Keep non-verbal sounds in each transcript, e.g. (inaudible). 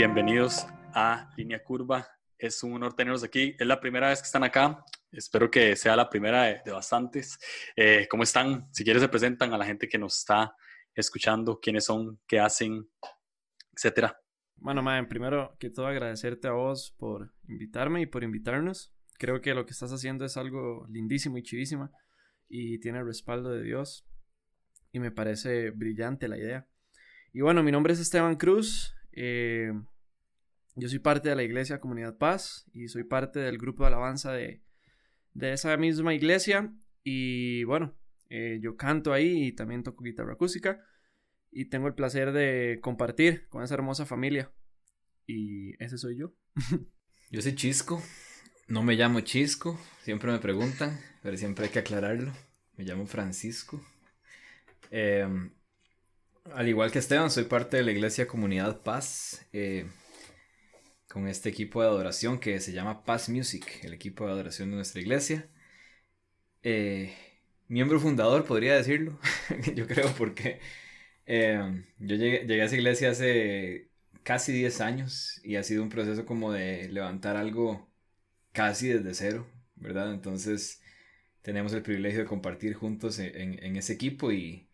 bienvenidos a Línea Curva. Es un honor tenerlos aquí. Es la primera vez que están acá. Espero que sea la primera de, bastantes. Eh, ¿Cómo están? Si quieres, se presentan a la gente que nos está escuchando, quiénes son, qué hacen, etcétera. Bueno, Mae, primero que todo agradecerte a vos por invitarme y por invitarnos. Creo que lo que estás haciendo es algo lindísimo y chivísima y tiene el respaldo de Dios y me parece brillante la idea. Y bueno, mi nombre es Esteban Cruz. Eh, yo soy parte de la iglesia Comunidad Paz y soy parte del grupo de alabanza de, esa misma iglesia. Y bueno, eh, yo canto ahí y también toco guitarra acústica. Y tengo el placer de compartir con esa hermosa familia. Y ese soy yo. (laughs) yo soy Chisco. No me llamo Chisco. Siempre me preguntan, pero siempre hay que aclararlo. Me llamo Francisco. Eh, al igual que Esteban, soy parte de la iglesia Comunidad Paz, eh, con este equipo de adoración que se llama Paz Music, el equipo de adoración de nuestra iglesia. Eh, miembro fundador, podría decirlo, (laughs) yo creo, porque eh, yo llegué, a esa iglesia hace casi 10 años y ha sido un proceso como de levantar algo casi desde cero, ¿verdad? Entonces tenemos el privilegio de compartir juntos en ese equipo y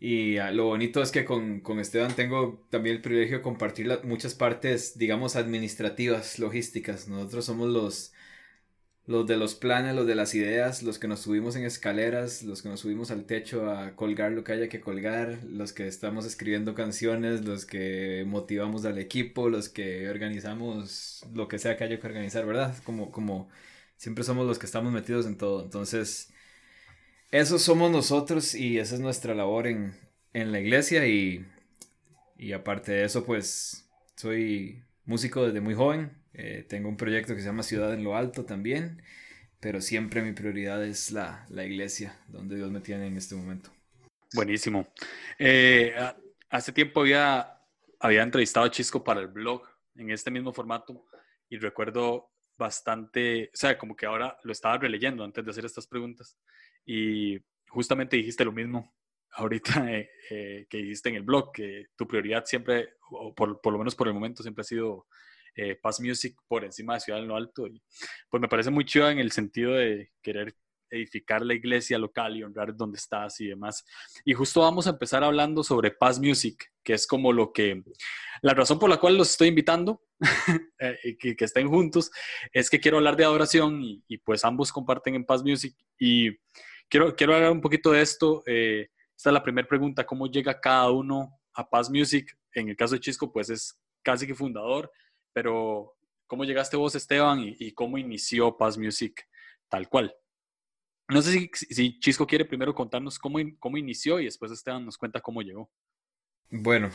y ah, lo bonito es que con, Esteban tengo también el privilegio de compartir muchas partes, digamos, administrativas, logísticas. Nosotros somos los, los de los planes, los de las ideas, los que nos subimos en escaleras, los que nos subimos al techo a colgar lo que haya que colgar, los que estamos escribiendo canciones, los que motivamos al equipo, los que organizamos lo que sea que haya que organizar, ¿verdad? Como, como siempre somos los que estamos metidos en todo. Entonces eso somos nosotros y esa es nuestra labor en, la iglesia y, aparte de eso pues soy músico desde muy joven, eh, tengo un proyecto que se llama Ciudad en lo Alto también, pero siempre mi prioridad es la, iglesia donde Dios me tiene en este momento. Buenísimo. Eh, hace tiempo había, había entrevistado a Chisco para el blog en este mismo formato y recuerdo bastante, o sea, como que ahora lo estaba releyendo antes de hacer estas preguntas y justamente dijiste lo mismo ahorita eh, eh, que dijiste en el blog, que tu prioridad siempre, o por, por lo menos por el momento, siempre ha sido eh, Paz Music por encima de Ciudad en lo Alto. Y pues me parece muy chido en el sentido de querer edificar la iglesia local y honrar donde estás y demás. Y justo vamos a empezar hablando sobre Paz Music, que es como lo que, la razón por la cual los estoy invitando, (laughs) que, que, estén juntos, es que quiero hablar de adoración y, y pues ambos comparten en Paz Music y quiero, quiero hablar un poquito de esto. Eh, esta es la primera pregunta, ¿cómo llega cada uno a Paz Music? En el caso de Chisco, pues es casi que fundador, pero ¿cómo llegaste vos, Esteban, y, cómo inició Paz Music tal cual? No sé si, Chisco quiere primero contarnos cómo, cómo inició y después Esteban nos cuenta cómo llegó. Bueno,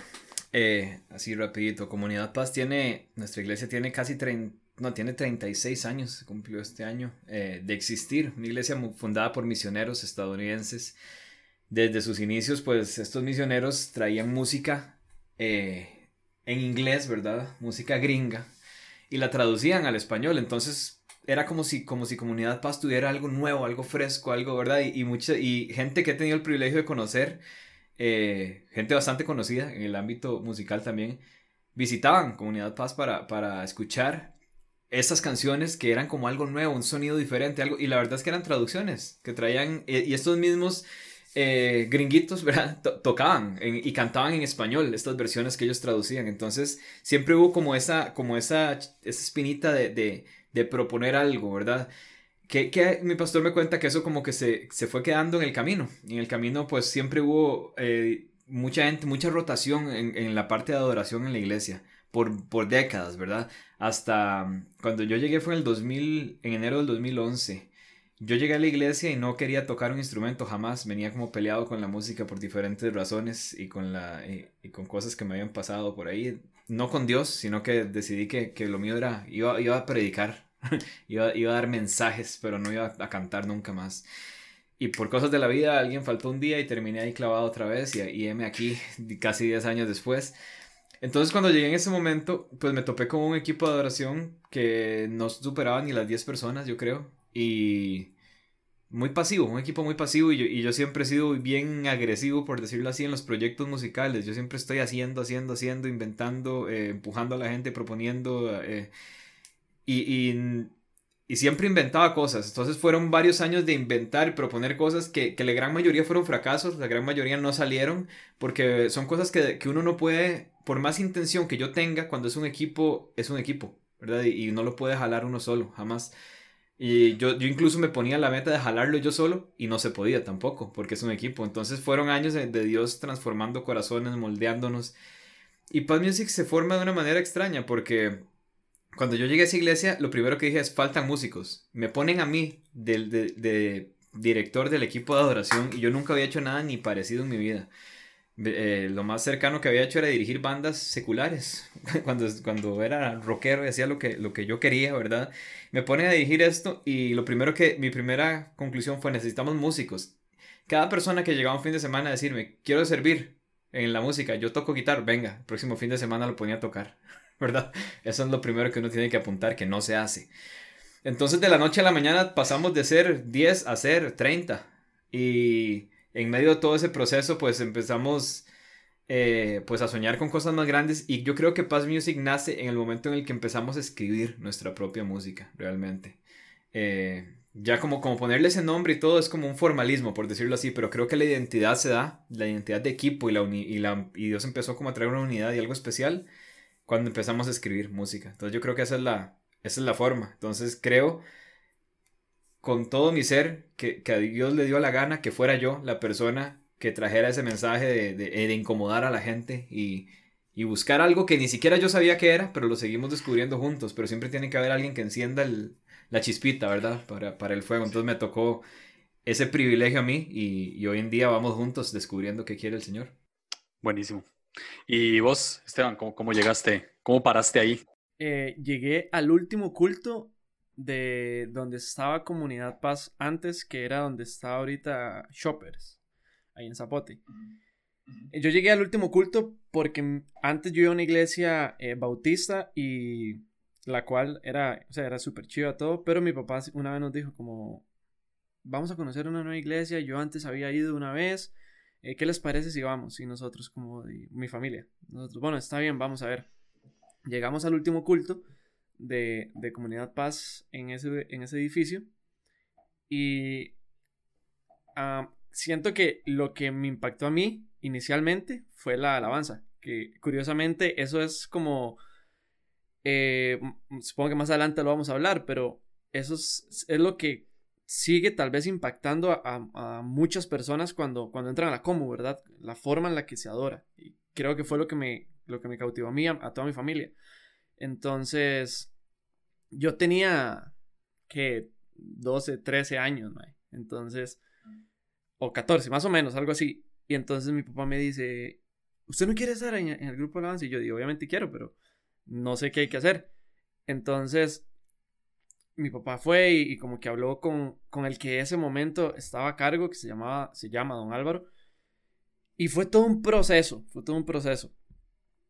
eh, así rapidito, Comunidad Paz tiene, nuestra iglesia tiene casi 30 no, tiene 36 años, cumplió este año, eh, de existir, una iglesia fundada por misioneros estadounidenses. Desde sus inicios, pues estos misioneros traían música eh, en inglés, ¿verdad? Música gringa, y la traducían al español, entonces era como si, como si Comunidad Paz tuviera algo nuevo, algo fresco, algo, ¿verdad? Y, mucha, y gente que he tenido el privilegio de conocer, eh, gente bastante conocida en el ámbito musical también, visitaban Comunidad Paz para, para escuchar estas canciones que eran como algo nuevo, un sonido diferente, algo, y la verdad es que eran traducciones que traían, eh, y estos mismos eh, gringuitos, (laughs) ¿verdad? tocaban y cantaban en español estas versiones que ellos traducían, entonces siempre hubo como esa, como esa, esa espinita de, de, proponer algo, ¿verdad? Que, mi pastor me cuenta que eso como que se, se, fue quedando en el camino, en el camino pues siempre hubo eh, mucha gente, mucha rotación en, en la parte de adoración en la iglesia por, décadas, ¿verdad? Hasta mm, cuando yo llegué fue en el 2000, en enero del 2011. Yo llegué a la iglesia y no quería tocar un instrumento jamás, venía como peleado con la música por diferentes razones y con, la, y, con cosas que me habían pasado por ahí. No con Dios, sino que decidí que, lo mío era, iba, iba a predicar, (laughs) iba, iba a dar mensajes, pero no iba a cantar nunca más. Y por cosas de la vida, alguien faltó un día y terminé ahí clavado otra vez y, y heme aquí casi 10 años después. Entonces cuando llegué en ese momento, pues me topé con un equipo de adoración que no superaba ni las 10 personas, yo creo. Y muy pasivo, un equipo muy pasivo y yo, y yo, siempre he sido bien agresivo, por decirlo así, en los proyectos musicales. Yo siempre estoy haciendo, haciendo, haciendo, inventando, eh, empujando a la gente, proponiendo eh, y, y, y, siempre inventaba cosas. Entonces fueron varios años de inventar y proponer cosas que, que, la gran mayoría fueron fracasos, la gran mayoría no salieron porque son cosas que, que uno no puede, por más intención que yo tenga, cuando es un equipo, es un equipo, ¿verdad? Y, no lo puede jalar uno solo, jamás. Y yo, yo incluso me ponía la meta de jalarlo yo solo y no se podía tampoco, porque es un equipo. Entonces fueron años de, Dios transformando corazones, moldeándonos. Y Paz Music se forma de una manera extraña, porque cuando yo llegué a esa iglesia, lo primero que dije es, faltan músicos. Me ponen a mí de, de, director del equipo de adoración y yo nunca había hecho nada ni parecido en mi vida. Eh, lo más cercano que había hecho era dirigir bandas seculares. (laughs) cuando, cuando era rockero hacía lo que, lo que yo quería, ¿verdad? Me pone a dirigir esto y lo primero que, mi primera conclusión fue necesitamos músicos. Cada persona que llegaba un fin de semana a decirme, quiero servir en la música, yo toco guitarra, venga, próximo fin de semana lo ponía a tocar, (laughs) ¿verdad? Eso es lo primero que uno tiene que apuntar, que no se hace. Entonces de la noche a la mañana pasamos de ser 10 a ser 30 y en medio de todo ese proceso, pues empezamos eh, pues a soñar con cosas más grandes y yo creo que Paz Music nace en el momento en el que empezamos a escribir nuestra propia música, realmente. Eh, ya como, como ponerle ese nombre y todo es como un formalismo, por decirlo así, pero creo que la identidad se da, la identidad de equipo y, la, y, la y Dios empezó como a traer una unidad y algo especial cuando empezamos a escribir música. Entonces yo creo que esa es la, esa es la forma. Entonces creo con todo mi ser que, a Dios le dio la gana que fuera yo la persona que trajera ese mensaje de, de, incomodar a la gente y, y, buscar algo que ni siquiera yo sabía que era, pero lo seguimos descubriendo juntos. Pero siempre tiene que haber alguien que encienda la chispita, ¿verdad? Para, para, el fuego. Entonces me tocó ese privilegio a mí y, y hoy en día vamos juntos descubriendo qué quiere el Señor. Buenísimo. ¿Y vos, Esteban, cómo, cómo llegaste? ¿Cómo paraste ahí? Eh, llegué al último culto de donde estaba Comunidad Paz antes, que era donde está ahorita Shoppers, ahí en Zapote. Yo llegué al último culto porque antes yo iba a una iglesia eh, bautista y la cual era, o sea, era súper chiva todo, pero mi papá una vez nos dijo como, vamos a conocer una nueva iglesia, yo antes había ido una vez, eh, ¿qué les parece si vamos? Y nosotros como mi familia, bueno, está bien, vamos a ver. Llegamos al último culto de, Comunidad Paz en ese, en ese edificio. Y siento que lo que me impactó a mí inicialmente fue la alabanza. Que curiosamente eso es como... Eh, supongo que más adelante lo vamos a hablar, pero eso es, lo que sigue tal vez impactando a, muchas personas cuando, cuando entran a la Comu, ¿verdad? La forma en la que se adora. Y creo que fue lo que me, lo que me cautivó a mí, a toda mi familia. Entonces, yo tenía que 12, 13 años, entonces, o 14, más o menos, algo así. Y entonces mi papá me dice, ¿usted no quiere estar en, el grupo de alabanza? Y yo digo, obviamente quiero, pero no sé qué hay que hacer. Entonces, mi papá fue y, como que habló con, con, el que ese momento estaba a cargo, que se llamaba, se llama Don Álvaro. Y fue todo un proceso, fue todo un proceso.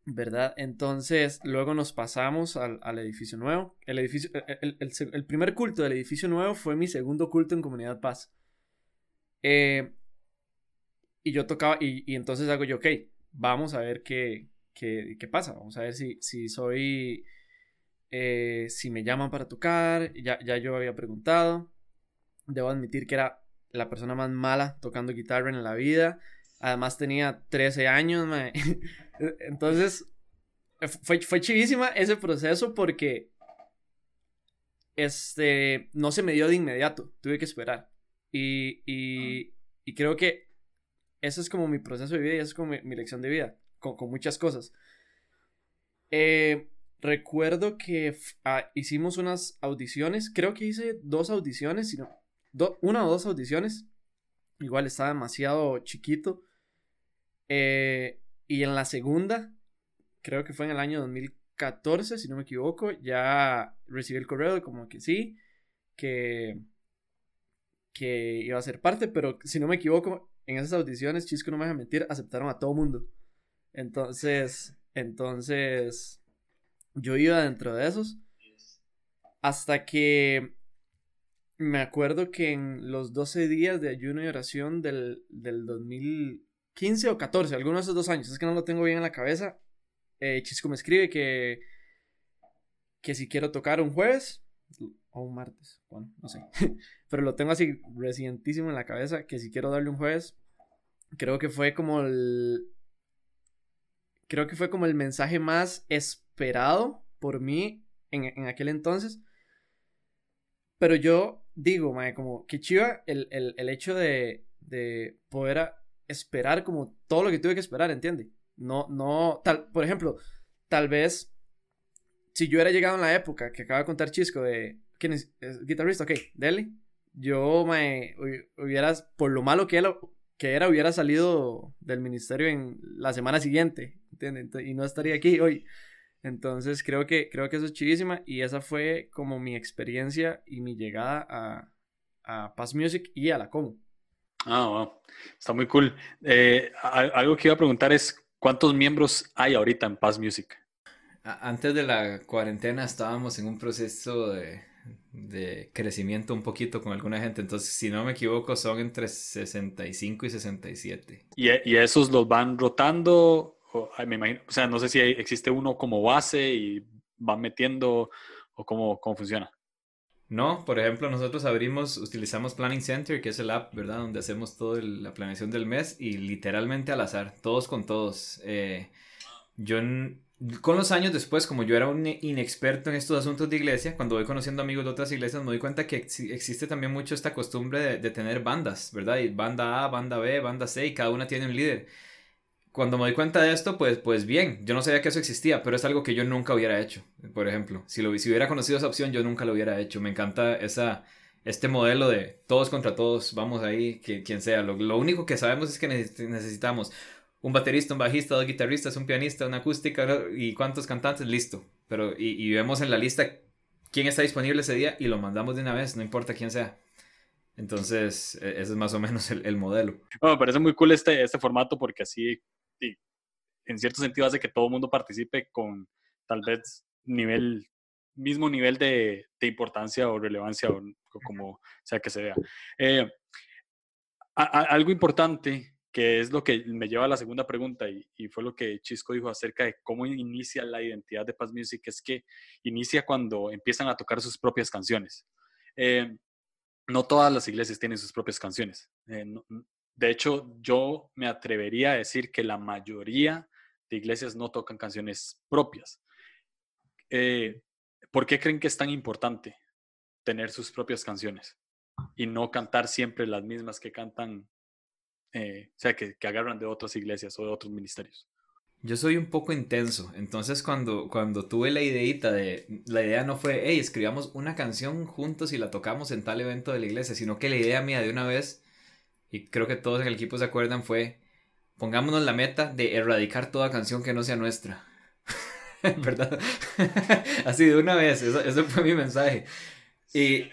¿verdad? Entonces, luego nos pasamos al, edificio nuevo. El, edificio, el, primer culto del edificio nuevo fue mi segundo culto en Comunidad Paz. Eh, y yo tocaba, y, entonces hago yo, ok, vamos a ver qué, qué, qué pasa, vamos a ver si, si soy, eh, si me llaman para tocar, ya, ya yo había preguntado, debo admitir que era la persona más mala tocando guitarra en la vida, además tenía 13 años, (laughs) Entonces, fue, fue chivísima ese proceso porque este, no se me dio de inmediato, tuve que esperar. Y, y, y creo que eso es como mi proceso de vida y eso es como mi, lección de vida, con, con muchas cosas. Eh, recuerdo que ah, hicimos unas audiciones, creo que hice dos audiciones, sino, una o dos audiciones, igual estaba demasiado chiquito. Eh, y en la segunda, creo que fue en el año 2014, si no me equivoco, ya recibí el correo como que sí, que, que iba a ser parte, pero si no me equivoco, en esas audiciones, Chisco no me deja mentir, aceptaron a todo mundo. Entonces, entonces, yo iba dentro de esos hasta que me acuerdo que en los 12 días de ayuno y oración del, del 2015 o 14, algunos de esos dos años, es que no lo tengo bien en la cabeza, eh, Chisco me escribe que, que si quiero tocar un jueves o un martes, bueno, no sé, (laughs) pero lo tengo así recientísimo en la cabeza, que si quiero darle un jueves, creo que fue como el... Creo que fue como el mensaje más esperado por mí en, en aquel entonces. Pero yo digo, mae, como que chiva el, el, hecho de, de poder esperar como todo lo que tuve que esperar, ¿entiende? No, no, tal, por ejemplo, tal vez si yo hubiera llegado en la época que acaba de contar Chisco de quién es, guitarrista, ok, dele, yo me hubiera, por lo malo que, que era, hubiera salido del ministerio en la semana siguiente, Y no estaría aquí hoy. Entonces creo que, creo que eso es chivísima y esa fue como mi experiencia y mi llegada a, a Paz Music y a la Como. Ah, wow. Está muy cool. Eh, algo que iba a preguntar es, ¿cuántos miembros hay ahorita en Paz Music? Antes de la cuarentena estábamos en un proceso de, de crecimiento un poquito con alguna gente, entonces si no me equivoco son entre 65 y 67. ¿Y, y esos los van rotando me imagino, o sea, no sé si existe uno como base y van metiendo o cómo, cómo funciona. No, por ejemplo, nosotros abrimos, utilizamos Planning Center, que es el app, ¿verdad? Donde hacemos toda la planeación del mes y literalmente al azar, todos con todos. Eh, yo, con los años después, como yo era un inexperto en estos asuntos de iglesia, cuando voy conociendo amigos de otras iglesias, me doy cuenta que existe también mucho esta costumbre de, de tener bandas, ¿verdad? Y banda A, banda B, banda C, y cada una tiene un líder cuando me doy cuenta de esto, pues, pues bien, yo no sabía que eso existía, pero es algo que yo nunca hubiera hecho, por ejemplo. Si, lo, si hubiera conocido esa opción, yo nunca lo hubiera hecho. Me encanta esa, este modelo de todos contra todos, vamos ahí, que, quien sea. Lo, lo único que sabemos es que necesitamos un baterista, un bajista, dos guitarristas, un pianista, una acústica y cuántos cantantes, listo. Pero, y, vemos en la lista quién está disponible ese día y lo mandamos de una vez, no importa quién sea. Entonces, e, ese es más o menos el, el modelo. me parece muy cool este, este formato porque así y en cierto sentido hace que todo el mundo participe con tal vez nivel, mismo nivel de, de importancia o relevancia o, como sea que se vea. Eh, algo importante que es lo que me lleva a la segunda pregunta y, y, fue lo que Chisco dijo acerca de cómo inicia la identidad de Paz Music, es que inicia cuando empiezan a tocar sus propias canciones. Eh, no todas las iglesias tienen sus propias canciones. Eh, de hecho, yo me atrevería a decir que la mayoría iglesias no tocan canciones propias. Eh, ¿Por qué creen que es tan importante tener sus propias canciones y no cantar siempre las mismas que cantan, eh, o sea, que, agarran de otras iglesias o de otros ministerios? Yo soy un poco intenso, entonces cuando, cuando tuve la ideita de, la idea no fue, hey, escribamos una canción juntos y la tocamos en tal evento de la iglesia, sino que la idea mía de una vez y creo que todos en el equipo se acuerdan, fue pongámonos la meta de erradicar toda canción que no sea nuestra. (laughs) ¿Verdad? (laughs) Así de una vez, eso, fue mi mensaje. Y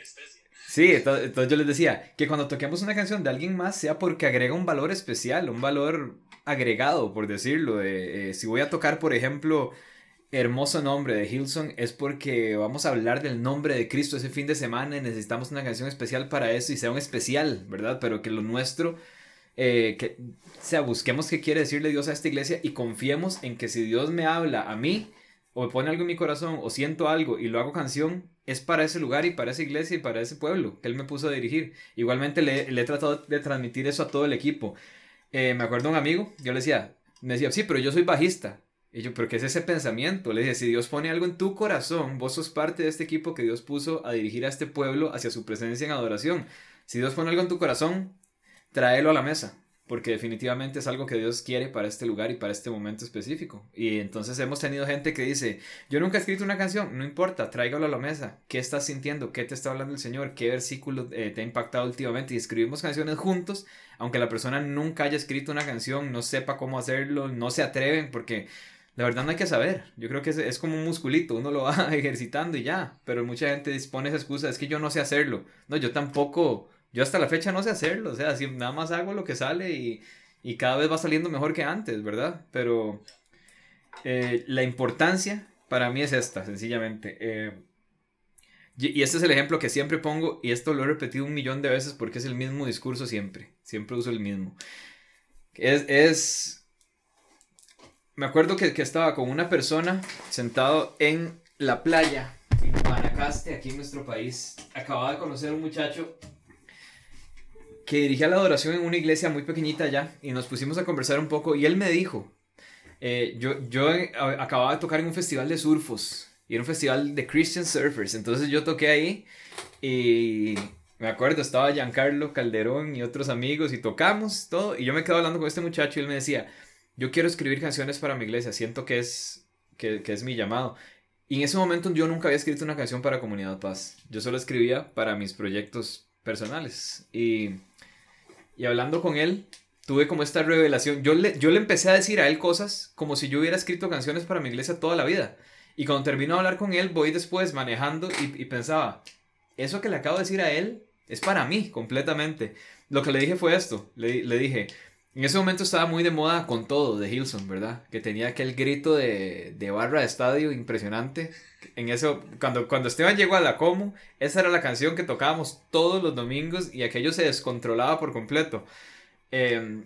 sí, entonces, yo les decía que cuando toquemos una canción de alguien más sea porque agrega un valor especial, un valor agregado, por decirlo. Eh, si voy a tocar, por ejemplo, hermoso nombre de Hilson es porque vamos a hablar del nombre de Cristo ese fin de semana y necesitamos una canción especial para eso y sea un especial, ¿verdad? Pero que lo nuestro, eh, que, o sea, busquemos qué quiere decirle Dios a esta iglesia y confiemos en que si Dios me habla a mí o me pone algo en mi corazón o siento algo y lo hago canción, es para ese lugar y para esa iglesia y para ese pueblo que Él me puso a dirigir. Igualmente le, he tratado de transmitir eso a todo el equipo. Eh, me acuerdo un amigo, yo le decía, me decía, sí, pero yo soy bajista. Y yo, pero ¿qué es ese pensamiento? Le dije, si Dios pone algo en tu corazón, vos sos parte de este equipo que Dios puso a dirigir a este pueblo hacia su presencia en adoración. Si Dios pone algo en tu corazón, tráelo a la mesa, porque definitivamente es algo que Dios quiere para este lugar y para este momento específico. Y entonces hemos tenido gente que dice, yo nunca he escrito una canción, no importa, tráigalo a la mesa. ¿Qué estás sintiendo? ¿Qué te está hablando el Señor? ¿Qué versículo eh, te ha impactado últimamente? Y escribimos canciones juntos, aunque la persona nunca haya escrito una canción, no sepa cómo hacerlo, no se atreven, porque la verdad no hay que saber. Yo creo que es, como un musculito, uno lo va (laughs) ejercitando y ya. Pero mucha gente dispone esa excusa, es que yo no sé hacerlo. No, yo tampoco, yo hasta la fecha no sé hacerlo. O sea, si nada más hago lo que sale y, y cada vez va saliendo mejor que antes, ¿verdad? Pero eh, la importancia para mí es esta, sencillamente. Eh, Y, este es el ejemplo que siempre pongo y esto lo he repetido un millón de veces porque es el mismo discurso siempre. Siempre uso el mismo. Es... es... Me acuerdo que, que estaba con una persona sentado en la playa, en Guanacaste, aquí en nuestro país. Acababa de conocer a un muchacho que dirigía la adoración en una iglesia muy pequeñita allá y nos pusimos a conversar un poco y él me dijo, eh, yo, yo acababa de tocar en un festival de surfos y era un festival de Christian Surfers, entonces yo toqué ahí y me acuerdo, estaba Giancarlo Calderón y otros amigos y tocamos todo y yo me quedé hablando con este muchacho y él me decía, yo quiero escribir canciones para mi iglesia, siento que es, que es mi llamado. Y en ese momento yo nunca había escrito una canción para Comunidad Paz, yo solo escribía para mis proyectos personales y y hablando con él, tuve como esta revelación. Yo le, yo le empecé a decir a él cosas como si yo hubiera escrito canciones para mi iglesia toda la vida. Y cuando termino de hablar con él, voy después manejando y, pensaba, eso que le acabo de decir a él es para mí completamente. Lo que le dije fue esto, le, le dije, en ese momento estaba muy de moda con todo de Hilson, ¿verdad? Que tenía aquel grito de, de barra de estadio impresionante. En eso, cuando, cuando Esteban llegó a la Como, esa era la canción que tocábamos todos los domingos y aquello se descontrolaba por completo. Em,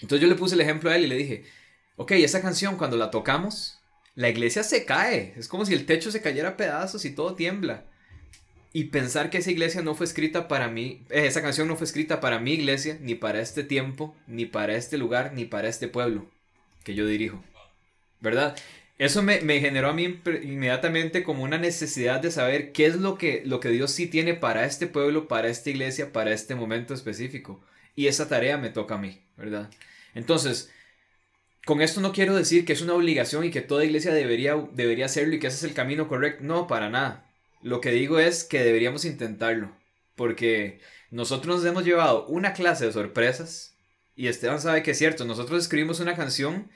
entonces yo le puse el ejemplo a él y le dije, ok, esa canción cuando la tocamos, la iglesia se cae. Es como si el techo se cayera a pedazos y todo tiembla y pensar que esa iglesia no fue escrita para mí, eh, esa canción no fue escrita para mi iglesia, ni para este tiempo, ni para este lugar, ni para este pueblo que yo dirijo. ¿Verdad? Eso me, generó a mí inmediatamente como una necesidad de saber qué es lo que, lo que Dios sí tiene para este pueblo, para esta iglesia, para este momento específico. Y esa tarea me toca a mí, ¿verdad? Entonces, con esto no quiero decir que es una obligación y que toda iglesia debería, debería hacerlo y que ese es el camino correcto. No, para nada. Lo que digo es que deberíamos intentarlo, porque nosotros nos hemos llevado una clase de sorpresas y Esteban sabe que es cierto, nosotros escribimos una canción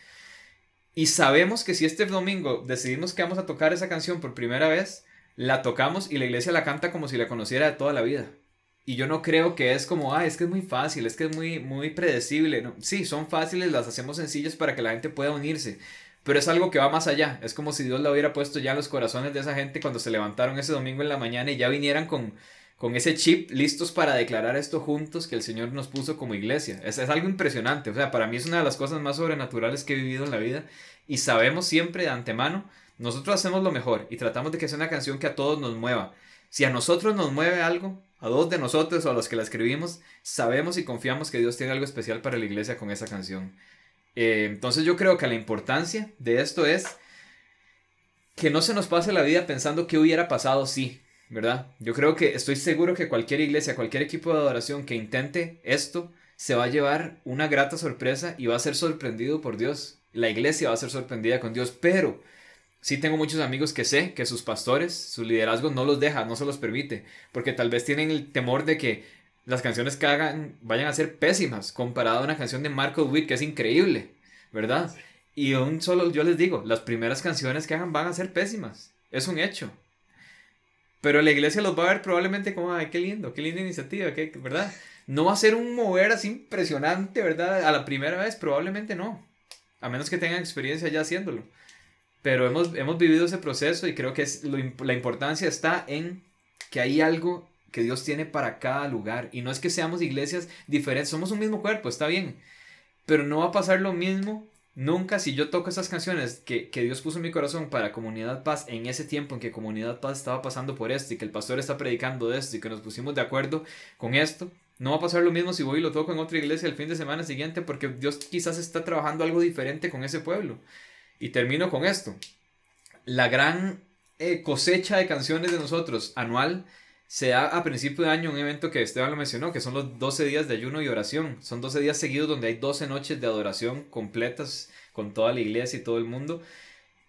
y sabemos que si este domingo decidimos que vamos a tocar esa canción por primera vez, la tocamos y la iglesia la canta como si la conociera de toda la vida. Y yo no creo que es como, ah, es que es muy fácil, es que es muy, muy predecible. Sí, son fáciles, las hacemos sencillas para que la gente pueda unirse. Pero es algo que va más allá. Es como si Dios la hubiera puesto ya en los corazones de esa gente cuando se levantaron ese domingo en la mañana y ya vinieran con, con ese chip listos para declarar esto juntos que el Señor nos puso como iglesia. Es, es algo impresionante. O sea, para mí es una de las cosas más sobrenaturales que he vivido en la vida. Y sabemos siempre de antemano, nosotros hacemos lo mejor y tratamos de que sea una canción que a todos nos mueva. Si a nosotros nos mueve algo, a dos de nosotros o a los que la escribimos, sabemos y confiamos que Dios tiene algo especial para la iglesia con esa canción. Eh, entonces yo creo que la importancia de esto es que no se nos pase la vida pensando qué hubiera pasado si, ¿verdad? Yo creo que estoy seguro que cualquier iglesia, cualquier equipo de adoración que intente esto, se va a llevar una grata sorpresa y va a ser sorprendido por Dios. La iglesia va a ser sorprendida con Dios, pero sí tengo muchos amigos que sé que sus pastores, su liderazgo no los deja, no se los permite, porque tal vez tienen el temor de que las canciones que hagan vayan a ser pésimas comparado a una canción de Marco Witt que es increíble, ¿verdad? Y un solo, yo les digo, las primeras canciones que hagan van a ser pésimas, es un hecho. Pero la iglesia los va a ver probablemente como, ay, qué lindo, qué linda iniciativa, qué, ¿verdad? No va a ser un mover así impresionante, ¿verdad? A la primera vez, probablemente no. A menos que tengan experiencia ya haciéndolo. Pero hemos, hemos vivido ese proceso y creo que es la importancia está en que hay algo que Dios tiene para cada lugar. Y no es que seamos iglesias diferentes, somos un mismo cuerpo, está bien. Pero no va a pasar lo mismo nunca si yo toco esas canciones que, Dios puso en mi corazón para Comunidad Paz en ese tiempo en que Comunidad Paz estaba pasando por esto y que el pastor está predicando de esto y que nos pusimos de acuerdo con esto. No va a pasar lo mismo si voy y lo toco en otra iglesia el fin de semana siguiente porque Dios quizás está trabajando algo diferente con ese pueblo. Y termino con esto. La gran eh, cosecha de canciones de nosotros anual se da a principio de año un evento que Esteban lo mencionó, que son los 12 días de ayuno y oración. Son 12 días seguidos donde hay 12 noches de adoración completas con toda la iglesia y todo el mundo.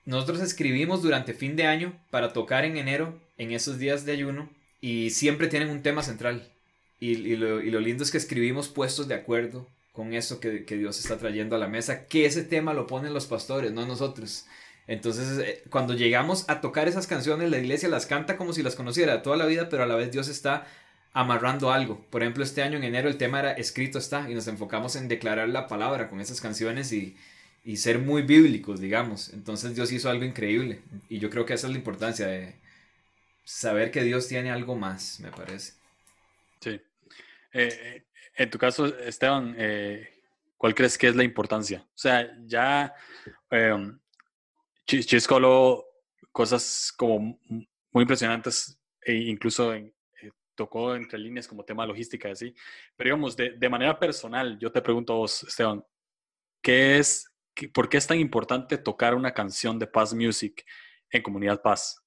Nosotros escribimos durante fin de año para tocar en enero, en esos días de ayuno, y siempre tienen un tema central. Y, lo, lindo es que escribimos puestos de acuerdo con eso que, que Dios está trayendo a la mesa, que ese tema lo ponen los pastores, no nosotros. Entonces, eh, cuando llegamos a tocar esas canciones, la iglesia las canta como si las conociera toda la vida, pero a la vez Dios está amarrando algo. Por ejemplo, este año en enero el tema era escrito está y nos enfocamos en declarar la palabra con esas canciones y, y ser muy bíblicos, digamos. Entonces Dios hizo algo increíble y yo creo que esa es la importancia de, saber que Dios tiene algo más, me parece. Sí. Eh, en tu caso, Esteban, eh, ¿cuál crees que es la importancia? O sea, ya Chisco habló cosas como muy impresionantes e incluso en, eh, tocó entre líneas como tema logística y así. Pero digamos, de, de, manera personal, yo te pregunto a vos, Esteban, ¿qué es, qué, ¿por qué es tan importante tocar una canción de Paz Music en Comunidad Paz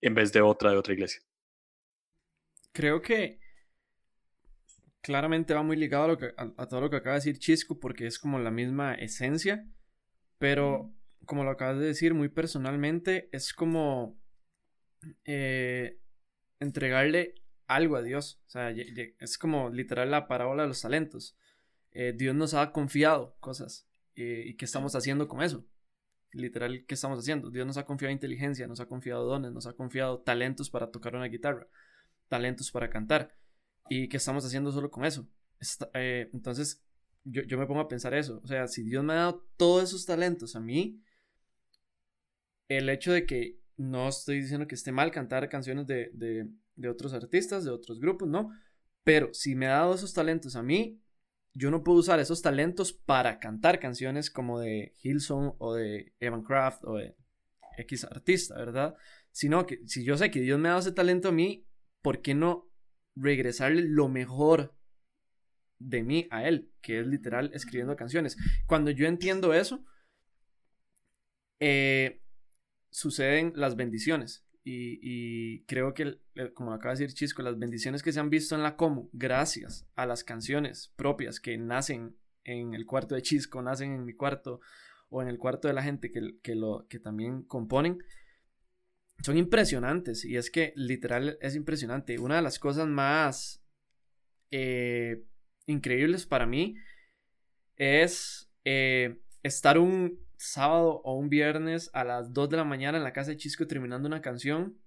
en vez de otra de otra iglesia? Creo que claramente va muy ligado a, lo que, a, a, todo lo que acaba de decir Chisco porque es como la misma esencia, pero como lo acabas de decir muy personalmente, es como eh, entregarle algo a Dios. O sea, es como literal la parábola de los talentos. Eh, Dios nos ha confiado cosas. Eh, ¿Y qué estamos haciendo con eso? Literal, ¿qué estamos haciendo? Dios nos ha confiado inteligencia, nos ha confiado dones, nos ha confiado talentos para tocar una guitarra, talentos para cantar. ¿Y qué estamos haciendo solo con eso? Eh, entonces, yo, yo me pongo a pensar eso. O sea, si Dios me ha dado todos esos talentos a mí, el hecho de que no estoy diciendo que esté mal cantar canciones de, de, de, otros artistas, de otros grupos, no. Pero si me ha dado esos talentos a mí, yo no puedo usar esos talentos para cantar canciones como de Hillsong o de Evan Craft o de X artista, ¿verdad? Sino que si yo sé que Dios me ha dado ese talento a mí, ¿por qué no regresarle lo mejor de mí a Él? Que es literal escribiendo canciones. Cuando yo entiendo eso, eh, suceden las bendiciones. Y, y, creo que, como acaba de decir Chisco, las bendiciones que se han visto en la Comu, gracias a las canciones propias que nacen en el cuarto de Chisco, nacen en mi cuarto o en el cuarto de la gente que, que, lo, que también componen, son impresionantes. Y es que literal es impresionante. Una de las cosas más eh, increíbles para mí es eh, estar un, sábado o un viernes a las 2 de la mañana en la casa de Chisco terminando una canción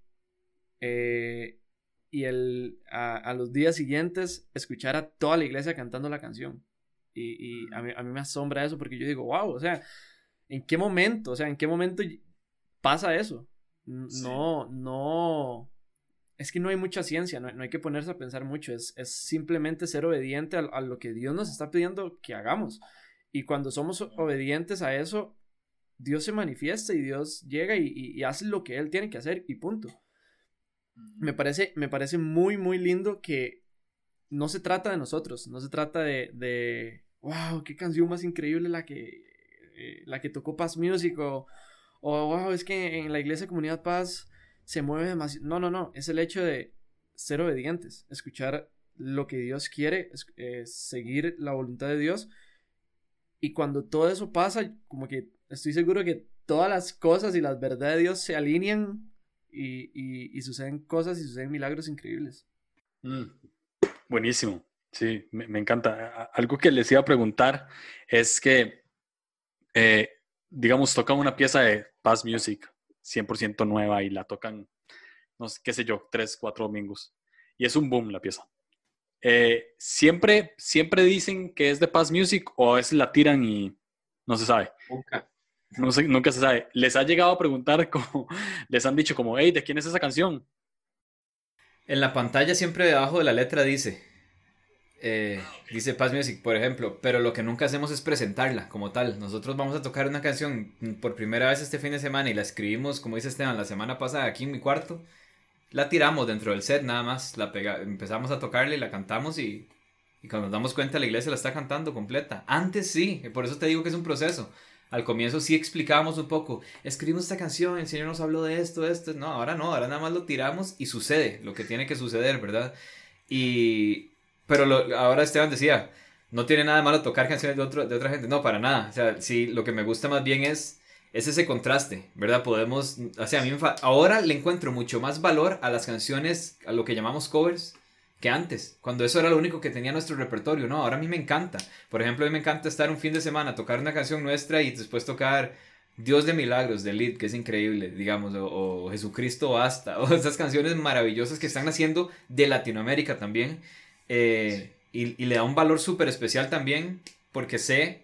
eh, y el, a, a, los días siguientes escuchar a toda la iglesia cantando la canción. Y, y a, mí, a, mí, me asombra eso porque yo digo, wow, o sea, ¿en qué momento? O sea, ¿en qué momento pasa eso? Sí. No, no. Es que no hay mucha ciencia, no, no, hay que ponerse a pensar mucho, es, es simplemente ser obediente a, a lo que Dios nos está pidiendo que hagamos. Y cuando somos obedientes a eso, Dios se manifiesta y Dios llega y, y, y, hace lo que Él tiene que hacer y punto. Me parece, me parece muy, muy lindo que no se trata de nosotros, no se trata de, de wow, qué canción más increíble la que, eh, la que tocó Paz Music o, o, wow, es que en la iglesia Comunidad Paz se mueve demasiado. No, no, no, es el hecho de ser obedientes, escuchar lo que Dios quiere, eh, seguir la voluntad de Dios. Y cuando todo eso pasa, como que estoy seguro que todas las cosas y las verdades de Dios se alinean y, y, y suceden cosas y suceden milagros increíbles. Mm, buenísimo, sí, me, me, encanta. Algo que les iba a preguntar es que, eh, digamos, tocan una pieza de Paz Music 100% nueva y la tocan, no sé, qué sé yo, tres, cuatro domingos. Y es un boom la pieza. Eh, ¿siempre, ¿Siempre dicen que es de Paz Music o a veces la tiran y no se sabe? Nunca. No sé, nunca se sabe. ¿Les ha llegado a preguntar, (laughs) como, les han dicho como, hey, ¿de quién es esa canción? En la pantalla siempre debajo de la letra dice, eh, dice Paz Music, por ejemplo, pero lo que nunca hacemos es presentarla como tal. Nosotros vamos a tocar una canción por primera vez este fin de semana y la escribimos, como dice Esteban, la semana pasada aquí en mi cuarto. La tiramos dentro del set nada más, la pega empezamos a tocarla y la cantamos y, y cuando nos damos cuenta la iglesia la está cantando completa. Antes sí, por eso te digo que es un proceso al comienzo sí explicábamos un poco, escribimos esta canción, el Señor nos habló de esto, de esto, no, ahora no, ahora nada más lo tiramos y sucede lo que tiene que suceder, ¿verdad? Y, pero lo, ahora Esteban decía, no tiene nada malo tocar canciones de, otro, de otra gente, no, para nada, o sea, sí, lo que me gusta más bien es, es ese contraste, ¿verdad? Podemos, o a mí ahora le encuentro mucho más valor a las canciones, a lo que llamamos covers, que antes, cuando eso era lo único que tenía nuestro repertorio, ¿no? Ahora a mí me encanta. Por ejemplo, a mí me encanta estar un fin de semana, tocar una canción nuestra y después tocar Dios de Milagros de Lid, que es increíble, digamos, o, o Jesucristo Basta, (laughs) o esas canciones maravillosas que están haciendo de Latinoamérica también. Eh, y, y, le da un valor súper especial también, porque sé,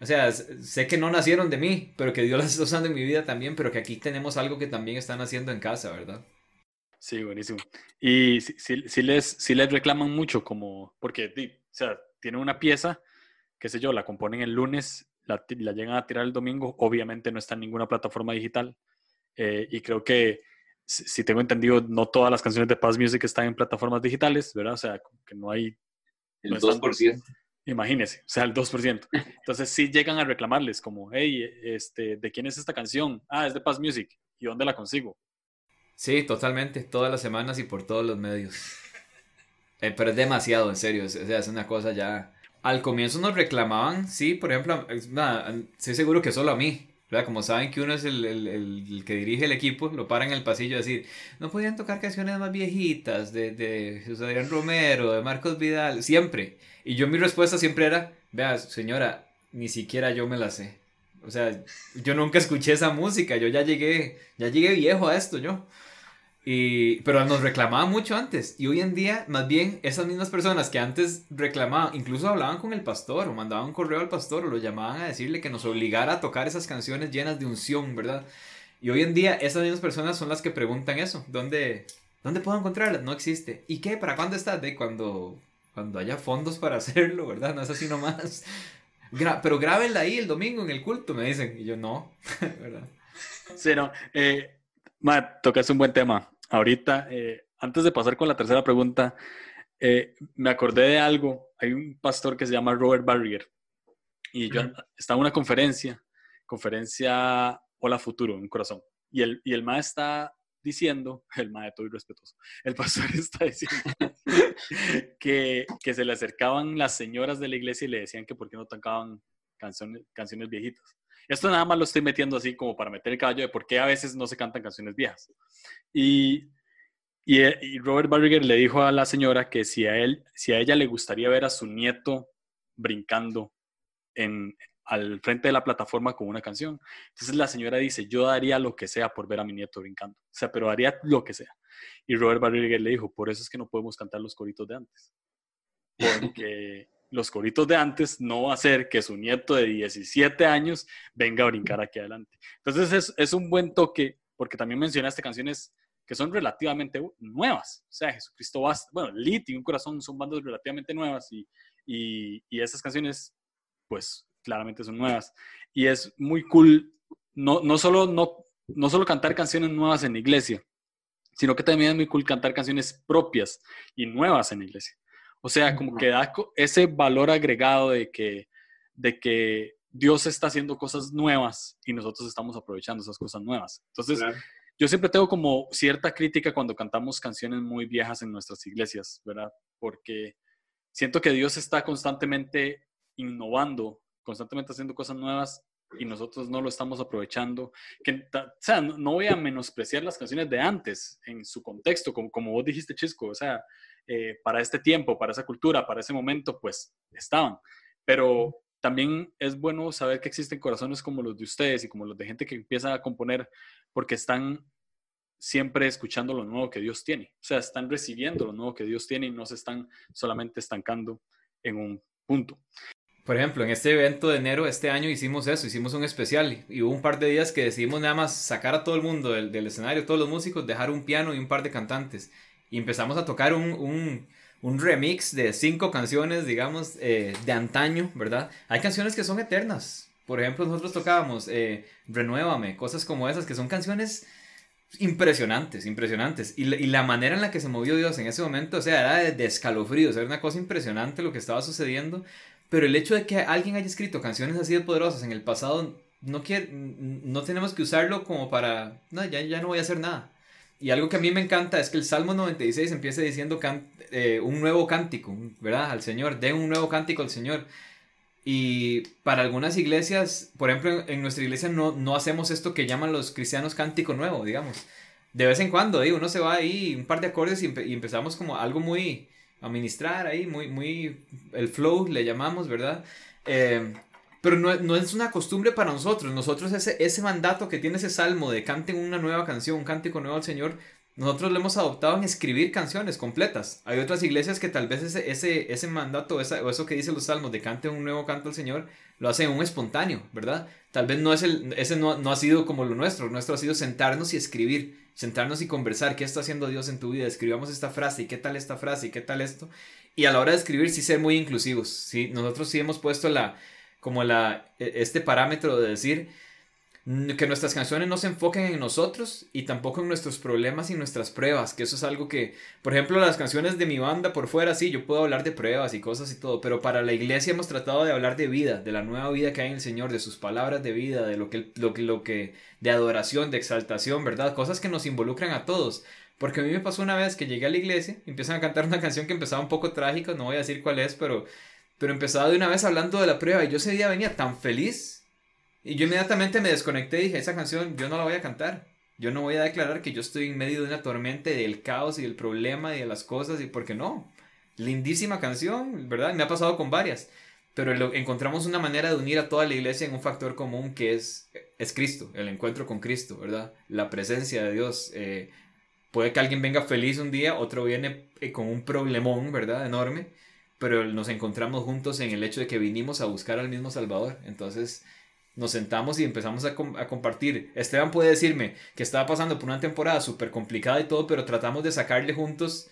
o sea, sé que no nacieron de mí, pero que Dios las está usando en mi vida también, pero que aquí tenemos algo que también están haciendo en casa, ¿verdad? Sí, buenísimo. Y si, les, si les reclaman mucho, como, porque, o sea, tienen una pieza, qué sé yo, la componen el lunes, la, la llegan a tirar el domingo, obviamente no está en ninguna plataforma digital. Eh, y creo que, si tengo entendido, no todas las canciones de Paz Music están en plataformas digitales, ¿verdad? O sea, que no hay... El 2%. Imagínese, o sea, el 2%. Entonces sí llegan a reclamarles como, hey, este, ¿de quién es esta canción? Ah, es de Paz Music. ¿Y dónde la consigo? Sí, totalmente, todas las semanas y por todos los medios. (laughs) Eh, pero es demasiado, en serio, sea, es una cosa ya... Al comienzo nos reclamaban, sí, por ejemplo, nada, estoy seguro que solo a mí, ¿verdad? Como saben que uno es el, el, el, que dirige el equipo, lo paran en el pasillo a decir, no podían tocar canciones más viejitas de, de José Adrián Romero, de Marcos Vidal, siempre. Y yo mi respuesta siempre era, vea, señora, ni siquiera yo me la sé. O sea, yo nunca escuché esa música, yo ya llegué, ya llegué viejo a esto, yo. Pero nos reclamaban mucho antes. Y hoy en día, más bien, esas mismas personas que antes reclamaban, incluso hablaban con el pastor o mandaban un correo al pastor o lo llamaban a decirle que nos obligara a tocar esas canciones llenas de unción, ¿verdad? Y hoy en día, esas mismas personas son las que preguntan eso. ¿Dónde, ¿dónde puedo encontrarlas? No existe. ¿Y qué? ¿Para cuándo está? De cuando cuando haya fondos para (laughs) hacerlo, ¿verdad? No es así nomás. pero grábenla ahí el domingo en el culto, me dicen. Y yo, no. (laughs) Sí, no. Eh, Matt, tocas un buen tema. Ahorita, eh, antes de pasar con la tercera pregunta, eh, me acordé de algo. Hay un pastor que se llama Robert Barrier. Y yo estaba en una conferencia, conferencia Hola Futuro, en corazón. Y el, y el ma está diciendo, (laughs) el maestro y respetuoso, el pastor (laughs) está diciendo (laughs) que, que, se le acercaban las señoras de la iglesia y le decían que por qué no tocaban canciones, canciones viejitas. Esto nada más lo estoy metiendo así como para meter el caballo de por qué a veces no se cantan canciones viejas. Y, y, y Robert Barriger le dijo a la señora que si a, él, si a ella le gustaría ver a su nieto brincando en, al frente de la plataforma con una canción. Entonces la señora dice, yo daría lo que sea por ver a mi nieto brincando. O sea, pero haría lo que sea. Y Robert Barriger le dijo, por eso es que no podemos cantar los coritos de antes. (laughs) Porque los coritos de antes no va a hacer que su nieto de 17 años venga a brincar aquí adelante. Entonces es, es un buen toque, porque también mencionaste canciones que son relativamente nuevas. O sea, Jesucristo basta, bueno, Lit y Un Corazón son bandas relativamente nuevas y, y, y esas canciones, pues claramente son nuevas. Y es muy cool, no, no, solo, no, no solo cantar canciones nuevas en la iglesia, sino que también es muy cool cantar canciones propias y nuevas en la iglesia. O sea, como que da ese valor agregado de que, de que Dios está haciendo cosas nuevas y nosotros estamos aprovechando esas cosas nuevas. Entonces, yo siempre tengo como cierta crítica cuando cantamos canciones muy viejas en nuestras iglesias, ¿verdad? Porque siento que Dios está constantemente innovando constantemente haciendo cosas nuevas y nosotros no lo estamos aprovechando. Que, o sea, no, voy a menospreciar las canciones de antes en su contexto, como, como vos dijiste, Chisco, o sea, eh, para este tiempo, para esa cultura, para ese momento, pues estaban. Pero también es bueno saber que existen corazones como los de ustedes y como los de gente que empieza a componer porque están siempre escuchando lo nuevo que Dios tiene. O sea, están recibiendo lo nuevo que Dios tiene y no se están solamente estancando en un punto. Por ejemplo, en este evento de enero este año hicimos eso, hicimos un especial y hubo un par de días que decidimos nada más sacar a todo el mundo del, del escenario, todos los músicos, dejar un piano y un par de cantantes. Y empezamos a tocar un, un, un remix de cinco canciones, digamos, eh, de antaño, ¿verdad? Hay canciones que son eternas. Por ejemplo, nosotros tocábamos eh, Renuévame, cosas como esas, que son canciones impresionantes, impresionantes. Y, y, la manera en la que se movió Dios en ese momento, o sea, era de, de escalofríos, era una cosa impresionante lo que estaba sucediendo. Pero el hecho de que alguien haya escrito canciones así de poderosas en el pasado, no, quiere, no tenemos que usarlo como para, no, ya, ya no voy a hacer nada. Y algo que a mí me encanta es que el Salmo 96 empieza diciendo eh, un nuevo cántico, ¿verdad? Al Señor, den un nuevo cántico al Señor. Y para algunas iglesias, por ejemplo, en nuestra iglesia no, no hacemos esto que llaman los cristianos cántico nuevo, digamos. De vez en cuando, digo, uno se va ahí un par de acordes y, empezamos como algo muy, administrar ahí, muy, muy, el flow le llamamos, ¿verdad? Eh, pero no, no, es una costumbre para nosotros. Nosotros ese, ese mandato que tiene ese salmo de canten una nueva canción, un cántico nuevo al Señor, nosotros lo hemos adoptado en escribir canciones completas. Hay otras iglesias que tal vez ese, ese, ese mandato esa, o eso que dice los salmos de cante un nuevo canto al Señor, lo hacen un espontáneo, ¿verdad? Tal vez no es el, ese no, no ha sido como lo nuestro. Nuestro ha sido sentarnos y escribir, sentarnos y conversar. ¿Qué está haciendo Dios en tu vida? Escribamos esta frase y qué tal esta frase y qué tal esto. Y a la hora de escribir sí ser muy inclusivos. ¿sí? Nosotros sí hemos puesto la, como la, e, este parámetro de decir que nuestras canciones no se enfoquen en nosotros y tampoco en nuestros problemas y nuestras pruebas, que eso es algo que, por ejemplo, las canciones de mi banda por fuera, sí, yo puedo hablar de pruebas y cosas y todo, pero para la iglesia hemos tratado de hablar de vida, de la nueva vida que hay en el Señor, de sus palabras de vida, de lo que, lo lo que, de adoración, de exaltación, ¿verdad? Cosas que nos involucran a todos. Porque a mí me pasó una vez que llegué a la iglesia, empiezan a cantar una canción que empezaba un poco trágica, no voy a decir cuál es, pero, pero empezaba de una vez hablando de la prueba y yo ese día venía tan feliz y yo inmediatamente me desconecté y dije, esa canción yo no la voy a cantar. Yo no voy a declarar que yo estoy en medio de una tormenta del caos y del problema y de las cosas, y porque no. Lindísima canción, ¿verdad? Me ha pasado con varias. Pero encontramos una manera de unir a toda la iglesia en un factor común que es, es Cristo, el encuentro con Cristo, ¿verdad? La presencia de Dios. Eh, puede que alguien venga feliz un día, otro viene eh, con un problemón, ¿verdad? Enorme. Pero nos encontramos juntos en el hecho de que vinimos a buscar al mismo Salvador. Entonces, nos sentamos y empezamos a, compartir. Esteban puede decirme que estaba pasando por una temporada súper complicada y todo, pero tratamos de sacarle juntos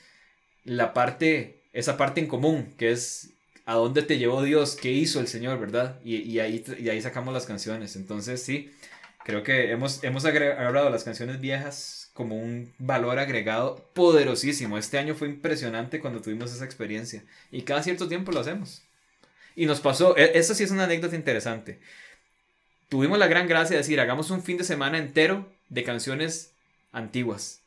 la parte, esa parte en común, que es a dónde te llevó Dios, qué hizo el Señor, ¿verdad? Y, ahí, y ahí sacamos las canciones. Entonces, sí, creo que hemos, hemos las canciones viejas como un valor agregado poderosísimo. Este año fue impresionante cuando tuvimos esa experiencia. Y cada cierto tiempo lo hacemos. Y nos pasó, e, eso sí es una anécdota interesante tuvimos la gran gracia de decir, hagamos un fin de semana entero de canciones antiguas.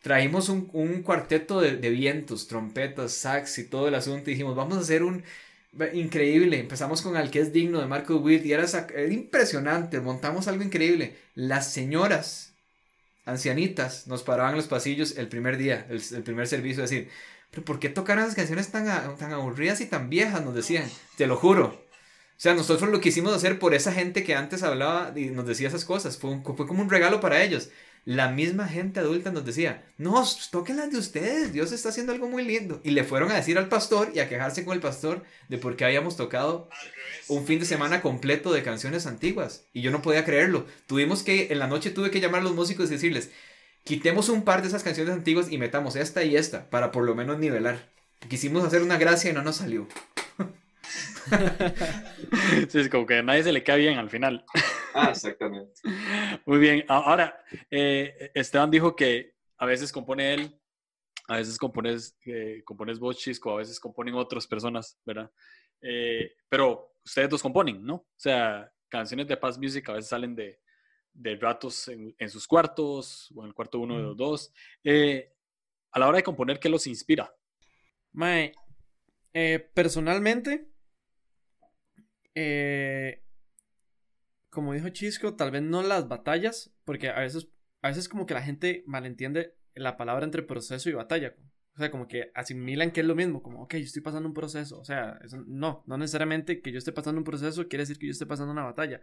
Trajimos un, cuarteto de, vientos, trompetas, sax y todo el asunto. Y dijimos, vamos a hacer un increíble. Empezamos con Al que es digno de Marco Witt y era, impresionante. Montamos algo increíble. Las señoras ancianitas nos paraban en los pasillos el primer día, el, primer servicio, decir, pero ¿por qué tocar esas canciones tan, tan aburridas y tan viejas? Nos decían, te lo juro. O sea, nosotros lo quisimos hacer por esa gente que antes hablaba y nos decía esas cosas. Fue, fue como un regalo para ellos. La misma gente adulta nos decía, no, toquen las de ustedes, Dios está haciendo algo muy lindo. Y le fueron a decir al pastor y a quejarse con el pastor de por qué habíamos tocado un fin de semana completo de canciones antiguas. Y yo no podía creerlo. Tuvimos que, en la noche tuve que llamar a los músicos y decirles, quitemos un par de esas canciones antiguas y metamos esta y esta, para por lo menos nivelar. Quisimos hacer una gracia y no nos salió. (laughs) (laughs) sí, es como que a nadie se le cae bien al final. (laughs) Ah, exactamente. Muy bien. Ahora, eh, Esteban dijo que a veces compone él, a veces compones, eh, compones vos, Chisco, a veces componen otras personas, ¿verdad? Eh, pero ustedes dos componen, ¿no? O sea, canciones de Paz Music a veces salen de, de ratos en, en, sus cuartos o en el cuarto uno de los dos. a la hora de componer, ¿qué los inspira? Mae, personalmente, eh, como dijo Chisco, tal vez no las batallas, porque a veces, a veces como que la gente malentiende la palabra entre proceso y batalla. O sea, como que asimilan que es lo mismo, como, ok, yo estoy pasando un proceso. O sea, no, no necesariamente que yo esté pasando un proceso quiere decir que yo esté pasando una batalla.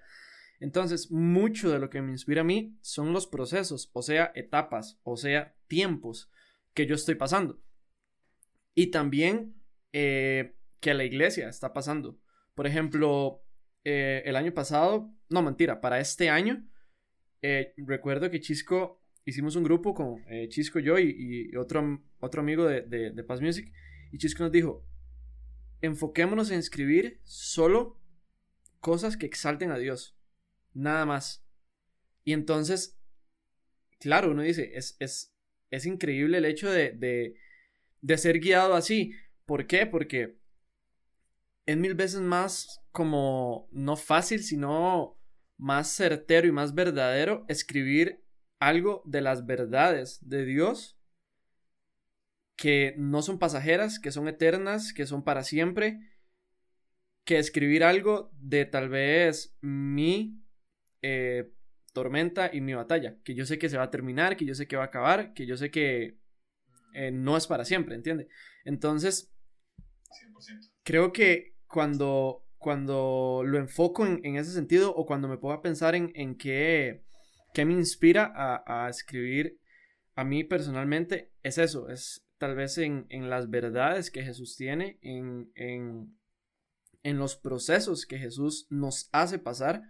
Entonces, mucho de lo que me inspira a mí son los procesos, o sea, etapas, o sea, tiempos que yo estoy pasando. Y también eh, que la iglesia está pasando. Por ejemplo, eh, el año pasado, no mentira, para este año, eh, recuerdo que Chisco hicimos un grupo con eh, Chisco, yo y, otro, otro amigo de, de, Paz Music, y Chisco nos dijo, enfoquémonos en escribir solo cosas que exalten a Dios, nada más. Y entonces, claro, uno dice, es, es, es increíble el hecho de, de, de ser guiado así. ¿Por qué? Porque es mil veces más como no fácil, sino más certero y más verdadero escribir algo de las verdades de Dios que no son pasajeras, que son eternas, que son para siempre, que escribir algo de tal vez mi eh, tormenta y mi batalla, que yo sé que se va a terminar, que yo sé que va a acabar, que yo sé que eh, no es para siempre, ¿entiende? Entonces, creo que cuando, cuando lo enfoco en, ese sentido o cuando me pongo a pensar en, en qué, qué, me inspira a, escribir a mí personalmente es eso, es tal vez en, las verdades que Jesús tiene, en, en, los procesos que Jesús nos hace pasar,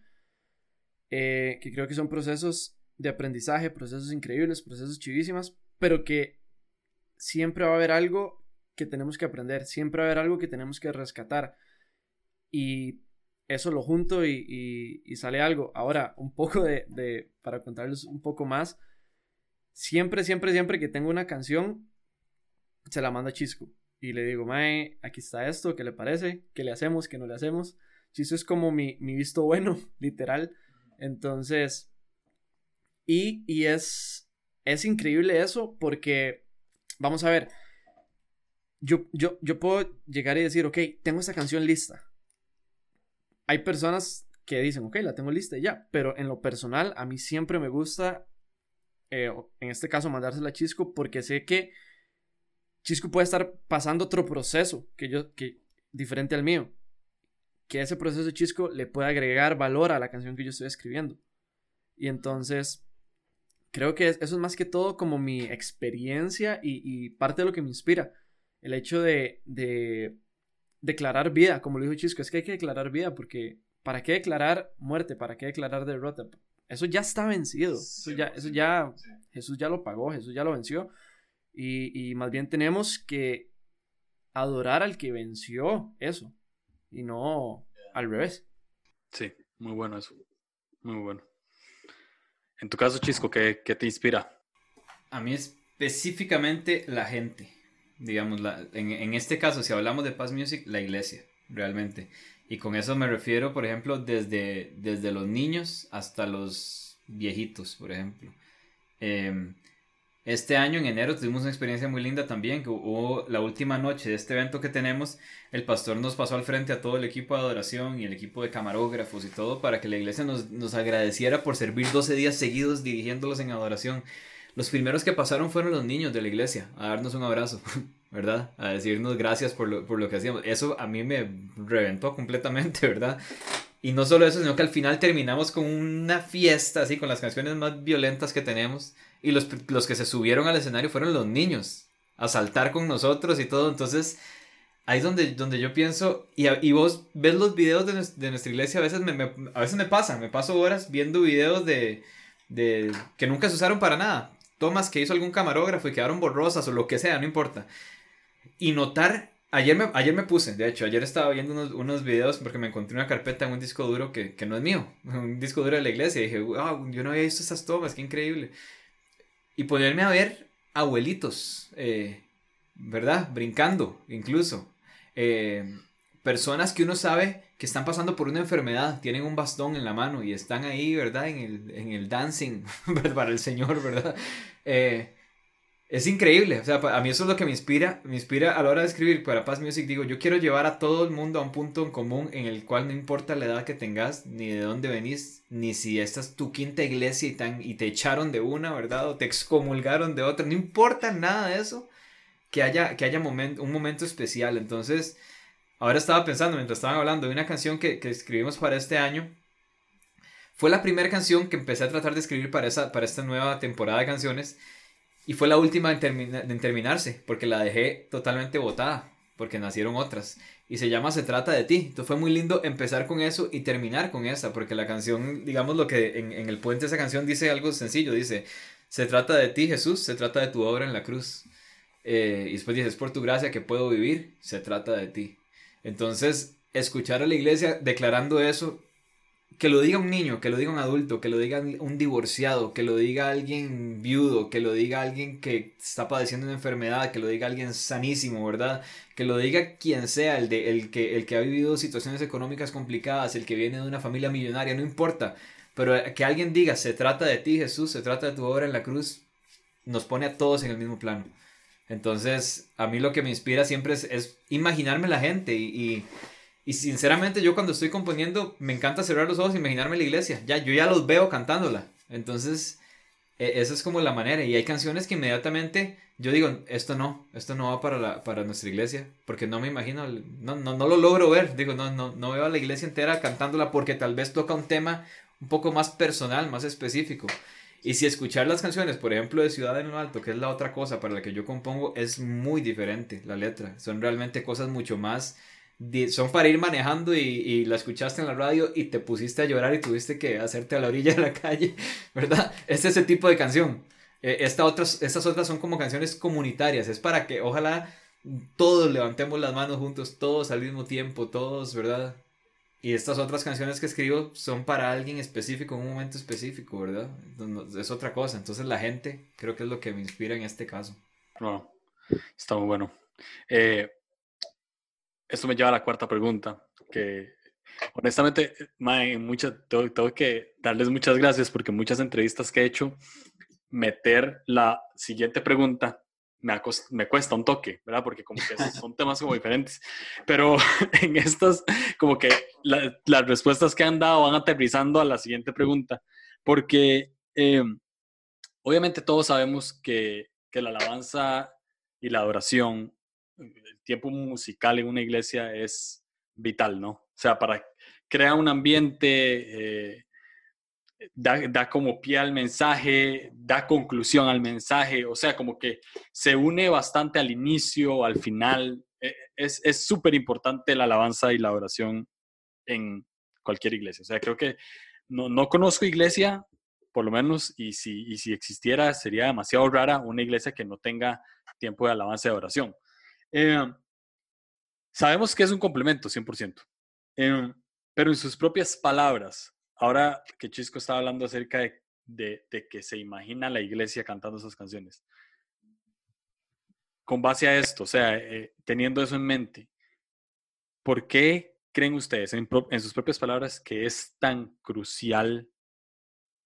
eh, que creo que son procesos de aprendizaje, procesos increíbles, procesos chivísimas, pero que siempre va a haber algo que tenemos que aprender, siempre va a haber algo que tenemos que rescatar. Y eso lo junto y, sale algo. Ahora, un poco de, para contarles un poco más, siempre, siempre, siempre que tengo una canción, se la manda a Chisco. Y le digo, Mae, aquí está esto, ¿qué le parece? ¿Qué le hacemos? ¿Qué no le hacemos? Chisco es como mi, visto bueno, (laughs) literal. Entonces, y, y es, es increíble eso porque, vamos a ver, yo, yo, yo puedo llegar y decir, ok, tengo esta canción lista. Hay personas que dicen, ok, la tengo lista ya, pero en lo personal, a mí siempre me gusta, eh, en este caso, mandársela a Chisco porque sé que Chisco puede estar pasando otro proceso que yo, que, diferente al mío. Que ese proceso de Chisco le puede agregar valor a la canción que yo estoy escribiendo. Y entonces, creo que eso es más que todo como mi experiencia y, parte de lo que me inspira. El hecho de declarar vida, como lo dijo Chisco, es que hay que declarar vida porque ¿para qué declarar muerte? ¿Para qué declarar derrota? Eso ya está vencido. Eso ya, eso ya Jesús ya lo pagó, Jesús ya lo venció. Y, más bien tenemos que adorar al que venció eso y no al revés. Sí, muy bueno eso. Muy bueno. En tu caso, Chisco, ¿qué, qué te inspira? A mí específicamente la gente. Digamos, la, en, en, este caso, si hablamos de Paz Music, la iglesia, realmente. Y con eso me refiero, por ejemplo, desde, desde los niños hasta los viejitos, por ejemplo. Eh, este año, en enero, tuvimos una experiencia muy linda también, que hubo la última noche de este evento que tenemos, el pastor nos pasó al frente a todo el equipo de adoración y el equipo de camarógrafos y todo para que la iglesia nos, nos agradeciera por servir 12 días seguidos dirigiéndolos en adoración. Los primeros que pasaron fueron los niños de la iglesia a darnos un abrazo, (laughs) ¿verdad? A decirnos gracias por lo, por lo que hacíamos. Eso a mí me reventó completamente, (laughs) ¿verdad? Y no solo eso, sino que al final terminamos con una fiesta, así, con las canciones más violentas que tenemos. Y los, los que se subieron al escenario fueron los niños, a saltar con nosotros y todo. Entonces, ahí es donde, donde yo pienso, y, y vos ves los videos de, de, nuestra iglesia, a veces me, a veces me pasa, me paso horas viendo videos de, de que nunca se usaron para nada. Tomas que hizo algún camarógrafo y quedaron borrosas o lo que sea, no importa. Y notar Ayer me, ayer me puse, de hecho, ayer estaba viendo unos, unos videos porque me encontré una carpeta en un disco duro que, que no es mío, (laughs) un disco duro de la iglesia. Y dije, wow, yo no había visto esas tomas, qué increíble. Y ponerme a ver abuelitos, eh, ¿verdad? Brincando, incluso. Eh, personas que uno sabe que están pasando por una enfermedad, tienen un bastón en la mano y están ahí, ¿verdad? En el, en el dancing (laughs) para el Señor, ¿verdad? Eh, es increíble, o sea, a mí eso es lo que me inspira, me inspira a la hora de escribir para Paz Music, digo, yo quiero llevar a todo el mundo a un punto en común en el cual no importa la edad que tengas, ni de dónde venís, ni si esta es tu quinta iglesia y, tan, y te echaron de una, ¿verdad? O te excomulgaron de otra, no importa nada de eso, que haya, que haya un momento especial. Entonces, ahora estaba pensando, mientras estaban hablando de una canción que, que escribimos para este año, fue la primera canción que empecé a tratar de escribir para, esa, para esta nueva temporada de canciones y fue la última en, terminarse, porque la dejé totalmente botada, porque nacieron otras. Y se llama Se trata de ti. Entonces fue muy lindo empezar con eso y terminar con esa, porque la canción, digamos lo que en, el puente de esa canción dice algo sencillo, dice, se trata de ti Jesús, se trata de tu obra en la cruz. Eh, y después dice, por tu gracia que puedo vivir, se trata de ti. Entonces, escuchar a la iglesia declarando eso que lo diga un niño, que lo diga un adulto, que lo diga un divorciado, que lo diga alguien viudo, que lo diga alguien que está padeciendo una enfermedad, que lo diga alguien sanísimo, ¿verdad? Que lo diga quien sea, el, de, el, que, el que ha vivido situaciones económicas complicadas, el que viene de una familia millonaria, no importa. Pero que alguien diga, se trata de ti Jesús, se trata de tu obra en la cruz, nos pone a todos en el mismo plano. Entonces, a mí lo que me inspira siempre es, imaginarme la gente y y sinceramente yo cuando estoy componiendo me encanta cerrar los ojos e imaginarme la iglesia. Ya, yo ya los veo cantándola. Entonces, e, esa es como la manera. Y hay canciones que inmediatamente yo digo, esto no, esto no va para, la, para nuestra iglesia. Porque no me imagino, no, no, no lo logro ver. Digo, no, no, no veo a la iglesia entera cantándola porque tal vez toca un tema un poco más personal, más específico. Y si escuchar las canciones, por ejemplo, de Ciudad en lo Alto, que es la otra cosa para la que yo compongo, es muy diferente la letra. Son realmente cosas mucho más... Son para ir manejando y, y la escuchaste en la radio y te pusiste a llorar y tuviste que hacerte a la orilla de la calle, (laughs) ¿verdad? Es ese tipo de canción. Eh, otras, estas otras son como canciones comunitarias. Es para que ojalá todos levantemos las manos juntos, todos al mismo tiempo, todos, ¿verdad? Y estas otras canciones que escribo son para alguien específico, en un momento específico, ¿verdad? Es otra cosa. Entonces la gente creo que es lo que me inspira en este caso. No, está muy bueno. Eh, esto me lleva a la cuarta pregunta, que honestamente, tengo, que darles muchas gracias porque muchas entrevistas que he hecho, meter la siguiente pregunta me, me, cuesta un toque, ¿verdad? Porque como que (laughs) son temas como diferentes. Pero (laughs) en estas, como que las respuestas que han dado van aterrizando a la siguiente pregunta. Porque eh, obviamente todos sabemos que, que, la alabanza y la adoración, el tiempo musical en una iglesia es vital, ¿no? O sea, para crear un ambiente... Eh, da, como pie al mensaje, da conclusión al mensaje, o sea, como que se une bastante al inicio, al final. E, es súper importante la alabanza y la oración en cualquier iglesia. O sea, creo que no, no conozco iglesia, por lo menos, y si, y si existiera, sería demasiado rara una iglesia que no tenga tiempo de alabanza y de oración. Eh, sabemos que es un complemento, 100%. Eh, pero en sus propias palabras, Ahora que Chisco estaba hablando acerca de, que se imagina la iglesia cantando esas canciones, con base a esto, o sea, eh, teniendo eso en mente, ¿por qué creen ustedes, en, sus propias palabras, que es tan crucial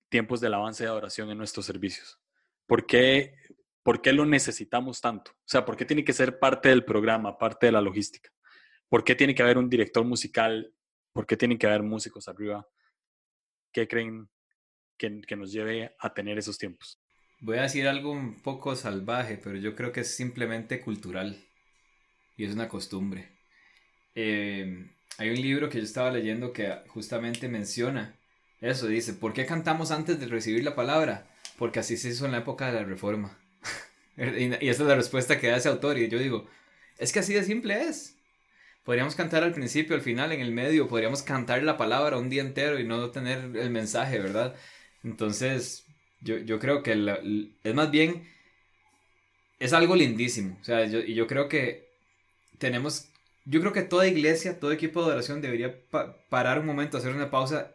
tiempos de alabanza y adoración en nuestros servicios? ¿Por qué, ¿Por qué lo necesitamos tanto? O sea, ¿por qué tiene que ser parte del programa, parte de la logística? ¿Por qué tiene que haber un director musical? ¿Por qué tienen que haber músicos arriba? ¿Qué creen que, nos lleve a tener esos tiempos? Voy a decir algo un poco salvaje, pero yo creo que es simplemente cultural y es una costumbre. Em, hay un libro que yo estaba leyendo que justamente menciona eso, dice, ¿por qué cantamos antes de recibir la palabra? Porque así se hizo en la época de la Reforma. (laughs) y esa es la respuesta que da ese autor y yo digo, es que así de simple es. Podríamos cantar al principio, al final, en el medio, podríamos cantar la palabra un día entero y no tener el mensaje, ¿verdad? Entonces, yo, yo creo que es más bien, es algo lindísimo. O sea, yo, y yo creo que tenemos, yo creo que toda iglesia, todo equipo de oración debería parar un momento, hacer una pausa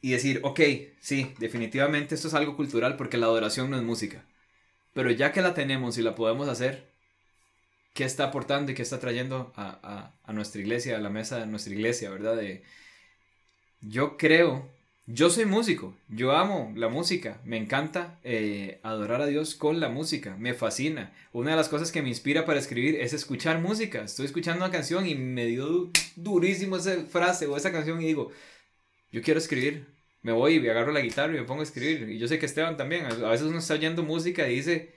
y decir, ok, sí, definitivamente esto es algo cultural porque la adoración no es música. Pero ya que la tenemos y la podemos hacer, qué está aportando y qué está trayendo a, nuestra iglesia, a la mesa de nuestra iglesia, ¿verdad? De, yo creo, yo soy músico, yo amo la música, me encanta eh, adorar a Dios con la música, me fascina. Una de las cosas que me inspira para escribir es escuchar música. Estoy escuchando una canción y me dio durísimo esa frase o esa canción y digo, yo quiero escribir. Me voy y agarro la guitarra y me pongo a escribir. Y yo sé que Esteban también, a veces uno está oyendo música y dice,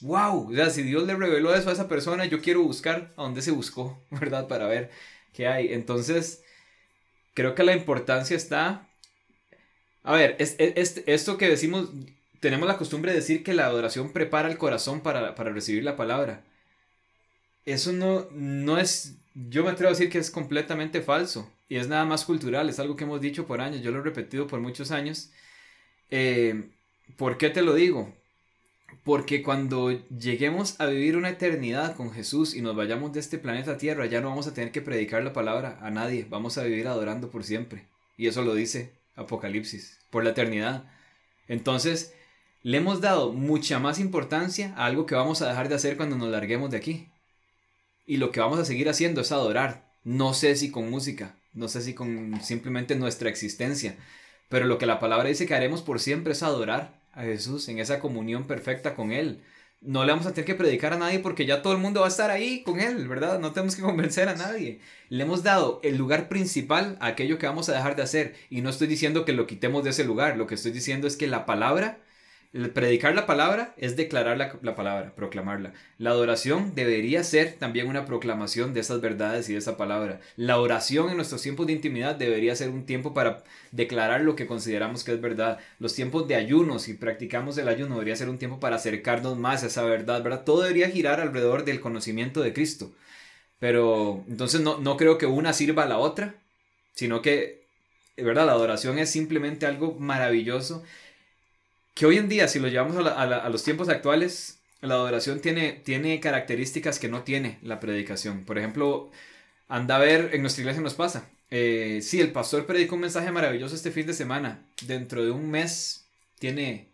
wow, o sea, si Dios le reveló eso a esa persona, yo quiero buscar a dónde se buscó, (laughs) ¿verdad? Para ver qué hay. Entonces, creo que la importancia está... A ver, es, esto que decimos, tenemos la costumbre de decir que la adoración prepara el corazón para, para recibir la palabra. Eso no, no es, yo me atrevo a decir que es completamente falso y es nada más cultural, es algo que hemos dicho por años, yo lo he repetido por muchos años. Eh, ¿Por qué te lo digo? Porque cuando lleguemos a vivir una eternidad con Jesús y nos vayamos de este planeta Tierra, ya no vamos a tener que predicar la palabra a nadie, vamos a vivir adorando por siempre. Y eso lo dice Apocalipsis, por la eternidad. Entonces, le hemos dado mucha más importancia a algo que vamos a dejar de hacer cuando nos larguemos de aquí. Y lo que vamos a seguir haciendo es adorar. No sé si con música, no sé si con simplemente nuestra existencia, pero lo que la palabra dice que haremos por siempre es adorar a Jesús, en esa comunión perfecta con Él. No le vamos a tener que predicar a nadie porque ya todo el mundo va a estar ahí con Él, ¿verdad? No tenemos que (laughs) convencer a nadie. Le hemos dado el lugar principal a aquello que vamos a dejar de hacer. Y no estoy diciendo que lo quitemos de ese lugar, lo que estoy diciendo es que la palabra predicar la palabra es declarar la, la, palabra, proclamarla. La adoración debería ser también una proclamación de esas verdades y de esa palabra. La oración en nuestros tiempos de intimidad debería ser un tiempo para declarar lo que consideramos que es verdad. Los tiempos de ayuno, si practicamos el ayuno, debería ser un tiempo para acercarnos más a esa verdad, ¿verdad? Todo debería girar alrededor del conocimiento de Cristo. Pero entonces no, no creo que una sirva a la otra, sino que, ¿verdad? La adoración es simplemente algo maravilloso que hoy en día, si lo llevamos a, los tiempos actuales, la adoración tiene, tiene características que no tiene la predicación. Por ejemplo, anda a ver, en nuestra iglesia nos pasa. Eh, sí, el pastor predicó un mensaje maravilloso este fin de semana. Dentro de un mes tiene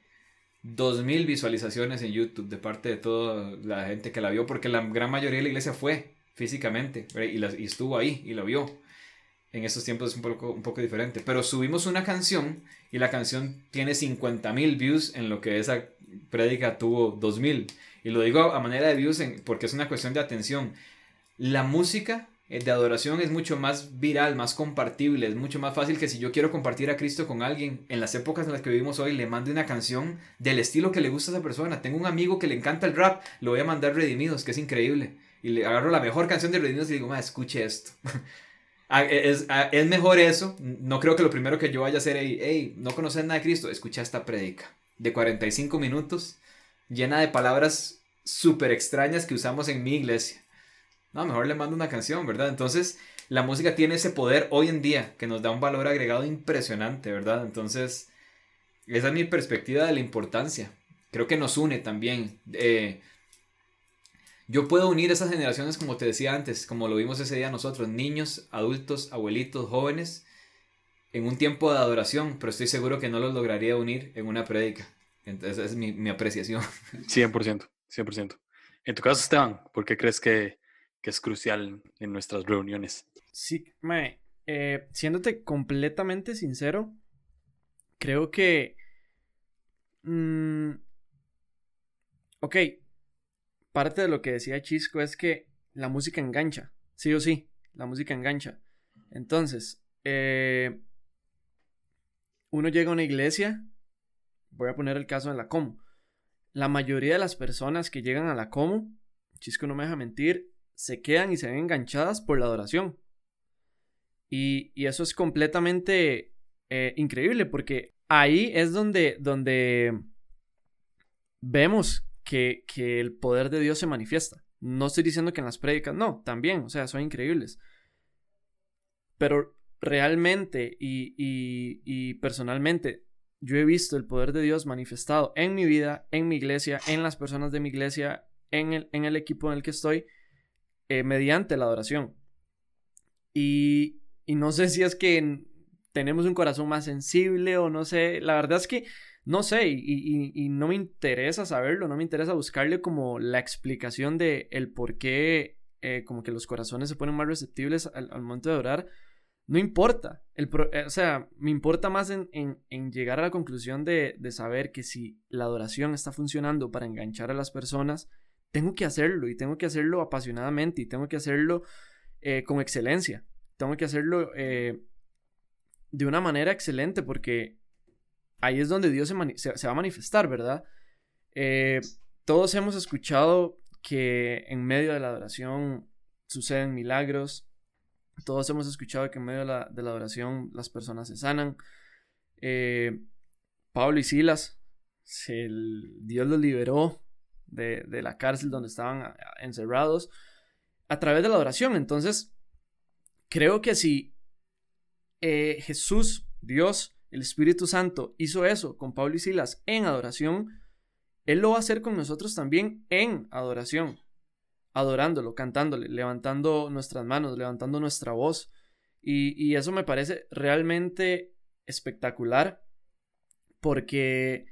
2.000 visualizaciones en YouTube de parte de toda la gente que la vio, porque la gran mayoría de la iglesia fue físicamente y, y estuvo ahí y la vio en estos tiempos es un poco, un poco diferente. Pero subimos una canción y la canción tiene 50.000 views en lo que esa prédica tuvo 2.000. Y lo digo a manera de views porque es una cuestión de atención. La música eh, de adoración es mucho más viral, más compartible, es mucho más fácil que si yo quiero compartir a Cristo con alguien en las épocas en las que vivimos hoy, le mande una canción del estilo que le gusta a esa persona. Tengo un amigo que le encanta el rap, lo voy a mandar Redimidos, que es increíble. Y le agarro la mejor canción de Redimidos y digo, escuche esto. (laughs) Ah, e, es, ah, es, mejor eso. No creo que lo primero que yo vaya a hacer es, hey, no conoces nada de Cristo, escucha esta predica de 45 minutos, llena de palabras súper extrañas que usamos en mi iglesia. No, mejor le mando una canción, ¿verdad? Entonces, la música tiene ese poder hoy en día que nos da un valor agregado impresionante, ¿verdad? Entonces, esa es mi perspectiva de la importancia. Creo que nos une también. Eh, yo puedo unir esas generaciones, como te decía antes, como lo vimos ese día nosotros, niños, adultos, abuelitos, jóvenes, en un tiempo de adoración, pero estoy seguro que no los lograría unir en una prédica. Entonces, esa es mi, mi apreciación. (laughs) 100%, 100%. En tu caso, Esteban, ¿por qué crees que, que es crucial en nuestras reuniones? Sí, me, eh, siéndote completamente sincero, creo que... Mmm, ok, parte de lo que decía Chisco es que la música engancha, sí o sí, la música engancha. Entonces, eh, uno llega a una iglesia, voy a poner el caso de la Como. La mayoría de las personas que llegan a la Como, Chisco no me deja mentir, se quedan y se ven enganchadas por la adoración. Y, eso es completamente eh, increíble porque ahí es donde, donde vemos que, el poder de Dios se manifiesta. No estoy diciendo que en las prédicas, no, también, o sea, son increíbles. Pero realmente y, personalmente, yo he visto el poder de Dios manifestado en mi vida, en mi iglesia, en las personas de mi iglesia, en el, en el equipo en el que estoy, eh, mediante la adoración. Y, y no sé si es que tenemos un corazón más sensible o no sé, la verdad es que no sé, y, no me interesa saberlo, no me interesa buscarle como la explicación de el por qué eh, como que los corazones se ponen más receptibles al, momento de orar. No importa, el eh, o sea, me importa más en, llegar a la conclusión de, saber que si la adoración está funcionando para enganchar a las personas, tengo que hacerlo y tengo que hacerlo apasionadamente y tengo que hacerlo eh, con excelencia, tengo que hacerlo de una manera excelente porque ahí es donde Dios se, va a manifestar, ¿verdad? Eh, todos hemos escuchado que en medio de la adoración suceden milagros. Todos hemos escuchado que en medio de la, adoración las personas se sanan. Eh, Pablo y Silas, Dios los liberó de, la cárcel donde estaban encerrados a través de la adoración. Entonces, creo que si eh, Jesús, Dios, el Espíritu Santo hizo eso con Pablo y Silas en adoración, Él lo va a hacer con nosotros también en adoración, adorándolo, cantándole, levantando nuestras manos, levantando nuestra voz. Y, eso me parece realmente espectacular porque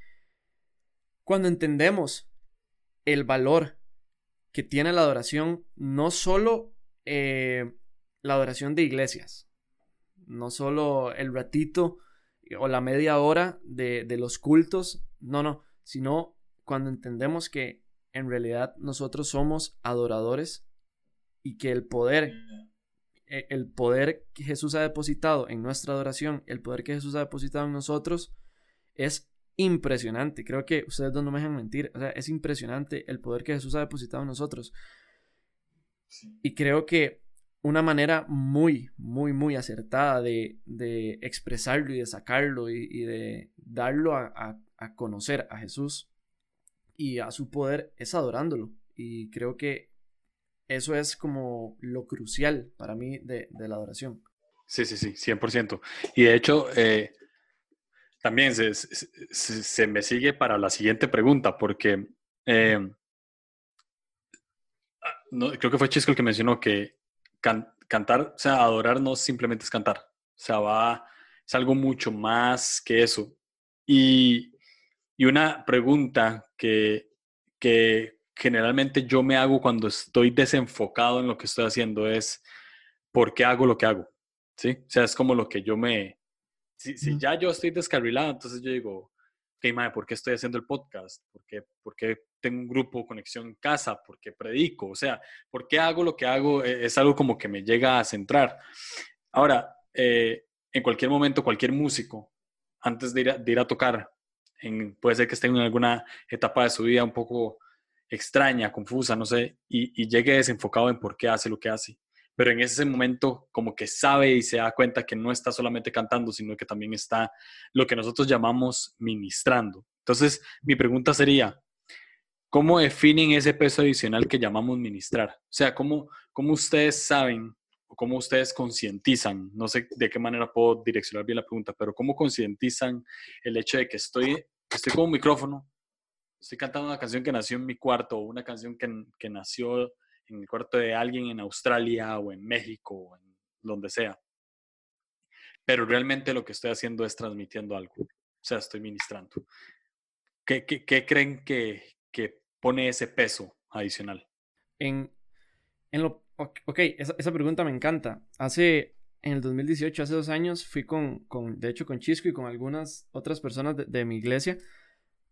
cuando entendemos el valor que tiene la adoración, no solo eh, la adoración de iglesias, no solo el ratito o la media hora de, los cultos, no, no, sino cuando entendemos que en realidad nosotros somos adoradores y que el poder, e, el poder que Jesús ha depositado en nuestra adoración, el poder que Jesús ha depositado en nosotros, es impresionante. Creo que ustedes dos no me dejan mentir. O sea, es impresionante el poder que Jesús ha depositado en nosotros. Y creo que una manera muy, muy, muy acertada de, expresarlo y de sacarlo y, de darlo a, conocer a Jesús y a su poder es adorándolo. Y creo que eso es como lo crucial para mí de, la adoración. Sí, sí, sí, 100%. Y de hecho, eh, también se, me sigue para la siguiente pregunta, porque eh, ah, creo que fue Chisco el que mencionó que cantar, o sea, adorar no simplemente es cantar, o sea, va, es algo mucho más que eso. Y, y una pregunta que, que generalmente yo me hago cuando estoy desenfocado en lo que estoy haciendo es, ¿por qué hago lo que hago? ¿Sí? O sea, es como lo que yo me... Si, si ya yo estoy descarrilado, entonces yo digo, ¿qué madre, ¿por qué estoy haciendo el podcast? ¿Por qué, ¿Por qué tengo un grupo conexión casa? ¿Por qué predico? O sea, ¿por qué hago lo que hago? E, es algo como que me llega a centrar. Ahora, eh, en cualquier momento, cualquier músico, antes de ir a, de ir a tocar, en, puede ser que esté en alguna etapa de su vida un poco extraña, confusa, no sé, y, y llegue desenfocado en por qué hace lo que hace pero en ese momento como que sabe y se da cuenta que no está solamente cantando, sino que también está lo que nosotros llamamos ministrando. Entonces, mi pregunta sería, ¿cómo definen ese peso adicional que llamamos ministrar? O sea, ¿cómo, cómo ustedes saben o cómo ustedes concientizan, no sé de qué manera puedo direccionar bien la pregunta, pero cómo concientizan el hecho de que estoy, estoy con un micrófono, estoy cantando una canción que nació en mi cuarto o una canción que, que nació en el cuarto de alguien en Australia o en México o en donde sea. Pero realmente lo que estoy haciendo es transmitiendo algo. O sea, estoy ministrando. ¿Qué, qué, creen que, que, pone ese peso adicional? En, en lo, ok, esa, esa, pregunta me encanta. Hace, en el 2018, hace dos años, fui con, de hecho, con Chisco y con algunas otras personas de, mi iglesia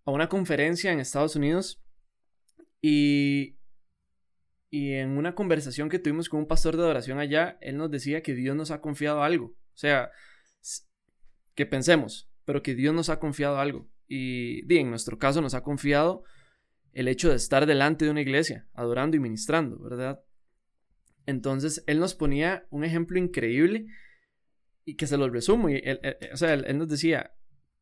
a una conferencia en Estados Unidos y y en una conversación que tuvimos con un pastor de adoración allá, él nos decía que Dios nos ha confiado algo. O sea, que pensemos, pero que Dios nos ha confiado algo. Y, en nuestro caso nos ha confiado el hecho de estar delante de una iglesia, adorando y ministrando, ¿verdad? Entonces, él nos ponía un ejemplo increíble y que se lo resumo. Y o sea, él nos decía,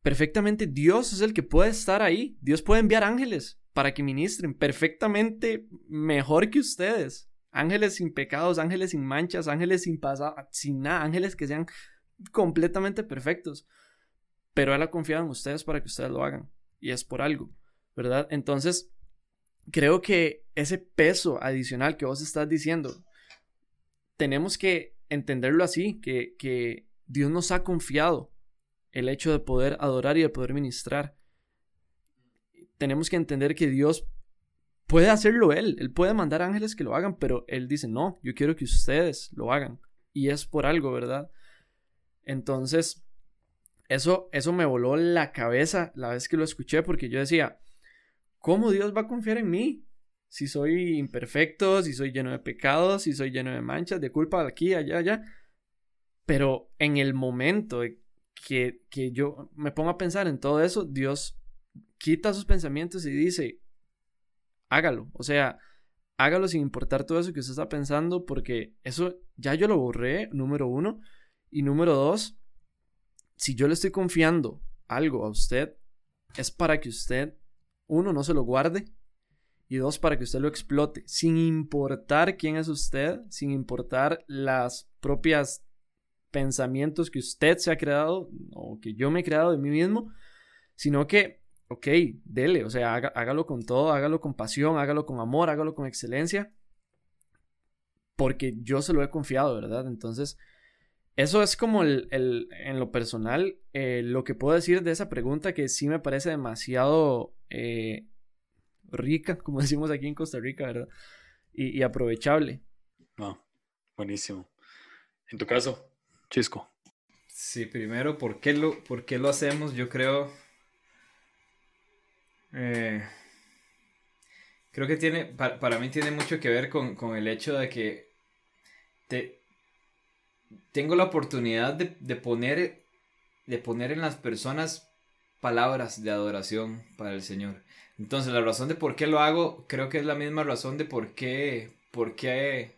perfectamente Dios es el que puede estar ahí. Dios puede enviar ángeles para que ministren perfectamente mejor que ustedes. Ángeles sin pecados, ángeles sin manchas, ángeles sin pasado, sin nada, ángeles que sean completamente perfectos. Pero Él ha confiado en ustedes para que ustedes lo hagan. Y es por algo, ¿verdad? Entonces, creo que ese peso adicional que vos estás diciendo, tenemos que entenderlo así, que, que Dios nos ha confiado el hecho de poder adorar y de poder ministrar tenemos que entender que Dios puede hacerlo Él, Él puede mandar ángeles que lo hagan, pero Él dice, no, yo quiero que ustedes lo hagan. Y es por algo, ¿verdad? Entonces, eso, eso me voló la cabeza la vez que lo escuché, porque yo decía, ¿cómo Dios va a confiar en mí? Si soy imperfecto, si soy lleno de pecados, si soy lleno de manchas, de culpa aquí, allá, allá. Pero en el momento que, que yo me pongo a pensar en todo eso, Dios quita sus pensamientos y dice, hágalo. O sea, hágalo sin importar todo eso que usted está pensando, porque eso ya yo lo borré, número uno. Y número dos, si yo le estoy confiando algo a usted, es para que usted, uno, no se lo guarde. Y dos, para que usted lo explote, sin importar quién es usted, sin importar las propias pensamientos que usted se ha creado o que yo me he creado de mí mismo, sino que ok, dele, o sea, hágalo con todo, hágalo con pasión, hágalo con amor, hágalo con excelencia, porque yo se lo he confiado, ¿verdad? Entonces, eso es como el, en lo personal, eh, lo que puedo decir de esa pregunta que sí me parece demasiado eh, rica, (laughs) como decimos aquí en Costa Rica, ¿verdad? Y, aprovechable. No, buenísimo. En tu caso, Chisco. Sí, primero, ¿por qué lo, por qué lo hacemos? Yo creo eh, creo que tiene, para, mí tiene mucho que ver con, el hecho de que te, tengo la oportunidad de, poner, de poner en las personas palabras de adoración para el Señor. Entonces, la razón de por qué lo hago, creo que es la misma razón de por qué, por qué,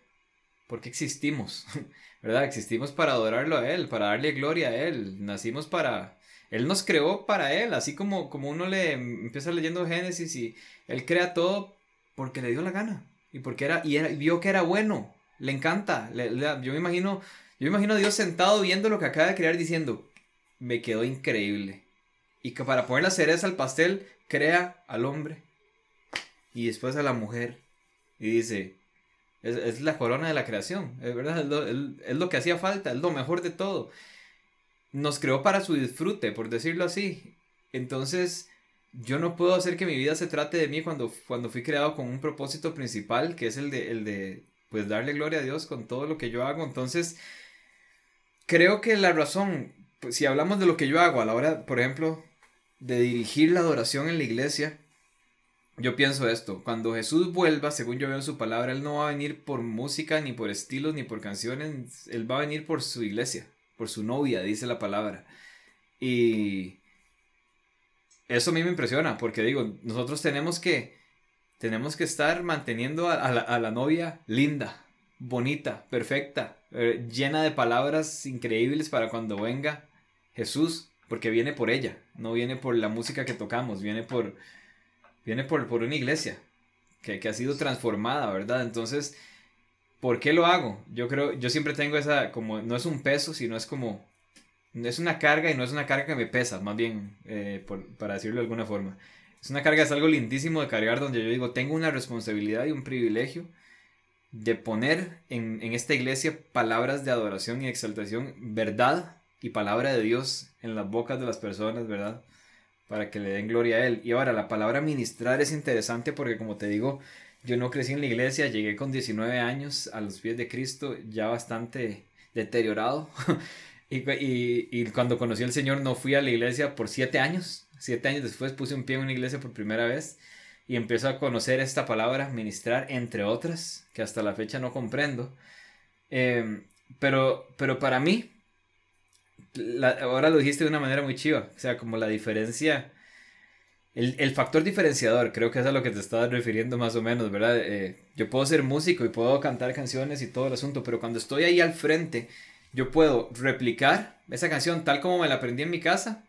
por qué existimos, (laughs) ¿verdad? Existimos para adorarlo a Él, para darle gloria a Él. Nacimos para, Él nos creó para Él, así como, como uno le empieza leyendo Génesis y Él crea todo porque le dio la gana y porque era, y, vio que era bueno, le encanta. yo me imagino, yo me imagino a Dios sentado viendo lo que acaba de crear diciendo, me quedó increíble. Y que para poner la cereza al pastel, crea al hombre y después a la mujer. Y dice, es, la corona de la creación, es verdad, es lo, que hacía falta, es lo mejor de todo. Nos creó para su disfrute, por decirlo así. Entonces, yo no puedo hacer que mi vida se trate de mí cuando, cuando fui creado con un propósito principal, que es el de, el de, pues, darle gloria a Dios con todo lo que yo hago. Entonces, creo que la razón, pues, si hablamos de lo que yo hago a la hora, por ejemplo, de dirigir la adoración en la iglesia, yo pienso esto, cuando Jesús vuelva, según yo veo en su palabra, Él no va a venir por música, ni por estilos, ni por canciones, Él va a venir por su iglesia, por su novia, dice la palabra. Y eso a mí me impresiona, porque digo, nosotros tenemos que, tenemos que estar manteniendo a, la, novia linda, bonita, perfecta, eh, llena de palabras increíbles para cuando venga Jesús, porque viene por ella, no viene por la música que tocamos, viene por, viene por, por una iglesia que, que ha sido transformada, ¿verdad? Entonces, ¿por qué lo hago? Yo creo, yo siempre tengo esa, como, no es un peso, sino es como, es una carga y no es una carga que me pesa, más bien, eh, para decirlo de alguna forma. Es una carga, es algo lindísimo de cargar donde yo digo, tengo una responsabilidad y un privilegio de poner en, en esta iglesia palabras de adoración y exaltación, verdad y palabra de Dios en las bocas de las personas, ¿verdad? Para que le den gloria a Él. Y ahora, la palabra ministrar es interesante porque, como te digo, yo no crecí en la iglesia, llegué con 19 años a los pies de Cristo, ya bastante deteriorado. (laughs) Y, cuando conocí al Señor no fui a la iglesia por siete años. Siete años después puse un pie en una iglesia por primera vez y empiezo a conocer esta palabra, ministrar, entre otras, que hasta la fecha no comprendo. Em, pero, pero para mí, ahora lo dijiste de una manera muy chiva, o sea, como la diferencia, el, factor diferenciador, creo que es a lo que te estabas refiriendo más o menos, ¿verdad? Eh, yo puedo ser músico y puedo cantar canciones y todo el asunto, pero cuando estoy ahí al frente, yo puedo replicar esa canción tal como me la aprendí en mi casa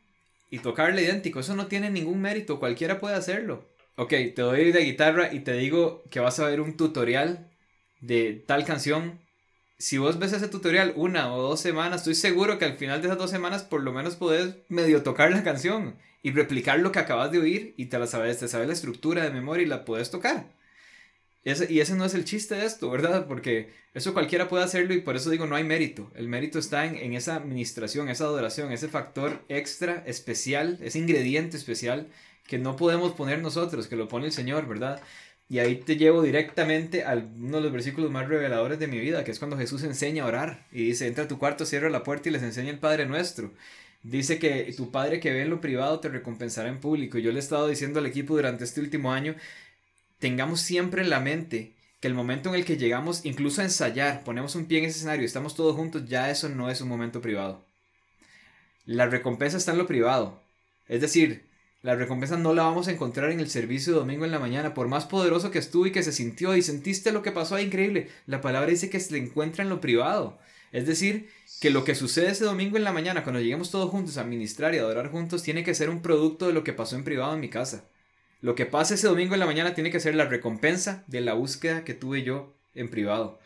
y tocarle idéntico. Eso no tiene ningún mérito, cualquiera puede hacerlo. Ok, te doy de guitarra y te digo que vas a ver un tutorial de tal canción. Si vos ves ese tutorial una o dos semanas, estoy seguro que al final de esas dos semanas por lo menos podés medio tocar la canción y replicar lo que acabas de oír y te la sabes, te sabes la estructura de memoria y la puedes tocar y ese no es el chiste de esto, ¿verdad? Porque eso cualquiera puede hacerlo y por eso digo, no hay mérito. El mérito está en, esa administración, esa adoración, ese factor extra, especial, ese ingrediente especial que no podemos poner nosotros, que lo pone el Señor, ¿verdad? Y ahí te llevo directamente a uno de los versículos más reveladores de mi vida, que es cuando Jesús enseña a orar y dice, entra a tu cuarto, cierra la puerta y les enseña el Padre nuestro. Dice que tu Padre que ve en lo privado te recompensará en público. Yo le he estado diciendo al equipo durante este último año tengamos siempre en la mente que el momento en el que llegamos incluso a ensayar, ponemos un pie en ese escenario, estamos todos juntos, ya eso no es un momento privado. La recompensa está en lo privado. Es decir, la recompensa no la vamos a encontrar en el servicio de domingo en la mañana, por más poderoso que estuvo y que se sintió y sentiste lo que pasó, increíble. La palabra dice que se encuentra en lo privado. Es decir, que lo que sucede ese domingo en la mañana, cuando lleguemos todos juntos a ministrar y adorar juntos, tiene que ser un producto de lo que pasó en privado en mi casa. Lo que pasa ese domingo en la mañana tiene que ser la recompensa de la búsqueda que tuve yo en privado.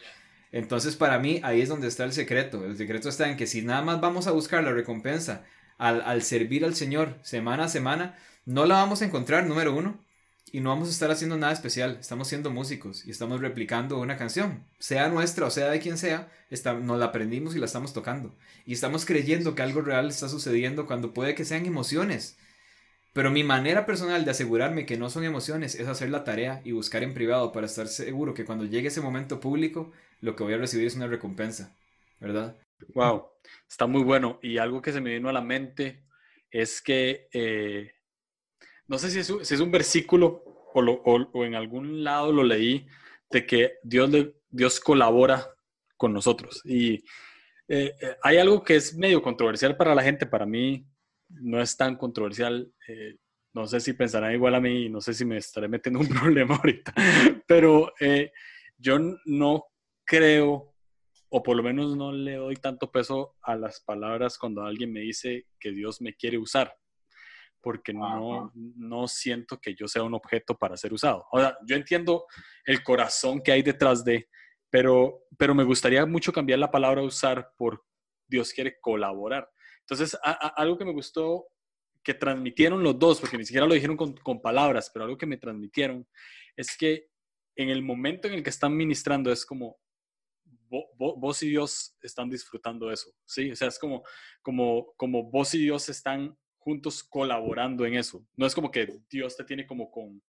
Entonces para mí ahí es donde está el secreto. El secreto está en que si nada más vamos a buscar la recompensa al, servir al Señor semana a semana, no la vamos a encontrar, número uno, y no vamos a estar haciendo nada especial. Estamos siendo músicos y estamos replicando una canción, sea nuestra o sea de quien sea, está, nos la aprendimos y la estamos tocando. Y estamos creyendo que algo real está sucediendo cuando puede que sean emociones. Pero mi manera personal de asegurarme que no son emociones es hacer la tarea y buscar en privado para estar seguro que cuando llegue ese momento público, lo que voy a recibir es una recompensa, ¿verdad? Wow, está muy bueno. Y algo que se me vino a la mente es que, eh, no sé si es, un, versículo o, en algún lado lo leí, de que Dios, Dios colabora con nosotros. Y eh, eh, hay algo que es medio controversial para la gente, para mí no es tan controversial. No sé si pensarán igual a mí, no sé si me estaré metiendo un (laughs) problema ahorita, pero yo no creo, o por lo menos no le doy tanto peso a las palabras cuando alguien me dice que Dios me quiere usar, porque no, no siento que yo sea un objeto para ser usado. Ahora, yo entiendo el corazón que hay detrás de, pero, pero me gustaría mucho cambiar la palabra usar por Dios quiere colaborar. Entonces, algo que me gustó que transmitieron los dos, porque ni siquiera lo dijeron con, con, palabras, pero algo que me transmitieron es que en el momento en el que están ministrando es como vos y Dios están disfrutando eso, ¿sí? O sea, es como, como, como vos y Dios están juntos colaborando en eso. No es como que Dios te tiene como, con,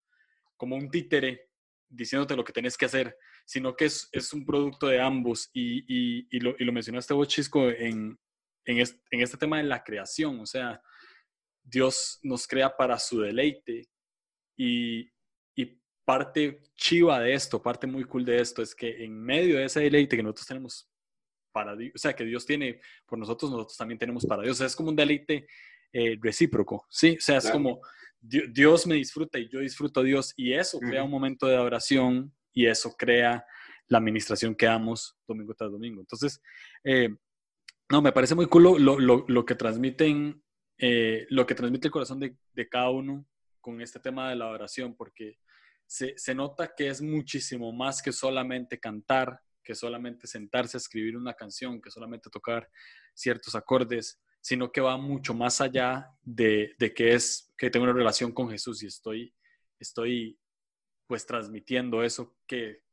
como un títere diciéndote lo que tienes que hacer, sino que es, es un producto de ambos. Y, y, lo, y lo, mencionaste vos, Chisco, en, en, en este tema de la creación. O sea, Dios nos crea para su deleite y parte chiva de esto, parte muy cool de esto, es que en medio de ese deleite que nosotros tenemos para Dios, o sea, que Dios tiene por nosotros, nosotros también tenemos para Dios. O sea, es como un deleite eh, recíproco, ¿sí? O sea, es como Dios me disfruta y yo disfruto a Dios y eso crea un momento de adoración y eso crea la administración que damos domingo tras domingo. Entonces, eh, no, me parece muy cool lo, lo, lo que transmiten, eh, lo que transmite el corazón de, de, cada uno con este tema de la adoración, porque se, se nota que es muchísimo más que solamente cantar, que solamente sentarse a escribir una canción, que solamente tocar ciertos acordes, sino que va mucho más allá de, que es que tengo una relación con Jesús y estoy, estoy pues transmitiendo eso que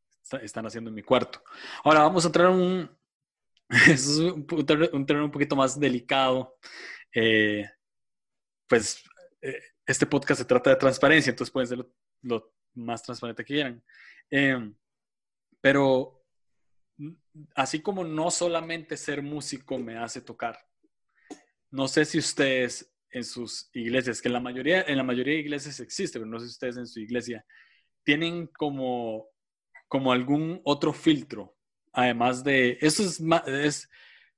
están haciendo en mi cuarto. Ahora vamos a entrar en un, (laughs) es un, terreno un poquito más delicado. Eh, pues eh, este podcast se trata de transparencia, entonces pueden ser lo, más transparente que quieran. Em, pero así como no solamente ser músico me hace tocar, no sé si ustedes en sus iglesias, que en la mayoría, en la mayoría de iglesias existe, pero no sé si ustedes en su iglesia tienen como, como algún otro filtro, además de, eso es más, es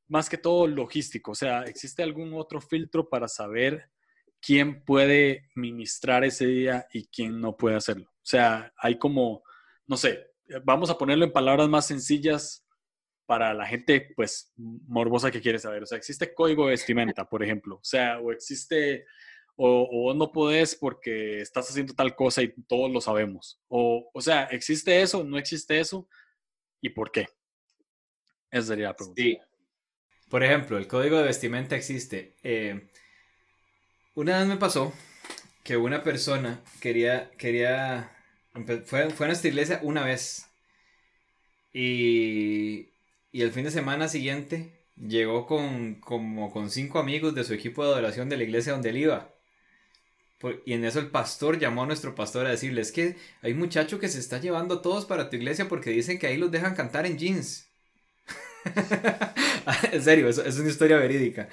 más que todo logístico, o sea, ¿existe algún otro filtro para saber quién puede ministrar ese día y quién no puede hacerlo? O sea, hay como, no sé, vamos a ponerlo en palabras más sencillas, para la gente, pues, morbosa que quiere saber. O sea, existe código de vestimenta, por ejemplo. O sea, o existe, o, no podés porque estás haciendo tal cosa y todos lo sabemos. O, o sea, ¿existe eso? ¿No existe eso? ¿Y por qué? Esa sería la pregunta. Sí. Por ejemplo, el código de vestimenta existe. Eh, una vez me pasó que una persona quería, quería, fue, fue a nuestra iglesia una vez. Y y el fin de semana siguiente llegó con como con cinco amigos de su equipo de adoración de la iglesia donde él iba. Y en eso el pastor llamó a nuestro pastor a decirle, es que hay un muchacho que se está llevando a todos para tu iglesia porque dicen que ahí los dejan cantar en jeans. (laughs) en serio, es, es una historia verídica.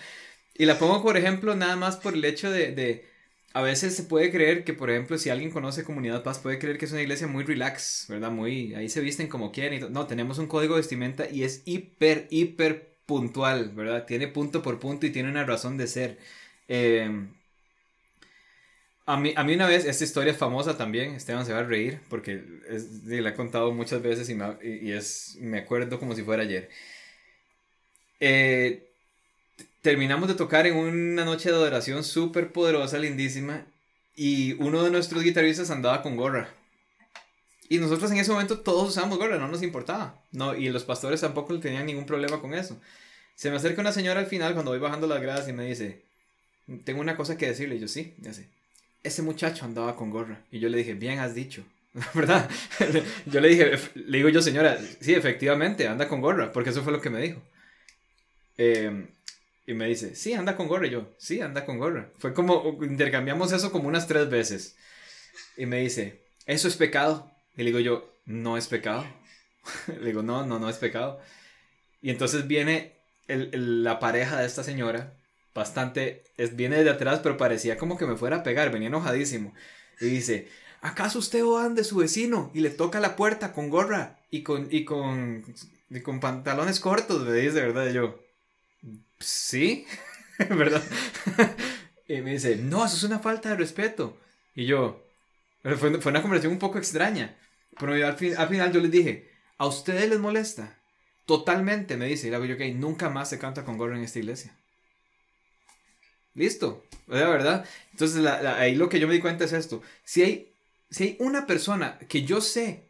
Y la pongo, por ejemplo, nada más por el hecho de, a veces se puede creer que, por ejemplo, si alguien conoce Comunidad Paz, puede creer que es una iglesia muy relax, ¿verdad? Muy, ahí se visten como quieren. no, tenemos un código de vestimenta y es hiper, hiper puntual, ¿verdad? Tiene punto por punto y tiene una razón de ser. Em, a, mí, a mí una vez, esta historia es famosa también, Esteban se va a reír porque es, la he contado muchas veces y, me, y es, me acuerdo como si fuera ayer. Eh, terminamos de tocar en una noche de adoración súper poderosa, lindísima, y uno de nuestros guitarristas andaba con gorra. Y nosotros en ese momento todos usamos gorra, no nos importaba. No, y los pastores tampoco tenían ningún problema con eso. Se me acerca una señora al final cuando voy bajando las gradas y me dice, tengo una cosa que decirle. Y yo, sí, ya sé. Ese muchacho andaba con gorra. Y yo le dije, bien has dicho. (laughs) ¿Verdad? (laughs) yo le dije, le digo yo, señora, sí, efectivamente, anda con gorra, porque eso fue lo que me dijo. Eh, y me dice, sí, anda con gorra. Y yo, sí, anda con gorra. Fue como, intercambiamos eso como unas tres veces. Y me dice, ¿eso es pecado? Y le digo yo, no es pecado. (laughs) le digo, no, no, no es pecado. Y entonces viene el, la pareja de esta señora, bastante, es, viene de atrás, pero parecía como que me fuera a pegar, venía enojadísimo. Y dice, ¿acaso usted o de su vecino? Y le toca la puerta con gorra y con, y con, y con pantalones cortos, me dice, ¿verdad? Yo, sí, (laughs) ¿verdad? (laughs) Y me dice, no, eso es una falta de respeto. Y yo, fue, fue una conversación un poco extraña. Pero al, fin, al final yo les dije, ¿a ustedes les molesta? Totalmente, me dice. Y le hago yo, ok, nunca más se canta con gorra en esta iglesia. Listo, la verdad. Entonces ahí lo que yo me di cuenta es esto. Si hay, si hay una persona que yo sé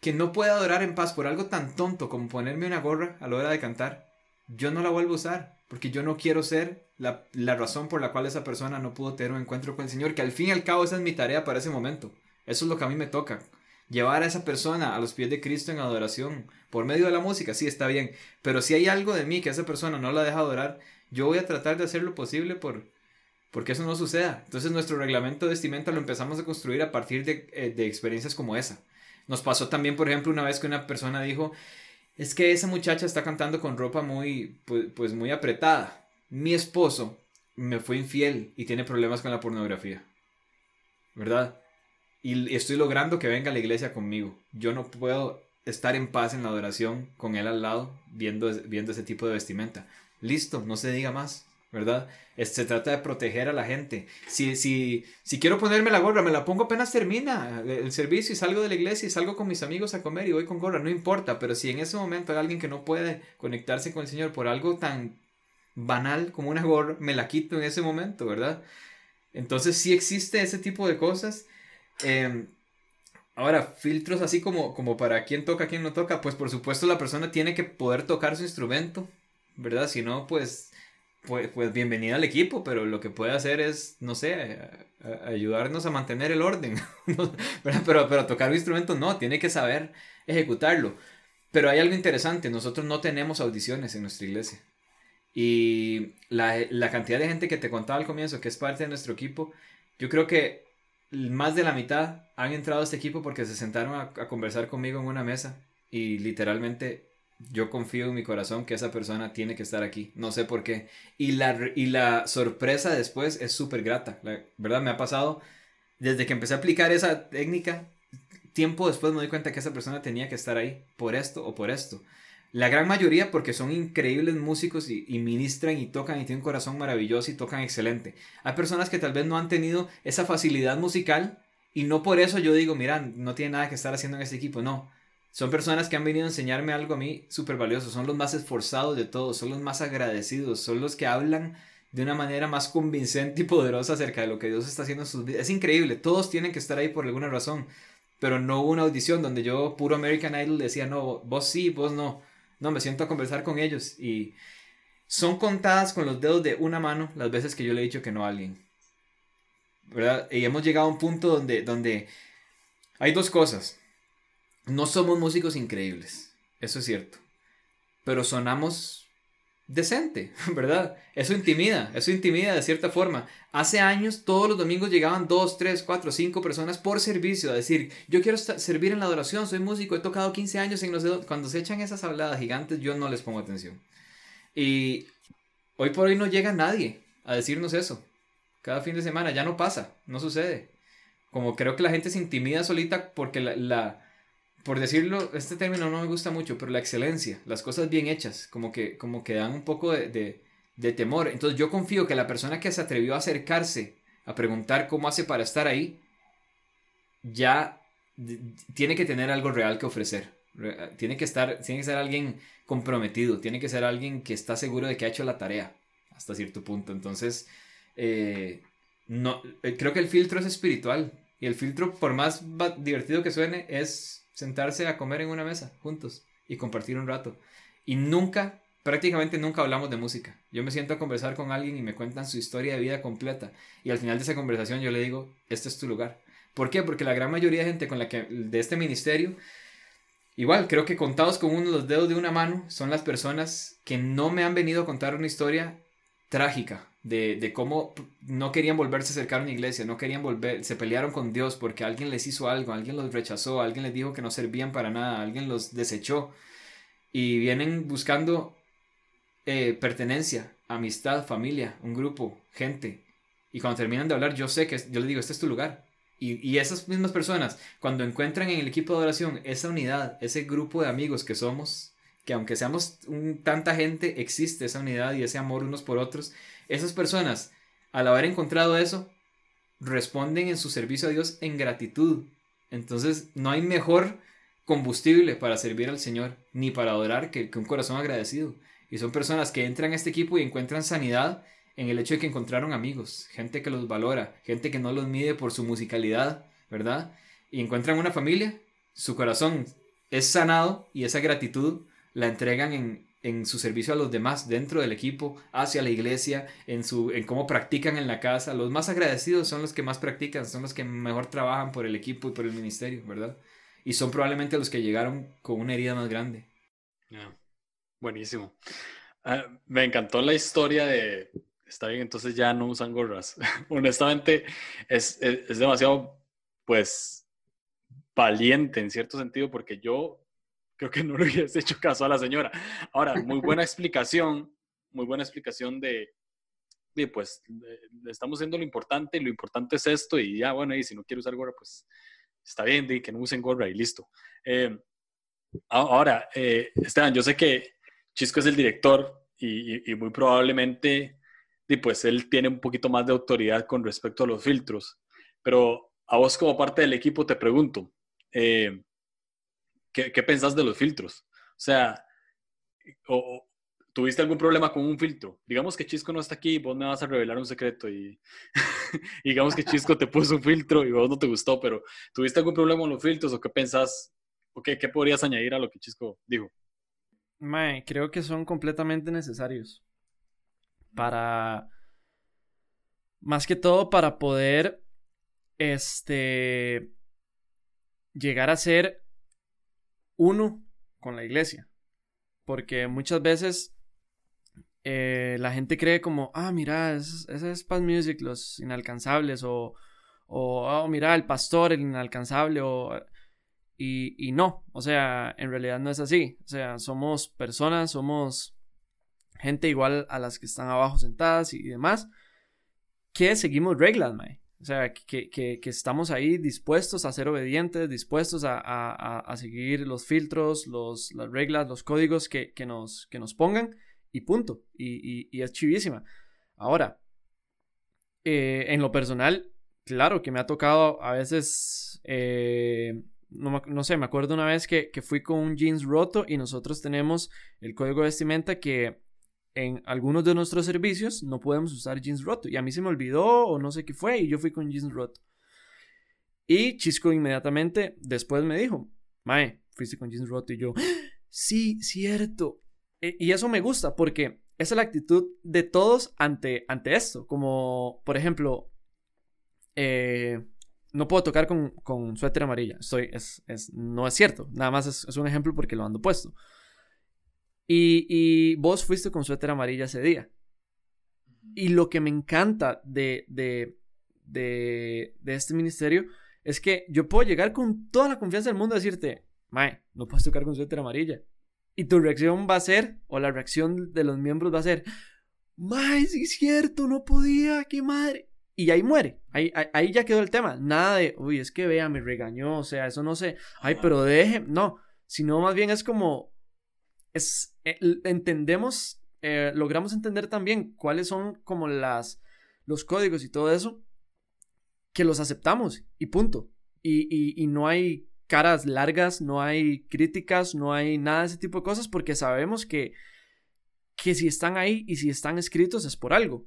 que no puede adorar en paz por algo tan tonto como ponerme una gorra a la hora de cantar, yo no la vuelvo a usar. Porque yo no quiero ser la, la razón por la cual esa persona no pudo tener un encuentro con el Señor. Que al fin y al cabo esa es mi tarea para ese momento. Eso es lo que a mí me toca. Llevar a esa persona a los pies de Cristo en adoración. Por medio de la música, sí, está bien. Pero si hay algo de mí que esa persona no la deja adorar, yo voy a tratar de hacer lo posible por, porque eso no suceda. Entonces nuestro reglamento de vestimenta lo empezamos a construir a partir de, eh, de, experiencias como esa. Nos pasó también, por ejemplo, una vez que una persona dijo, es que esa muchacha está cantando con ropa muy, pues, pues muy apretada. Mi esposo me fue infiel y tiene problemas con la pornografía. ¿Verdad? Y estoy logrando que venga a la iglesia conmigo. Yo no puedo estar en paz en la adoración con él al lado viendo, viendo ese tipo de vestimenta. Listo, no se diga más, ¿verdad? Se trata de proteger a la gente. Si, si, si quiero ponerme la gorra, me la pongo apenas termina el servicio y salgo de la iglesia y salgo con mis amigos a comer y voy con gorra, no importa, pero si en ese momento hay alguien que no puede conectarse con el Señor por algo tan banal como una gorra, me la quito en ese momento, ¿verdad? Entonces sí existe ese tipo de cosas. Em, ahora, filtros así como, como para quién toca, quién no toca, pues por supuesto la persona tiene que poder tocar su instrumento, ¿verdad? Si no, pues, pues, pues bienvenida al equipo, pero lo que puede hacer es, no sé, ayudarnos a mantener el orden, (laughs) pero, pero tocar un instrumento no, tiene que saber ejecutarlo. Pero hay algo interesante, nosotros no tenemos audiciones en nuestra iglesia. Y la, la, cantidad de gente que te contaba al comienzo, que es parte de nuestro equipo, yo creo que más de la mitad han entrado a este equipo porque se sentaron a, a conversar conmigo en una mesa y literalmente yo confío en mi corazón que esa persona tiene que estar aquí. No sé por qué. Y la, y la sorpresa después es súper grata. La verdad me ha pasado desde que empecé a aplicar esa técnica. Tiempo después me doy cuenta que esa persona tenía que estar ahí por esto o por esto. La gran mayoría porque son increíbles músicos y, ministran y tocan y tienen un corazón maravilloso y tocan excelente. Hay personas que tal vez no han tenido esa facilidad musical y no por eso yo digo, mira, no tiene nada que estar haciendo en este equipo. No, son personas que han venido a enseñarme algo a mí súper valioso. Son los más esforzados de todos, son los más agradecidos, son los que hablan de una manera más convincente y poderosa acerca de lo que Dios está haciendo en sus vidas. Es increíble, todos tienen que estar ahí por alguna razón. Pero no hubo una audición donde yo, puro American Idol, decía, no, vos sí, vos no. No, me siento a conversar con ellos. Y son contadas con los dedos de una mano las veces que yo le he dicho que no a alguien. ¿Verdad? Y hemos llegado a un punto donde, donde hay dos cosas no somos músicos increíbles, eso es cierto, pero sonamos decente, (laughs) ¿verdad? Eso intimida, eso intimida de cierta forma. Hace años todos los domingos llegaban dos, tres, cuatro, cinco personas por servicio a decir, yo quiero servir en la adoración, soy músico, he tocado 15 años en los. Cuando se echan esas habladas gigantes yo no les pongo atención. Y hoy por hoy no llega nadie a decirnos eso. Cada fin de semana ya no pasa, no sucede. Como creo que la gente se intimida solita porque la por decirlo, este término no me gusta mucho, pero la excelencia, las cosas bien hechas, como que, como que dan un poco de, de, temor. Entonces yo confío que la persona que se atrevió a acercarse a preguntar cómo hace para estar ahí, ya tiene que tener algo real que ofrecer. Tiene que, estar, tiene que ser alguien comprometido, tiene que ser alguien que está seguro de que ha hecho la tarea hasta cierto punto. Entonces, eh, no, eh, creo que el filtro es espiritual. Y el filtro, por más divertido que suene, es sentarse a comer en una mesa juntos y compartir un rato. Y nunca, prácticamente nunca hablamos de música. Yo me siento a conversar con alguien y me cuentan su historia de vida completa. Y al final de esa conversación yo le digo, este es tu lugar. ¿Por qué? Porque la gran mayoría de gente con la que, de este ministerio, igual, creo que contados con uno los dedos de una mano, son las personas que no me han venido a contar una historia trágica de, de, cómo no querían volverse a acercar a una iglesia, no querían volver, se pelearon con Dios porque alguien les hizo algo, alguien los rechazó, alguien les dijo que no servían para nada, alguien los desechó y vienen buscando eh, pertenencia, amistad, familia, un grupo, gente. Y cuando terminan de hablar, yo sé que yo les digo, este es tu lugar. Y, y esas mismas personas, cuando encuentran en el equipo de oración esa unidad, ese grupo de amigos que somos, que aunque seamos tanta gente, existe esa unidad y ese amor unos por otros, esas personas al haber encontrado eso, responden en su servicio a Dios en gratitud. Entonces, no hay mejor combustible para servir al Señor, ni para adorar que, un corazón agradecido. Y son personas que entran a este equipo y encuentran sanidad en el hecho de que encontraron amigos, gente que los valora, gente que no los mide por su musicalidad, ¿verdad? Y encuentran una familia, su corazón es sanado y esa gratitud la entregan en, en su servicio a los demás dentro del equipo, hacia la iglesia, en, su, en cómo practican en la casa. Los más agradecidos son los que más practican, son los que mejor trabajan por el equipo y por el ministerio, ¿verdad? Y son probablemente los que llegaron con una herida más grande. Buenísimo. Ah, me encantó la historia de, está bien, entonces ya no usan gorras. (laughs) Honestamente, es, es, es demasiado, pues, valiente en cierto sentido, porque yo creo que no le hubiese hecho caso a la señora. Ahora, muy buena explicación, muy buena explicación de, de pues, le estamos haciendo lo importante, lo importante es esto, y ya, bueno, y si no quiere usar gorra, pues está bien, de que no usen gorra y listo. Eh, ahora, eh, Esteban, yo sé que Chisco es el director y, muy probablemente, y pues él tiene un poquito más de autoridad con respecto a los filtros, pero a vos como parte del equipo te pregunto, eh, ¿qué, ¿qué, pensás de los filtros? O sea, ¿tuviste algún problema con un filtro? Digamos que Chisco no está aquí y vos me vas a revelar un secreto y, (laughs) digamos que Chisco te puso un filtro y vos no te gustó, pero ¿tuviste algún problema con los filtros o qué pensás? ¿O qué, podrías añadir a lo que Chisco dijo? Creo que son completamente necesarios para más que todo para poder este llegar a ser uno con la iglesia. Porque muchas veces eh, la gente cree como, ah, mira, ese es Paz Music, los inalcanzables, o, o oh, mira, el pastor, el inalcanzable, o... Y, y no, o sea, en realidad no es así. O sea, somos personas, somos gente igual a las que están abajo sentadas y demás, que seguimos reglas. O sea, que, que, que, estamos ahí dispuestos a ser obedientes, dispuestos a, a, a seguir los filtros, los, las reglas, los códigos que, nos, que nos pongan y punto. Y, y, es chivísima. Ahora, eh, en lo personal, claro que me ha tocado a veces, eh, no, no, sé, me acuerdo una vez que, que fui con un jeans roto y nosotros tenemos el código de vestimenta que en algunos de nuestros servicios no podemos usar jeans roto. Y a mí se me olvidó o no sé qué fue y yo fui con jeans roto. Y Chisco inmediatamente después me dijo, Mae, fuiste con jeans roto y yo, sí, cierto. E, y eso me gusta porque esa es la actitud de todos ante, ante esto. Como, por ejemplo, eh, no puedo tocar con, con suéter amarilla. Estoy, es, es, no es cierto. Nada más es, es un ejemplo porque lo ando puesto. Y, vos fuiste con suéter amarilla ese día. Y lo que me encanta de, de, de, este ministerio es que yo puedo llegar con toda la confianza del mundo a decirte, Mae, no puedes tocar con suéter amarilla. Y tu reacción va a ser, o la reacción de los miembros va a ser, Mae, sí es cierto, no podía, qué madre. Y ahí muere, ahí, ahí, ya quedó el tema. Nada de, uy, es que vea, me regañó, o sea, eso no sé, ay, pero deje, no, sino más bien es como, es, eh, entendemos, eh, logramos entender también cuáles son como las, los códigos y todo eso, que los aceptamos y punto. Y, y, no hay caras largas, no hay críticas, no hay nada de ese tipo de cosas porque sabemos que, que si están ahí y si están escritos es por algo.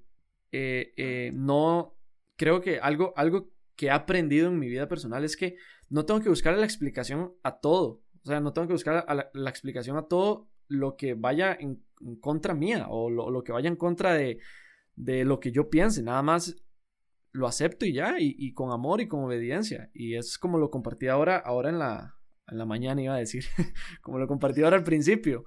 Eh, no, creo que algo, algo que he aprendido en mi vida personal es que no tengo que buscar la explicación a todo. O sea, no tengo que buscar la explicación a todo lo que vaya en, contra mía o lo, que vaya en contra de, de, lo que yo piense. Nada más lo acepto y ya, y, con amor y con obediencia. Y es como lo compartí ahora, ahora en la, en la mañana, iba a decir, (laughs) como lo compartí ahora al principio.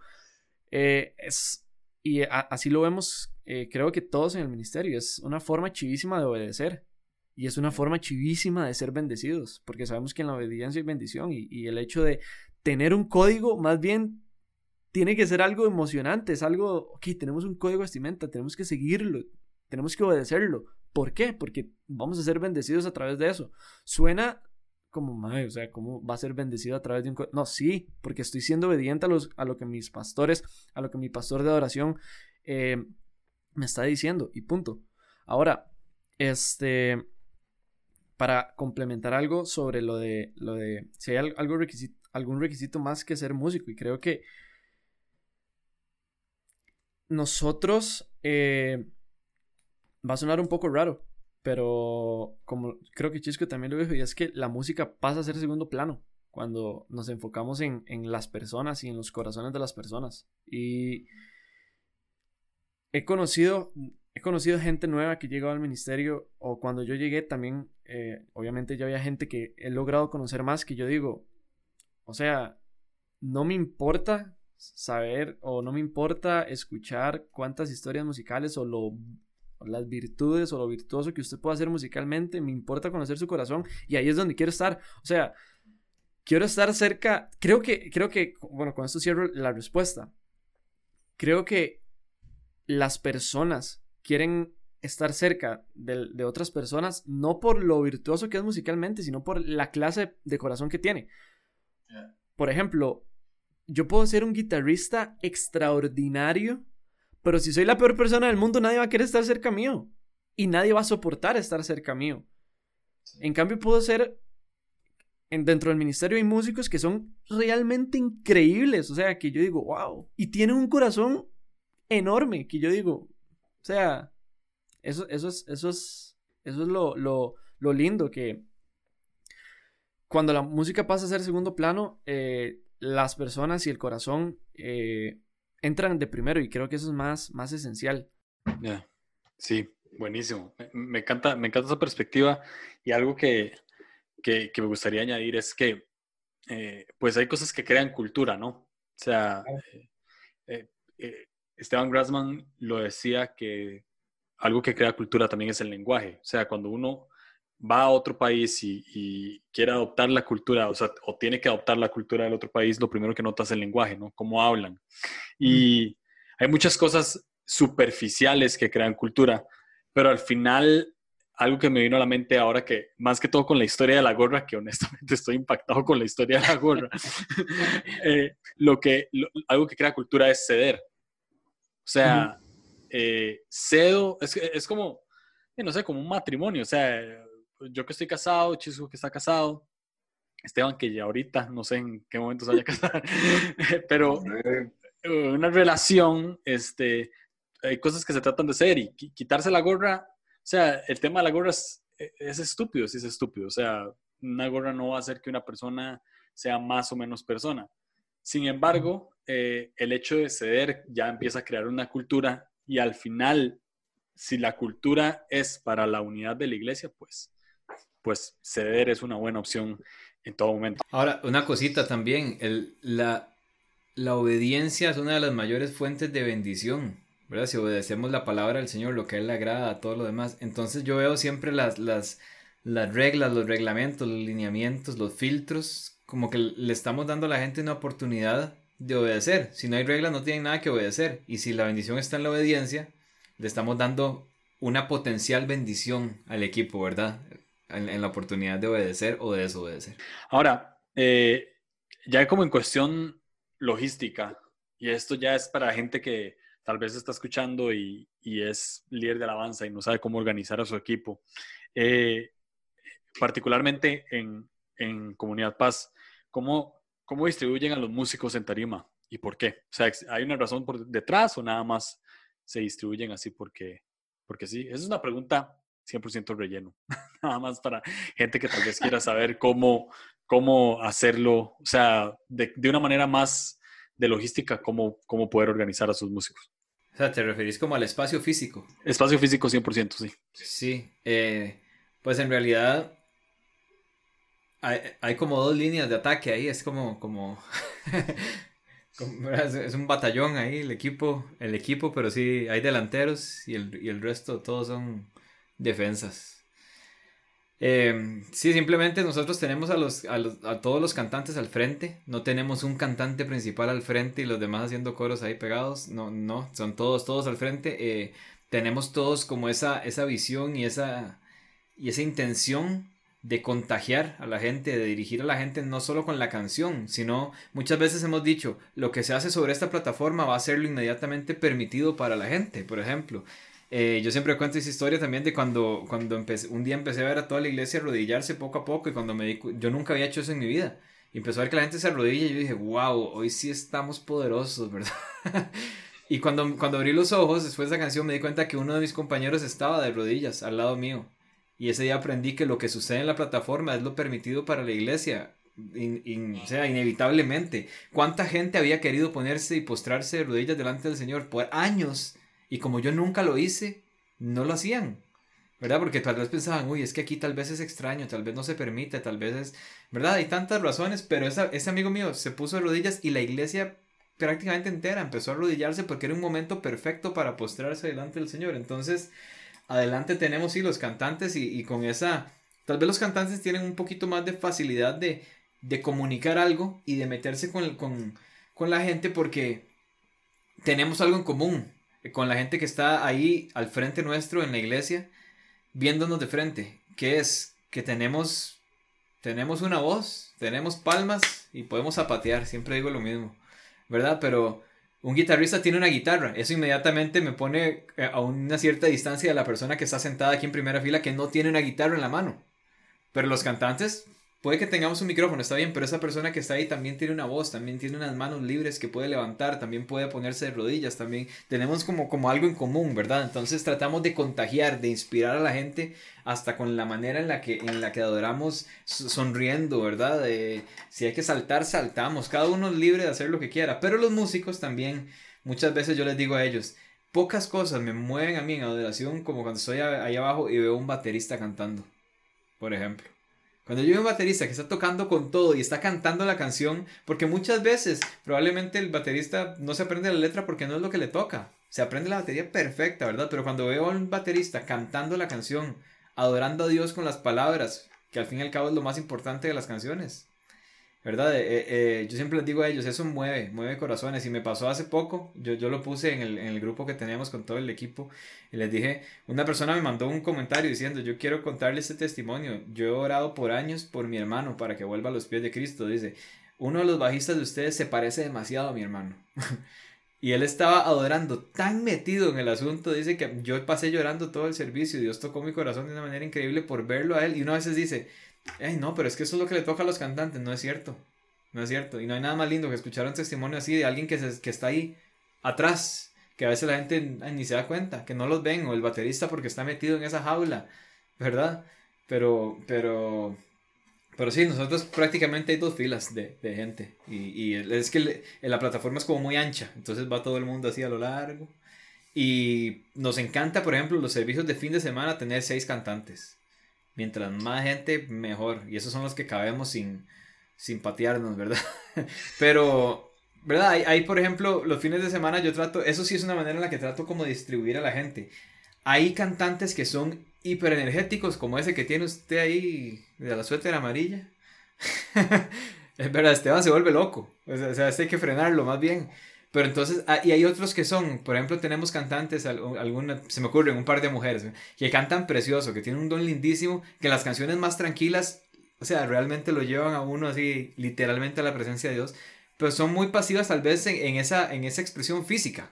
Eh, es, y así lo vemos, eh, creo que todos en el ministerio. Es una forma chivísima de obedecer. Y es una forma chivísima de ser bendecidos, porque sabemos que en la obediencia hay bendición y, y el hecho de tener un código más bien tiene que ser algo emocionante, es algo, ok, tenemos un código de vestimenta, tenemos que seguirlo, tenemos que obedecerlo. ¿Por qué? Porque vamos a ser bendecidos a través de eso. Suena como, madre, o sea, ¿cómo va a ser bendecido a través de un código? No, sí, porque estoy siendo obediente a, los, a lo que mis pastores, a lo que mi pastor de adoración eh, me está diciendo, y punto. Ahora, Este, para complementar algo sobre lo de, lo de si hay algo algún requisito más que ser músico. Y creo que nosotros, eh, va a sonar un poco raro, pero como creo que Chisco también lo dijo, y es que la música pasa a ser segundo plano cuando nos enfocamos en, en las personas y en los corazones de las personas. Y he conocido, he conocido gente nueva que llegó al ministerio, o cuando yo llegué también, eh, obviamente ya había gente que he logrado conocer más, que yo digo, o sea, no me importa saber o no me importa escuchar cuántas historias musicales o lo las virtudes o lo virtuoso que usted pueda hacer musicalmente, me importa conocer su corazón y ahí es donde quiero estar. O sea, quiero estar cerca, creo que, creo que, bueno, con esto cierro la respuesta. Creo que las personas quieren estar cerca de, otras personas no por lo virtuoso que es musicalmente, sino por la clase de corazón que tiene. Por ejemplo, yo puedo ser un guitarrista extraordinario, pero si soy la peor persona del mundo, nadie va a querer estar cerca mío. Y nadie va a soportar estar cerca mío. En cambio, puedo ser dentro del ministerio hay músicos que son realmente increíbles, o sea, que yo digo, wow, y tienen un corazón enorme, que yo digo, o sea, eso, eso es, eso es, eso es lo, lo, lo lindo, que cuando la música pasa a ser segundo plano, eh, las personas y el corazón eh, entran de primero y creo que eso es más, más esencial. Sí, buenísimo. Me, encanta, me encanta esa perspectiva y algo que, que, me gustaría añadir es que, eh, pues hay cosas que crean cultura, ¿no? O sea, eh, Esteban Grassman lo decía que algo que crea cultura también es el lenguaje. O sea, cuando uno va a otro país y, quiere adoptar la cultura, o sea, o tiene que adoptar la cultura del otro país, lo primero que nota es el lenguaje, ¿no? Cómo hablan. Y hay muchas cosas superficiales que crean cultura, pero al final algo que me vino a la mente ahora que, más que todo con la historia de la gorra, que honestamente (laughs) estoy impactado con la historia de la gorra, (laughs) eh, lo que, algo que crea cultura es ceder. O sea, eh, cedo, es, es como, eh, no sé, como un matrimonio. O sea, yo que estoy casado, Chisco que está casado, Esteban que ya ahorita, no sé en qué momento se vaya a casar, (laughs) pero una relación, este, hay cosas que se tratan de ser y quitarse la gorra o sea, el tema de la gorra es, e, es estúpido, sí es estúpido. O sea, una gorra no va a hacer que una persona sea más o menos persona. Sin embargo, eh, el hecho de ceder ya empieza a crear una cultura y al final, si la cultura es para la unidad de la iglesia, pues, pues ceder es una buena opción en todo momento. Ahora, una cosita también, el, la, la obediencia es una de las mayores fuentes de bendición. Si obedecemos la palabra del Señor, lo que Él le agrada, a todo lo demás. Entonces yo veo siempre las, las, las reglas, los reglamentos, los lineamientos, los filtros, como que le estamos dando a la gente una oportunidad de obedecer. Si no hay reglas, no tienen nada que obedecer. Y si la bendición está en la obediencia, le estamos dando una potencial bendición al equipo, ¿verdad? En, la oportunidad de obedecer o de desobedecer. Ahora, eh, ya como en cuestión logística, y esto ya es para gente que tal vez está escuchando y, es líder de alabanza y no sabe cómo organizar a su equipo. Eh, particularmente en, Comunidad Paz, ¿cómo, ¿cómo distribuyen a los músicos en tarima y por qué? O sea, ¿hay una razón por detrás o nada más se distribuyen así porque, porque sí? Esa es una pregunta 100% relleno, (laughs) nada más para gente que tal vez quiera saber cómo, cómo hacerlo, o sea, de, de una manera más de logística, cómo, cómo poder organizar a sus músicos. O sea, te referís como al espacio físico. Espacio físico 100%, sí. Sí, eh, pues en realidad hay, como dos líneas de ataque ahí, es como, como, (laughs) es un batallón ahí, el equipo, el equipo, pero sí, hay delanteros y el, y el resto todos son defensas. Eh, sí, simplemente nosotros tenemos a, los, a, todos los cantantes al frente. No tenemos un cantante principal al frente y los demás haciendo coros ahí pegados. No, no, son todos, todos al frente. Eh, tenemos todos como esa, esa visión y esa, y esa intención de contagiar a la gente, de dirigir a la gente no solo con la canción, sino muchas veces hemos dicho, lo que se hace sobre esta plataforma va a ser lo inmediatamente permitido para la gente. Por ejemplo, Eh, yo siempre cuento esa historia también de cuando, cuando empecé, un día empecé a ver a toda la iglesia arrodillarse poco a poco y cuando me di, yo nunca había hecho eso en mi vida. Empezó a ver que la gente se arrodilla y yo dije, wow, hoy sí estamos poderosos, (laughs) ¿verdad? y cuando, cuando abrí los ojos después de esa canción me di cuenta que uno de mis compañeros estaba de rodillas al lado mío. Y ese día aprendí que lo que sucede en la plataforma es lo permitido para la iglesia. o sea, inevitablemente. ¿Cuánta gente había querido ponerse y postrarse de rodillas delante del Señor por años? Y como yo nunca lo hice, no lo hacían. ¿Verdad? Porque tal vez pensaban, uy, es que aquí tal vez es extraño, tal vez no se permite, tal vez es... ¿Verdad? Hay tantas razones, pero ese amigo mío se puso de rodillas y la iglesia prácticamente entera empezó a arrodillarse porque era un momento perfecto para postrarse delante del Señor. Entonces, adelante tenemos, sí, los cantantes y, con esa... Tal vez los cantantes tienen un poquito más de facilidad de, de comunicar algo y de meterse con, con, con la gente porque tenemos algo en común con la gente que está ahí al frente nuestro en la iglesia, viéndonos de frente, que es que tenemos, tenemos una voz, tenemos palmas y podemos zapatear, siempre digo lo mismo, ¿verdad? Pero un guitarrista tiene una guitarra, eso inmediatamente me pone eh, a una cierta distancia de la persona que está sentada aquí en primera fila que no tiene una guitarra en la mano. Pero los cantantes, puede que tengamos un micrófono, está bien, pero esa persona que está ahí también tiene una voz, también tiene unas manos libres que puede levantar, también puede ponerse de rodillas, también tenemos como, como algo en común, ¿verdad? Entonces tratamos de contagiar, de inspirar a la gente hasta con la manera en la que, en la que adoramos sonriendo, ¿verdad? si hay que saltar, saltamos, cada uno es libre de hacer lo que quiera, pero los músicos también, muchas veces yo les digo a ellos, pocas cosas me mueven a mí en adoración como cuando estoy ahí abajo y veo un baterista cantando, por ejemplo. Cuando yo veo un baterista que está tocando con todo y está cantando la canción, porque muchas veces probablemente el baterista no se aprende la letra porque no es lo que le toca. Se aprende la batería perfecta, ¿verdad? Pero cuando veo a un baterista cantando la canción, adorando a Dios con las palabras, que al fin y al cabo es lo más importante de las canciones. ¿Verdad? Eh, eh, yo siempre les digo a ellos, eso mueve, mueve corazones. Y me pasó hace poco, yo, yo lo puse en el, en el, grupo que teníamos con todo el equipo. Y les dije, una persona me mandó un comentario diciendo, yo quiero contarle este testimonio. Yo he orado por años por mi hermano para que vuelva a los pies de Cristo. Dice, uno de los bajistas de ustedes se parece demasiado a mi hermano. (laughs) Y él estaba adorando, tan metido en el asunto, dice que yo pasé llorando todo el servicio y Dios tocó mi corazón de una manera increíble por verlo a él. Y una vez dice, ay no, pero es que eso es lo que le toca a los cantantes, no es cierto, no es cierto. Y no hay nada más lindo que escuchar un testimonio así de alguien que, se, que está ahí atrás, que a veces la gente ni se da cuenta, que no los ven, o el baterista porque está metido en esa jaula, ¿verdad? Pero, pero, pero sí, nosotros prácticamente hay dos filas de, de gente. Y, y, es que la plataforma es como muy ancha. Entonces va todo el mundo así a lo largo. Y nos encanta, por ejemplo, los servicios de fin de semana tener seis cantantes. Mientras más gente, mejor. Y esos son los que cabemos sin, sin patearnos, ¿verdad? (laughs) Pero, ¿verdad? Hay, hay, por ejemplo, los fines de semana yo trato, eso sí es una manera en la que trato como distribuir a la gente. Hay cantantes que son hiperenergéticos, como ese que tiene usted ahí de la suéter amarilla. (laughs) es verdad, Esteban se vuelve loco. O sea, este hay que frenarlo más bien. Pero entonces, ah, y hay otros que son, por ejemplo, tenemos cantantes, alguna, se me ocurren un par de mujeres, que cantan precioso, que tienen un don lindísimo, que las canciones más tranquilas, o sea, realmente lo llevan a uno así, literalmente a la presencia de Dios, pero son muy pasivas tal vez en, esa, en esa expresión física.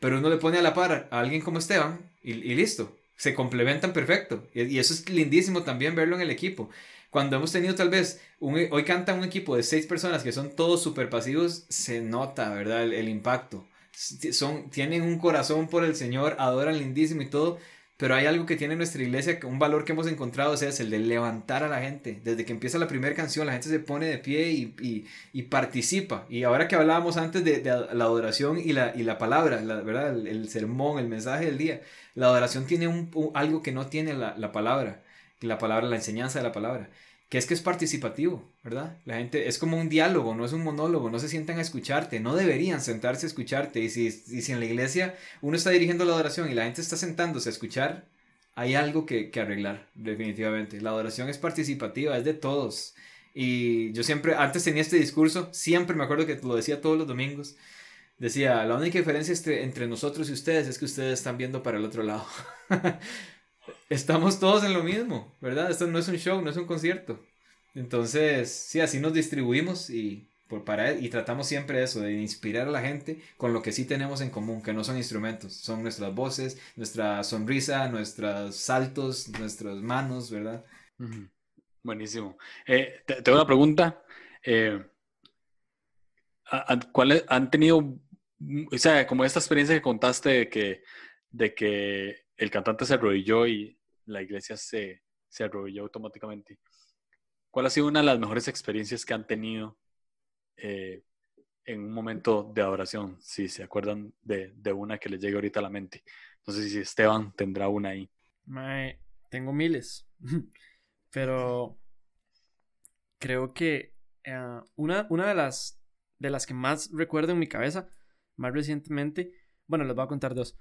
Pero uno le pone a la par a alguien como Esteban y, y listo se complementan perfecto. Y, eso es lindísimo también verlo en el equipo. Cuando hemos tenido tal vez, hoy canta un equipo de seis personas que son todos súper pasivos, se nota, ¿verdad? El, impacto. Son, tienen un corazón por el Señor, adoran lindísimo y todo, pero hay algo que tiene nuestra iglesia, un valor que hemos encontrado, o sea, es el de levantar a la gente. Desde que empieza la primera canción, la gente se pone de pie y, y, participa. Y ahora que hablábamos antes de, de, la adoración y la, y la palabra, la, ¿verdad? El, el, sermón, el mensaje del día, la adoración tiene un, algo que no tiene la, la, palabra, la palabra, la enseñanza de la palabra, que es que es participativo, ¿verdad? La gente es como un diálogo, no es un monólogo, no se sientan a escucharte, no deberían sentarse a escucharte. Y si, y si en la iglesia uno está dirigiendo la adoración y la gente está sentándose a escuchar, hay algo que, que arreglar, definitivamente. La adoración es participativa, es de todos. Y yo siempre, antes tenía este discurso, siempre me acuerdo que lo decía todos los domingos Decía, la única diferencia entre, nosotros y ustedes es que ustedes están viendo para el otro lado. (laughs) Estamos todos en lo mismo, ¿verdad? Esto no es un show, no es un concierto. Entonces, sí, así nos distribuimos y por, para y tratamos siempre eso, de inspirar a la gente con lo que sí tenemos en común, que no son instrumentos, son nuestras voces, nuestra sonrisa, nuestros saltos, nuestras manos, ¿verdad? Buenísimo. Eh, te, tengo una pregunta. Eh, ¿Cuáles han tenido, o sea, como esta experiencia que contaste de que, de que el cantante se arrodilló y la iglesia se, se arrodilló automáticamente? ¿Cuál ha sido una de las mejores experiencias que han tenido eh, en un momento de adoración? Si se acuerdan de, de, una que les llegue ahorita a la mente. No sé si Esteban tendrá una ahí. tengo miles, (laughs) pero creo que uh, una, una de, las, de las que más recuerdo en mi cabeza, más recientemente, bueno, les voy a contar dos.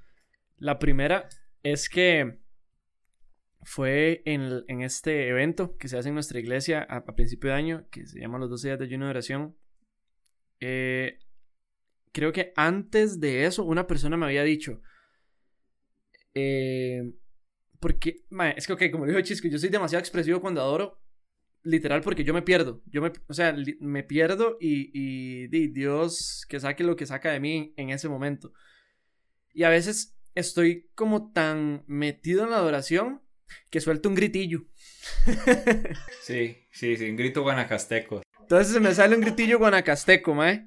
La primera es que fue en, en, este evento que se hace en nuestra iglesia a, principio de año, que se llama los 12 días de ayuno de oración. Eh, creo que antes de eso, una persona me había dicho, eh, porque, es que, ok, como dijo Chisco, yo soy demasiado expresivo cuando adoro, literal, porque yo me pierdo, yo me, o sea, me pierdo y, y, y Dios que saque lo que saca de mí en ese momento. Y a veces estoy como tan metido en la adoración que suelto un gritillo. sí, sí, sí, un grito guanacasteco. Entonces se me sale un gritillo guanacasteco, mae.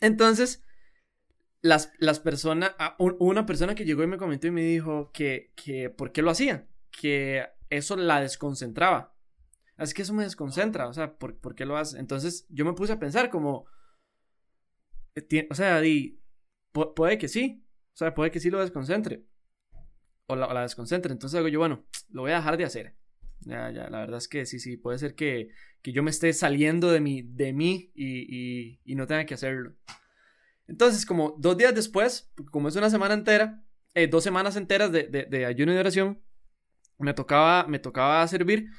Entonces, las, las personas, ah, una persona que llegó y me comentó y me dijo que, que, ¿por qué lo hacía? Que eso la desconcentraba. Así que eso me desconcentra, o sea, ¿por, ¿por qué lo hace? Entonces yo me puse a pensar como, eh, o sea, di, puede que sí, o sea, puede que sí lo desconcentre o la, desconcentre. Entonces digo yo, bueno, lo voy a dejar de hacer. Ya, ya, la verdad es que sí, sí, puede ser que, que yo me esté saliendo de mí, de mí y, y, no tenga que hacerlo. Entonces, como dos días después, como es una semana entera, eh, dos semanas enteras de, de, de, ayuno y oración, me tocaba, me tocaba servir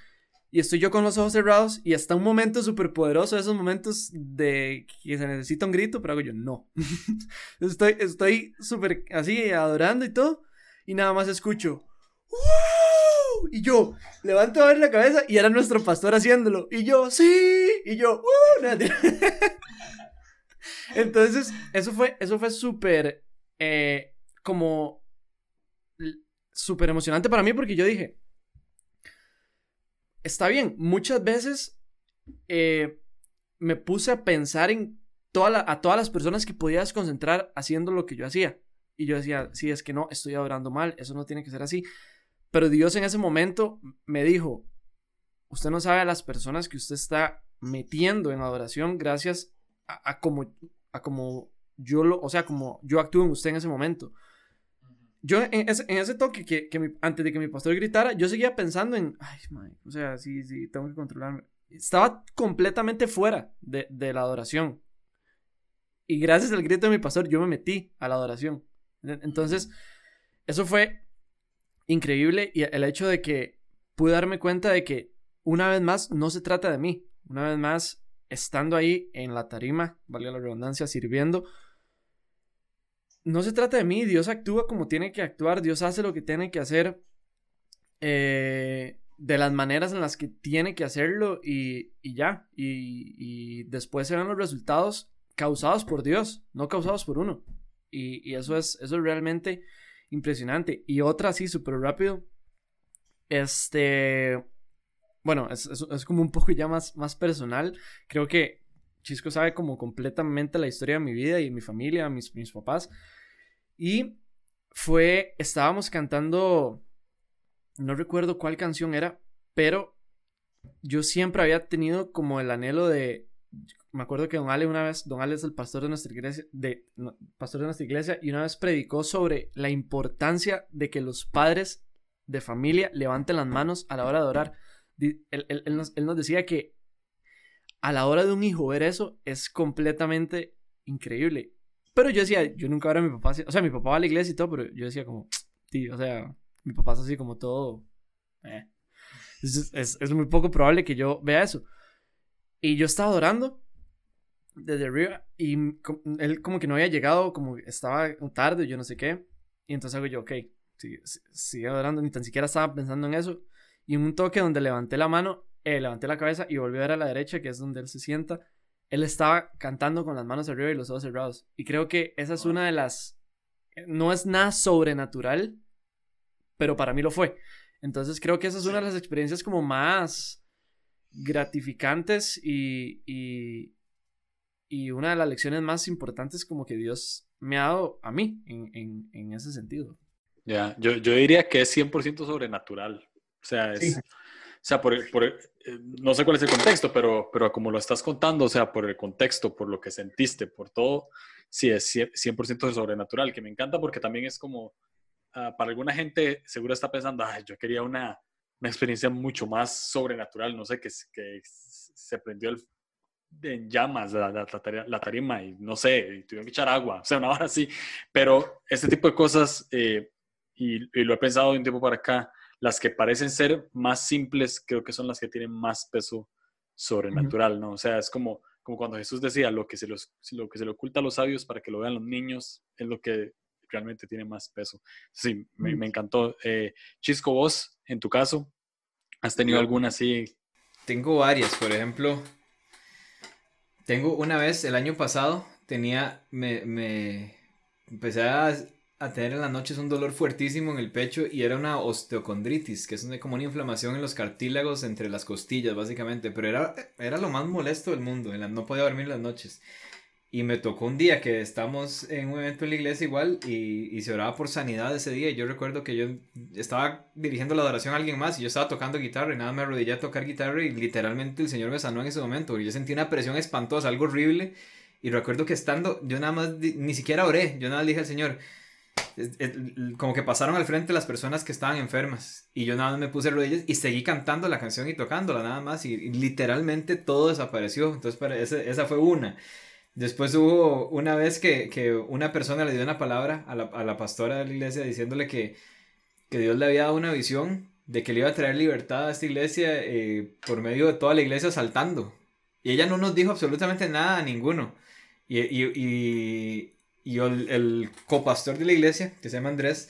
y estoy yo con los ojos cerrados y hasta un momento súper poderoso, esos momentos de que se necesita un grito, pero hago yo, no. (laughs) estoy estoy súper así adorando y todo y nada más escucho. Y yo levanto a ver la cabeza y era nuestro pastor haciéndolo. Y yo, sí. Y yo, (laughs) Entonces, eso fue, eso fue súper, eh, como, súper emocionante para mí porque yo dije, está bien, muchas veces eh, me puse a pensar en toda a todas las personas que podías concentrar haciendo lo que yo hacía. Y yo decía, sí, es que no, estoy adorando mal, eso no tiene que ser así. Pero Dios en ese momento me dijo, usted no sabe a las personas que usted está metiendo en adoración gracias a, como, a como yo lo, o sea, como yo actúo en usted en ese momento. Yo en ese, en ese toque que, que antes de que mi pastor gritara, yo seguía pensando en, ay, o sea, sí, sí, tengo que controlarme. Estaba completamente fuera de, de la adoración. Y gracias al grito de mi pastor, yo me metí a la adoración. Entonces, eso fue increíble y el hecho de que pude darme cuenta de que una vez más no se trata de mí, una vez más estando ahí en la tarima, valga la redundancia, sirviendo, no se trata de mí, Dios actúa como tiene que actuar, Dios hace lo que tiene que hacer eh, de las maneras en las que tiene que hacerlo y, ya, y, y después se ven los resultados causados por Dios, no causados por uno. Y, eso, es, eso es realmente impresionante. Y otra así, súper rápido. Este. Bueno, es, es, como un poco ya más, más personal. Creo que Chisco sabe como completamente la historia de mi vida y mi familia, mis, mis papás. Y fue. Estábamos cantando. No recuerdo cuál canción era, pero yo siempre había tenido como el anhelo de me acuerdo que don Ale una vez, don Ale es el pastor de nuestra iglesia, de, pastor de nuestra iglesia, y una vez predicó sobre la importancia de que los padres de familia levanten las manos a la hora de orar. Él, nos, decía que a la hora de un hijo ver eso es completamente increíble. Pero yo decía, yo nunca veo a mi papá o sea, mi papá va a la iglesia y todo, pero yo decía como, (tsk) tío, o sea, mi papá es así como todo. Eh. Es, es muy poco probable que yo vea eso. Y yo estaba adorando desde arriba y él como que no había llegado, como estaba tarde, yo no sé qué. Y entonces hago yo, ok, sigue, sigue adorando, ni tan siquiera estaba pensando en eso. Y un toque donde levanté la mano, eh, levanté la cabeza y volví a ver a la derecha, que es donde él se sienta. él estaba cantando con las manos arriba y los ojos cerrados. Y creo que esa es una de las... No es nada sobrenatural, pero para mí lo fue. Entonces creo que esa es una de las experiencias como más gratificantes y, y, y una de las lecciones más importantes como que Dios me ha dado a mí en, en, en ese sentido. Ya, yo, yo, diría que es 100% sobrenatural. O sea, es, o sea por, por, eh, no sé cuál es el contexto, pero, pero como lo estás contando, o sea, por el contexto, por lo que sentiste, por todo, sí es 100% sobrenatural, que me encanta porque también es como, uh, para alguna gente seguro está pensando, Ay, yo quería una, una experiencia mucho más sobrenatural, no sé, que, que se prendió el, en llamas la, la, la, tarima y no sé, y tuvieron que echar agua, (laughs) o sea, una hora así, pero este tipo de cosas, eh, y, y, lo he pensado de un tiempo para acá, las que parecen ser más simples, creo que son las que tienen más peso sobrenatural, ¿no? O sea, es como, como cuando Jesús decía, lo que, se los, lo que se le oculta a los sabios para que lo vean los niños, es lo que realmente tiene más peso. Sí, me, me encantó. Eh, Chisco, vos, en tu caso, ¿has tenido alguna así? Tengo varias, por ejemplo, tengo una vez, el año pasado, tenía, me, me empecé a, a, tener en las noches un dolor fuertísimo en el pecho y era una osteocondritis, que es una, como una inflamación en los cartílagos entre las costillas, básicamente, pero era, era lo más molesto del mundo, no podía dormir las noches. Y me tocó un día que estamos en un evento en la iglesia igual y, y, se oraba por sanidad ese día. Y yo recuerdo que yo estaba dirigiendo la adoración a alguien más y yo estaba tocando guitarra y nada me arrodillé a tocar guitarra y literalmente el Señor me sanó en ese momento. Y yo sentí una presión espantosa, algo horrible. Y recuerdo que estando, yo nada más, ni siquiera oré, yo nada más dije al Señor, como que pasaron al frente las personas que estaban enfermas y yo nada más me puse rodillas y seguí cantando la canción y tocándola nada más y, y literalmente todo desapareció. Entonces para esa, esa fue una. Después hubo una vez que, que, una persona le dio una palabra a la, a la pastora de la iglesia diciéndole que, que, Dios le había dado una visión de que le iba a traer libertad a esta iglesia eh, por medio de toda la iglesia saltando. Y ella no nos dijo absolutamente nada a ninguno. Y, y, y, el, el, copastor de la iglesia, que se llama Andrés,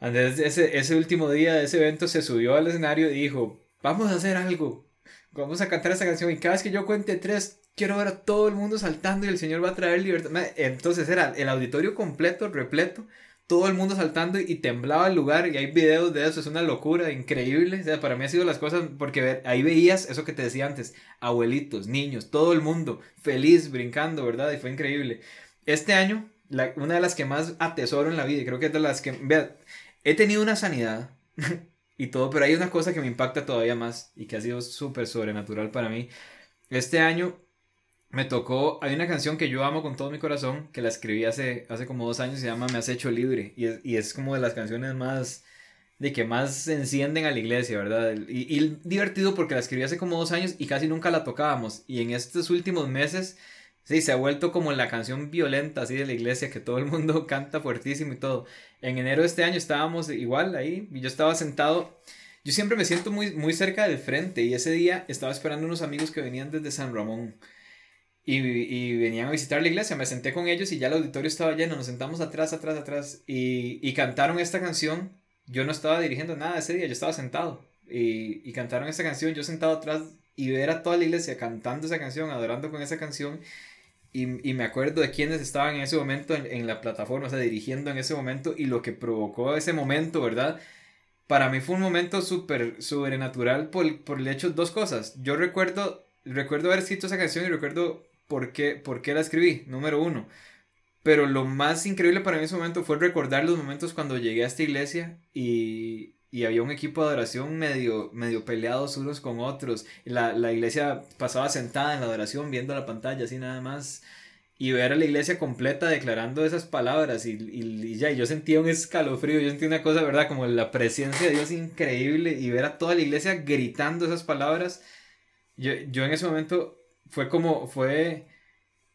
Andrés ese, ese último día de ese evento se subió al escenario y dijo, vamos a hacer algo. Vamos a cantar esa canción y cada vez que yo cuente tres, quiero ver a todo el mundo saltando y el Señor va a traer libertad. Entonces era el auditorio completo, repleto, todo el mundo saltando y temblaba el lugar y hay videos de eso, es una locura, increíble. O sea, para mí ha sido las cosas, porque ahí veías eso que te decía antes, abuelitos, niños, todo el mundo feliz, brincando, ¿verdad? Y fue increíble. Este año, una de las que más atesoro en la vida, y creo que es de las que, vea, he tenido una sanidad (laughs) y todo, pero hay una cosa que me impacta todavía más y que ha sido súper sobrenatural para mí. Este año me tocó, hay una canción que yo amo con todo mi corazón, que la escribí hace, hace como dos años, se llama Me has hecho libre, y es, y es como de las canciones más, de que más se encienden a la iglesia, ¿verdad? Y, y, divertido porque la escribí hace como dos años y casi nunca la tocábamos, y en estos últimos meses, sí, se ha vuelto como la canción violenta así de la iglesia, que todo el mundo (laughs) canta fuertísimo y todo. En enero de este año estábamos igual ahí, y yo estaba sentado... Yo siempre me siento muy, muy cerca del frente y ese día estaba esperando unos amigos que venían desde San Ramón. Y, y, venían a visitar la iglesia, me senté con ellos y ya el auditorio estaba lleno, nos sentamos atrás, atrás, atrás y, y cantaron esta canción. Yo no estaba dirigiendo nada ese día, yo estaba sentado y, y, cantaron esta canción, yo sentado atrás y ver a toda la iglesia cantando esa canción, adorando con esa canción y, me acuerdo de quienes estaban en ese momento en, en, la plataforma, o sea, dirigiendo en ese momento y lo que provocó ese momento, ¿verdad? Para mí fue un momento súper sobrenatural por, por el hecho dos cosas. Yo recuerdo, recuerdo haber escrito esa canción y recuerdo por qué, por qué la escribí, número uno. Pero lo más increíble para mí en ese momento fue recordar los momentos cuando llegué a esta iglesia y, y había un equipo de adoración medio, medio peleados unos con otros. La, la iglesia pasaba sentada en la adoración viendo la pantalla así nada más y ver a la iglesia completa declarando esas palabras y, y, y, ya, yo sentía un escalofrío, yo sentía una cosa, ¿verdad? Como la presencia de Dios increíble y ver a toda la iglesia gritando esas palabras. Yo, yo en ese momento fue como, fue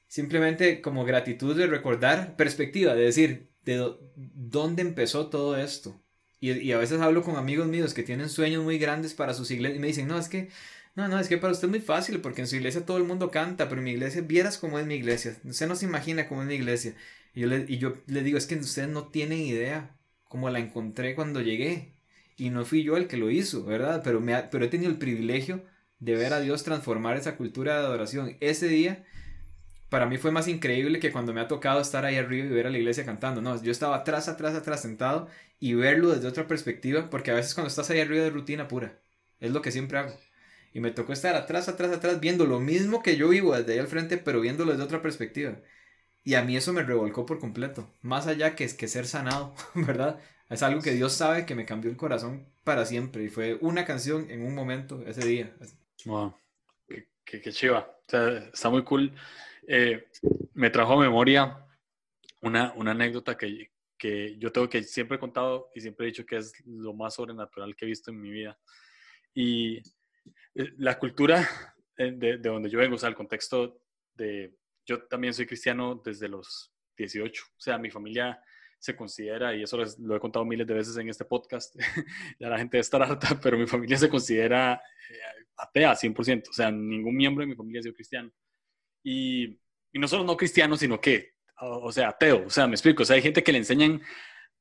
simplemente como gratitud de recordar perspectiva, de decir, de dónde empezó todo esto. Y, y, a veces hablo con amigos míos que tienen sueños muy grandes para sus iglesias y me dicen, no, es que, no, no, es que para usted es muy fácil porque en su iglesia todo el mundo canta, pero en mi iglesia, vieras cómo es mi iglesia, usted no se imagina cómo es mi iglesia. Y yo le, y yo le digo, es que ustedes no tienen idea cómo la encontré cuando llegué. Y no fui yo el que lo hizo, ¿verdad? Pero, me pero he tenido el privilegio de ver a Dios transformar esa cultura de adoración. Ese día para mí fue más increíble que cuando me ha tocado estar ahí arriba y ver a la iglesia cantando. No, yo estaba atrás, atrás, atrás sentado y verlo desde otra perspectiva, porque a veces cuando estás ahí arriba de rutina pura, es lo que siempre hago. Y me tocó estar atrás, atrás, atrás, viendo lo mismo que yo vivo desde ahí al frente, pero viéndolo desde otra perspectiva. Y a mí eso me revolcó por completo. Más allá que, que ser sanado, (laughs) ¿verdad? Es algo que Dios sabe que me cambió el corazón para siempre. Y fue una canción en un momento ese día. Wow. Qué, qué, chiva. O sea, está muy cool. Eh, me trajo a memoria una, una anécdota que, que yo tengo que siempre he contado y siempre he dicho que es lo más sobrenatural que he visto en mi vida. Y eh, la cultura de, de, donde yo vengo, o sea, el contexto de, yo también soy cristiano desde los 18, o sea, mi familia se considera, y eso lo he contado miles de veces en este podcast, (laughs) ya la gente debe estar harta, pero mi familia se considera eh, atea 100%, o sea, ningún miembro de mi familia ha sido cristiano. Y, y no solo no cristiano, sino que, o, sea, ateo, o sea, me explico, o sea, hay gente que le enseñan,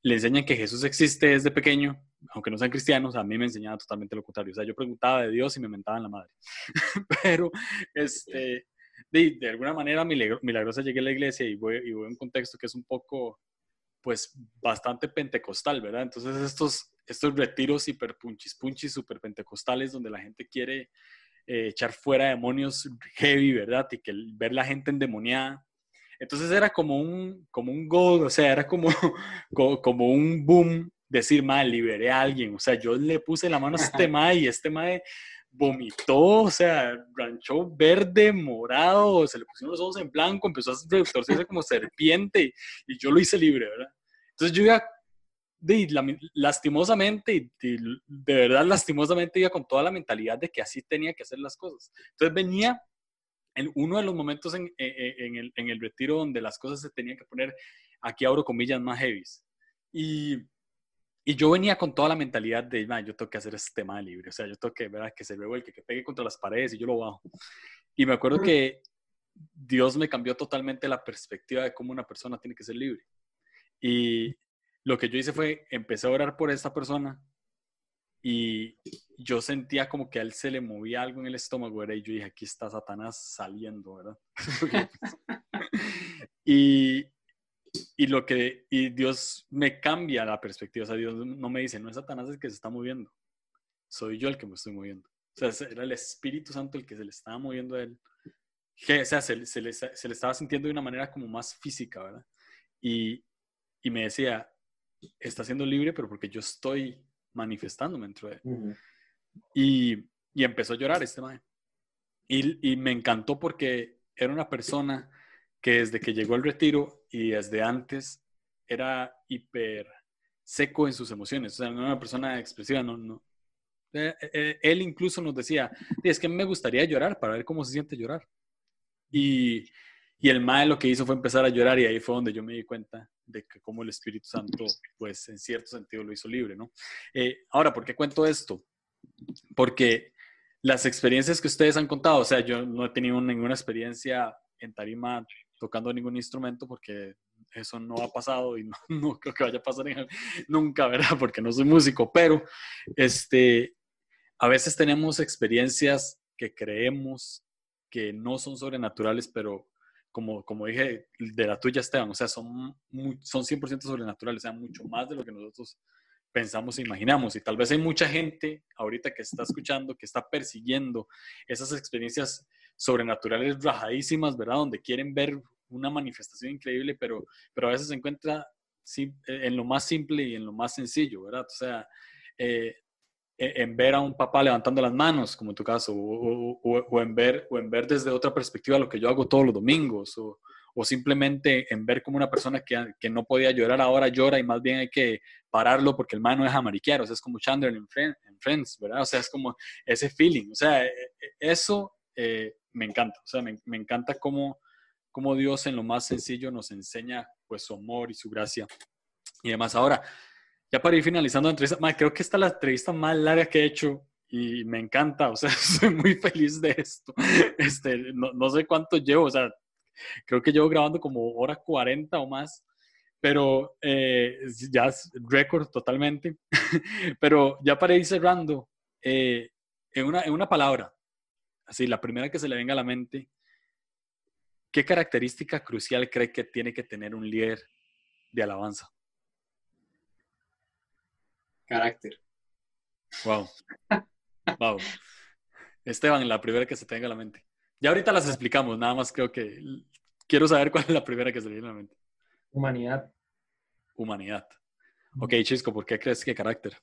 le enseñan que Jesús existe desde pequeño, aunque no sean cristianos, a mí me enseñaba totalmente lo contrario, o sea, yo preguntaba de Dios y me mentaban la madre, (laughs) pero, este de, de alguna manera milagrosa llegué a la iglesia y voy, y voy a un contexto que es un poco, pues, bastante pentecostal, ¿verdad? Entonces estos, estos retiros hiper punchis punchis, super pentecostales, donde la gente quiere eh, echar fuera demonios heavy, ¿verdad? Y que ver la gente endemoniada. Entonces era como un, como un goal, o sea, era como, (laughs) como, como un boom decir, mal, liberé a alguien. O sea, yo le puse la mano a este mae y este mae vomitó, o sea, ranchó verde, morado, se le pusieron los ojos en blanco, empezó a retorcerse como serpiente y yo lo hice libre, ¿verdad? Entonces yo iba, de, lastimosamente, de, verdad lastimosamente iba con toda la mentalidad de que así tenía que hacer las cosas. Entonces venía en uno de los momentos en, en, el, en el retiro donde las cosas se tenían que poner, aquí abro comillas, más heavies. Y y yo venía con toda la mentalidad de, yo tengo que hacer este tema libre, o sea, yo tengo que, ¿verdad? que se revuelque, que pegue contra las paredes y yo lo bajo. Y me acuerdo que Dios me cambió totalmente la perspectiva de cómo una persona tiene que ser libre. Y lo que yo hice fue, empecé a orar por esta persona y yo sentía como que a él se le movía algo en el estómago, ¿verdad? Y yo dije, aquí está Satanás saliendo, ¿verdad? (laughs) (laughs) y, y lo que y Dios me cambia la perspectiva, o sea, Dios no me dice, no es Satanás el que se está moviendo, soy yo el que me estoy moviendo. O sea, era el Espíritu Santo el que se le estaba moviendo a él. Que, o sea, se, se, le, se, le, estaba sintiendo de una manera como más física, ¿verdad? Y, y me decía, está siendo libre, pero porque yo estoy manifestándome dentro de él. y, y, empezó a llorar este man. Y, y me encantó porque era una persona que desde que llegó al retiro y desde antes era hiper seco en sus emociones, o sea, no era una persona expresiva, no, no. Eh, eh, él incluso nos decía, es que me gustaría llorar para ver cómo se siente llorar. Y, y el mae lo que hizo fue empezar a llorar y ahí fue donde yo me di cuenta de que cómo el Espíritu Santo, pues en cierto sentido lo hizo libre, ¿no? Eh, ahora, ¿por qué cuento esto? Porque las experiencias que ustedes han contado, o sea, yo no he tenido ninguna experiencia en tarima tocando ningún instrumento porque eso no ha pasado y (laughs) no, creo que vaya a pasar nunca, ¿verdad? Porque no soy músico, pero este, a veces tenemos experiencias que creemos que no son sobrenaturales, pero como, como dije de la tuya, Esteban, o sea, son, son 100% sobrenaturales, o sea, mucho más de lo que nosotros pensamos e imaginamos. Y tal vez hay mucha gente ahorita que está escuchando, que está persiguiendo esas experiencias sobrenaturales rajadísimas, ¿verdad? Donde quieren ver una manifestación increíble, pero, pero a veces se encuentra en lo más simple y en lo más sencillo, ¿verdad? O sea, eh, e, en ver a un papá levantando las manos, como en tu caso, o, en ver, o en ver desde otra perspectiva lo que yo hago todos los domingos, o, simplemente en ver como una persona que, que, no podía llorar ahora llora y más bien hay que pararlo porque el man no deja mariquear, o sea, es como Chandler en, Friends, ¿verdad? O sea, es como ese feeling, o sea, e, e, eso eh, me encanta, o sea, me, me, encanta cómo, cómo Dios en lo más sencillo nos enseña pues su amor y su gracia y demás. Ahora, ya para ir finalizando la entrevista, creo que esta es la entrevista más larga que he hecho y me encanta, o sea, (laughs) estoy muy feliz de esto. Este, no, no sé cuánto llevo, o sea, creo que llevo grabando como hora 40 o más, pero eh, ya es récord totalmente. (laughs) pero ya para ir cerrando, eh, en, una, en una palabra, así, la primera que se le venga a la mente, ¿qué característica crucial cree que tiene que tener un líder de alabanza? Carácter. Wow. wow. Esteban, la primera que se tenga a la mente. Ya ahorita las explicamos, nada más creo que quiero saber cuál es la primera que se le viene a la mente. Humanidad. Humanidad. Ok, Chisco, ¿por qué crees que carácter?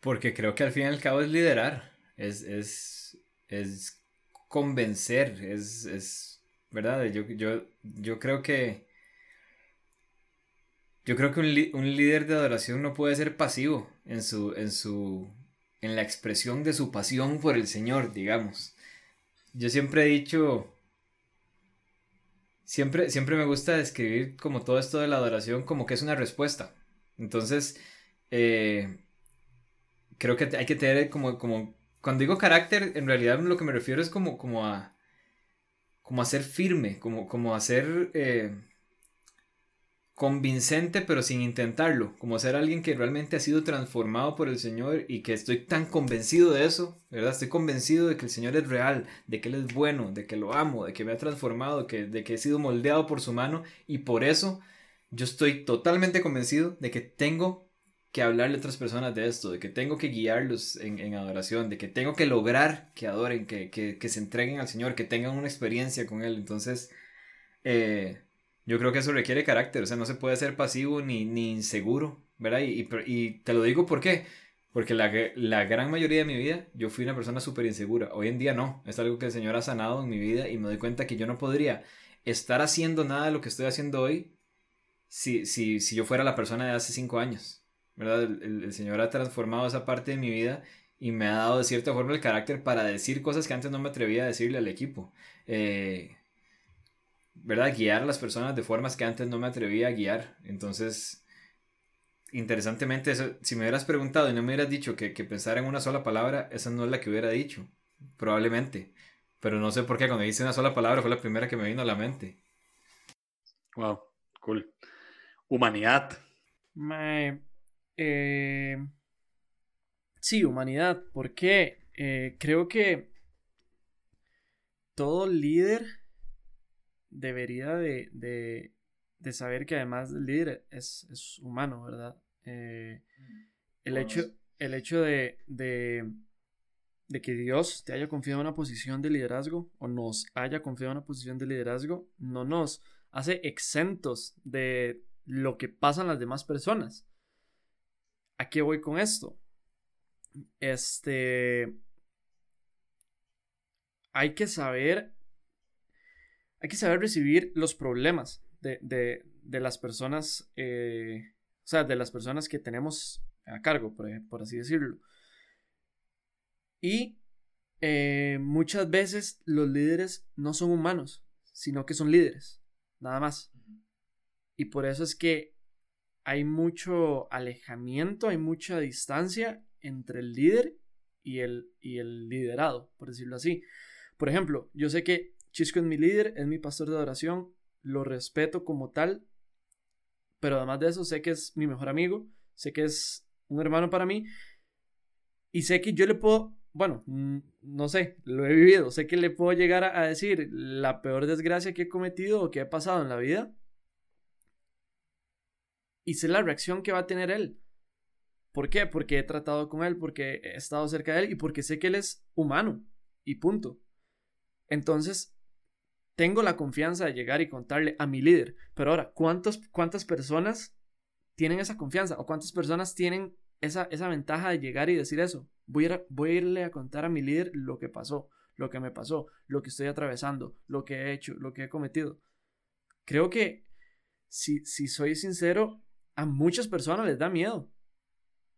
Porque creo que al fin y al cabo es liderar, es, es, es convencer, es, es ¿verdad? Yo, yo, yo creo que yo creo que un, un, líder de adoración no puede ser pasivo en su, en su, en la expresión de su pasión por el Señor, digamos. Yo siempre he dicho, siempre, siempre me gusta describir como todo esto de la adoración como que es una respuesta. Entonces, eh, creo que hay que tener como, como, cuando digo carácter, en realidad lo que me refiero es como, como a, como a ser firme, como, como a ser... Eh, convincente pero sin intentarlo, como ser alguien que realmente ha sido transformado por el Señor y que estoy tan convencido de eso, ¿verdad? Estoy convencido de que el Señor es real, de que Él es bueno, de que lo amo, de que me ha transformado, que, de que he sido moldeado por su mano y por eso yo estoy totalmente convencido de que tengo que hablarle a otras personas de esto, de que tengo que guiarlos en, adoración, de que tengo que lograr que adoren, que, que, se entreguen al Señor, que tengan una experiencia con Él. Entonces, eh, yo creo que eso requiere carácter, o sea, no se puede ser pasivo ni, ni inseguro, ¿verdad? Y, y, te lo digo por qué. Porque la, la, gran mayoría de mi vida yo fui una persona súper insegura. Hoy en día no. Es algo que el Señor ha sanado en mi vida y me doy cuenta que yo no podría estar haciendo nada de lo que estoy haciendo hoy si, si, si yo fuera la persona de hace cinco años. ¿Verdad? El, el, Señor ha transformado esa parte de mi vida y me ha dado de cierta forma el carácter para decir cosas que antes no me atrevía a decirle al equipo. Eh, ¿verdad? Guiar a las personas de formas que antes no me atrevía a guiar. Entonces, interesantemente, eso, si me hubieras preguntado y no me hubieras dicho que, que pensara en una sola palabra, esa no es la que hubiera dicho, probablemente. Pero no sé por qué cuando hice una sola palabra fue la primera que me vino a la mente. Wow, cool. Humanidad. Eh, sí, humanidad. Porque eh, creo que todo líder debería de, saber que además el líder es, humano, ¿verdad? Eh, el, hecho, el hecho de, de, que Dios te haya confiado una posición de liderazgo o nos haya confiado una posición de liderazgo no nos hace exentos de lo que pasan las demás personas. ¿A qué voy con esto? Este... Hay que saber hay que saber recibir los problemas de, las personas, eh, o sea, de las personas que tenemos a cargo, por, así decirlo. Y eh, muchas veces los líderes no son humanos, sino que son líderes, nada más. Y por eso es que hay mucho alejamiento, hay mucha distancia entre el líder y el, y el liderado, por decirlo así. Por ejemplo, yo sé que Chisco es mi líder, es mi pastor de adoración, lo respeto como tal, pero además de eso sé que es mi mejor amigo, sé que es un hermano para mí y sé que yo le puedo, bueno, no sé, lo he vivido, sé que le puedo llegar a, decir la peor desgracia que he cometido o que he pasado en la vida y sé la reacción que va a tener él. ¿Por qué? Porque he tratado con él, porque he estado cerca de él y porque sé que él es humano y punto. Entonces, tengo la confianza de llegar y contarle a mi líder. Pero ahora, ¿cuántos, ¿cuántas personas tienen esa confianza? ¿O cuántas personas tienen esa, esa ventaja de llegar y decir eso? Voy a, voy a irle a contar a mi líder lo que pasó, lo que me pasó, lo que estoy atravesando, lo que he hecho, lo que he cometido. Creo que, si, si soy sincero, a muchas personas les da miedo.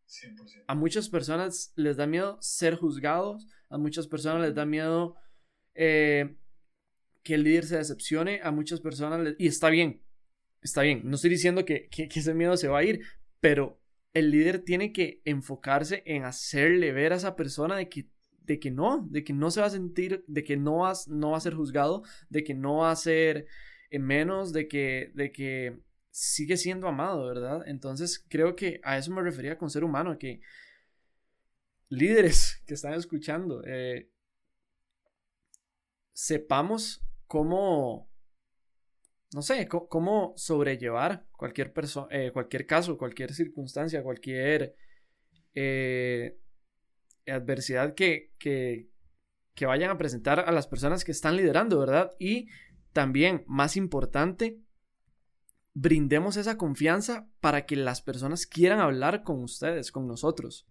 100%. A muchas personas les da miedo ser juzgados, a muchas personas les da miedo eh, que el líder se decepcione a muchas personas y está bien, está bien, no estoy diciendo que, ese miedo se va a ir, pero el líder tiene que enfocarse en hacerle ver a esa persona de que, de que no, de que no se va a sentir, de que no va, no va a ser juzgado, de que no va a ser en menos, de que, de que sigue siendo amado, ¿verdad? Entonces creo que a eso me refería con ser humano, que líderes que están escuchando, eh, sepamos cómo, no sé, cómo sobrellevar cualquier, eh, cualquier caso, cualquier circunstancia, cualquier eh, adversidad que, que vayan a presentar a las personas que están liderando, ¿verdad? Y también, más importante, brindemos esa confianza para que las personas quieran hablar con ustedes, con nosotros.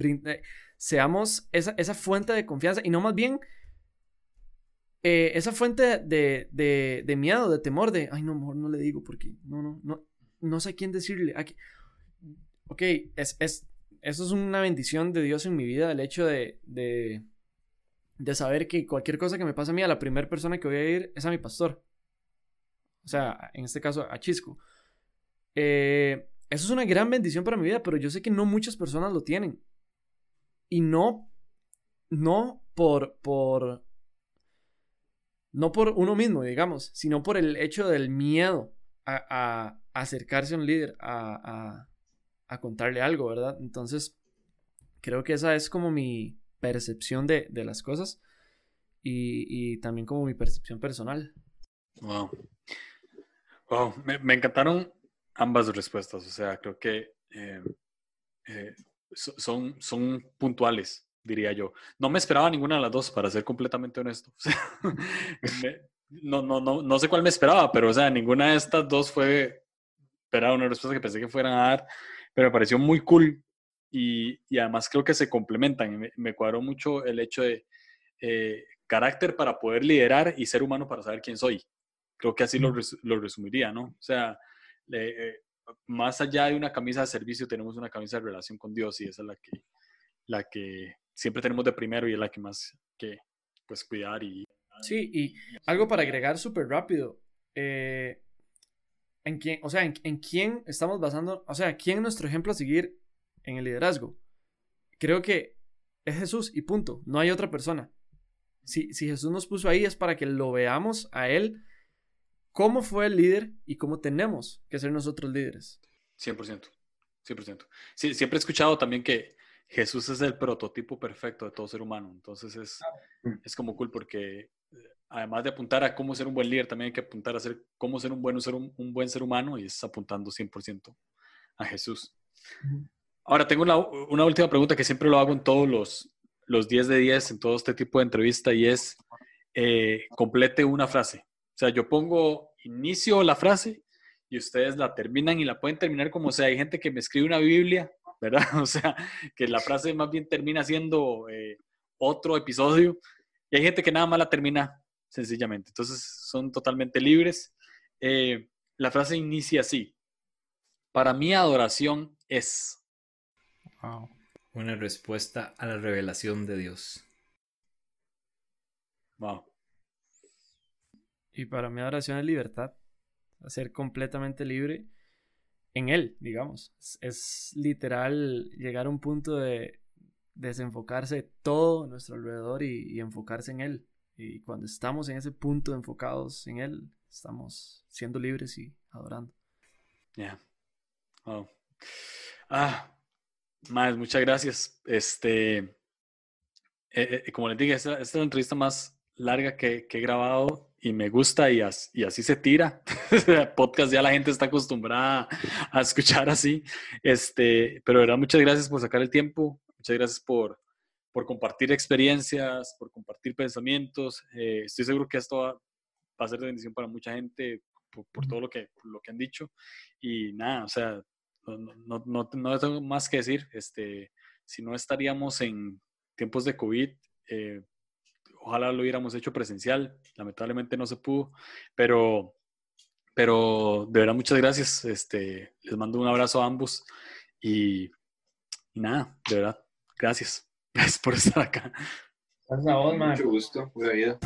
Eh, seamos esa, esa, fuente de confianza y no más bien eh, esa fuente de, de, de, miedo, de temor, de, ay, no, mejor no le digo porque no, no, no, no sé a quién decirle. Aquí. Ok, es, es, eso es una bendición de Dios en mi vida, el hecho de, de, de saber que cualquier cosa que me pase a mí, a la primera persona que voy a ir es a mi pastor. O sea, en este caso a Chisco. Eh, eso es una gran bendición para mi vida, pero yo sé que no muchas personas lo tienen. Y no, no por, por, no por uno mismo, digamos, sino por el hecho del miedo a, acercarse a un líder, a, contarle algo, ¿verdad? Entonces, creo que esa es como mi percepción de, las cosas y, y, también como mi percepción personal. Wow. Wow, me, encantaron ambas respuestas. O sea, creo que eh, eh, son, son puntuales, diría yo. No me esperaba ninguna de las dos, para ser completamente honesto. (laughs) no, no, no, no sé cuál me esperaba, pero o sea, ninguna de estas dos fue esperaba una respuesta que pensé que fueran a dar, pero me pareció muy cool y, y además creo que se complementan. Me, me cuadró mucho el hecho de eh, carácter para poder liderar y ser humano para saber quién soy. Creo que así lo, lo resumiría, ¿no? O sea, eh, más allá de una camisa de servicio, tenemos una camisa de relación con Dios y esa es la que, la que siempre tenemos de primero y es la que más que pues cuidar y... Sí, y algo para agregar súper rápido. Eh, ¿en quién, o sea, en, en, quién estamos basando, o sea, quién es nuestro ejemplo a seguir en el liderazgo? Creo que es Jesús y punto, no hay otra persona. Si, si Jesús nos puso ahí es para que lo veamos a Él cómo fue el líder y cómo tenemos que ser nosotros líderes. 100%, 100%. Sí, siempre he escuchado también que Jesús es el prototipo perfecto de todo ser humano, entonces es, es como cool porque eh, además de apuntar a cómo ser un buen líder, también hay que apuntar a ser, cómo ser un buen ser, un, buen ser humano y es apuntando 100% a Jesús. Ahora, tengo una, una, última pregunta que siempre lo hago en todos los, los 10 de 10, en todo este tipo de entrevista, y es, eh, complete una frase. O sea, yo pongo inicio la frase y ustedes la terminan y la pueden terminar como sea. Hay gente que me escribe una Biblia, ¿verdad? (laughs) O sea, que la frase más bien termina siendo eh, otro episodio y hay gente que nada más la termina sencillamente. Entonces son totalmente libres. Eh, la frase inicia así. Para mí adoración es... Una respuesta a la revelación de Dios. Wow. Y para mí adoración es libertad, ser completamente libre en Él, digamos. Es, literal llegar a un punto de desenfocarse todo nuestro alrededor y, enfocarse en Él. Y cuando estamos en ese punto enfocados en Él, estamos siendo libres y adorando. Ya. Ah, más, muchas gracias. Este, eh, eh, como les dije, esta, esta, es la entrevista más larga que, que he grabado y me gusta y, y así se tira. (laughs) Podcast ya la gente está acostumbrada a escuchar así. Este, pero de verdad, muchas gracias por sacar el tiempo, muchas gracias por, por compartir experiencias, por compartir pensamientos. Eh, estoy seguro que esto va, a ser de bendición para mucha gente por, todo lo que, lo que han dicho. Y nada, o sea, no, no, no, no tengo más que decir. Este, si no estaríamos en tiempos de COVID, eh, ojalá lo hubiéramos hecho presencial, lamentablemente no se pudo, pero, pero de verdad muchas gracias, este, les mando un abrazo a ambos y, nada, de verdad, gracias, (laughs) gracias por estar acá. Mucho gusto, buena vida.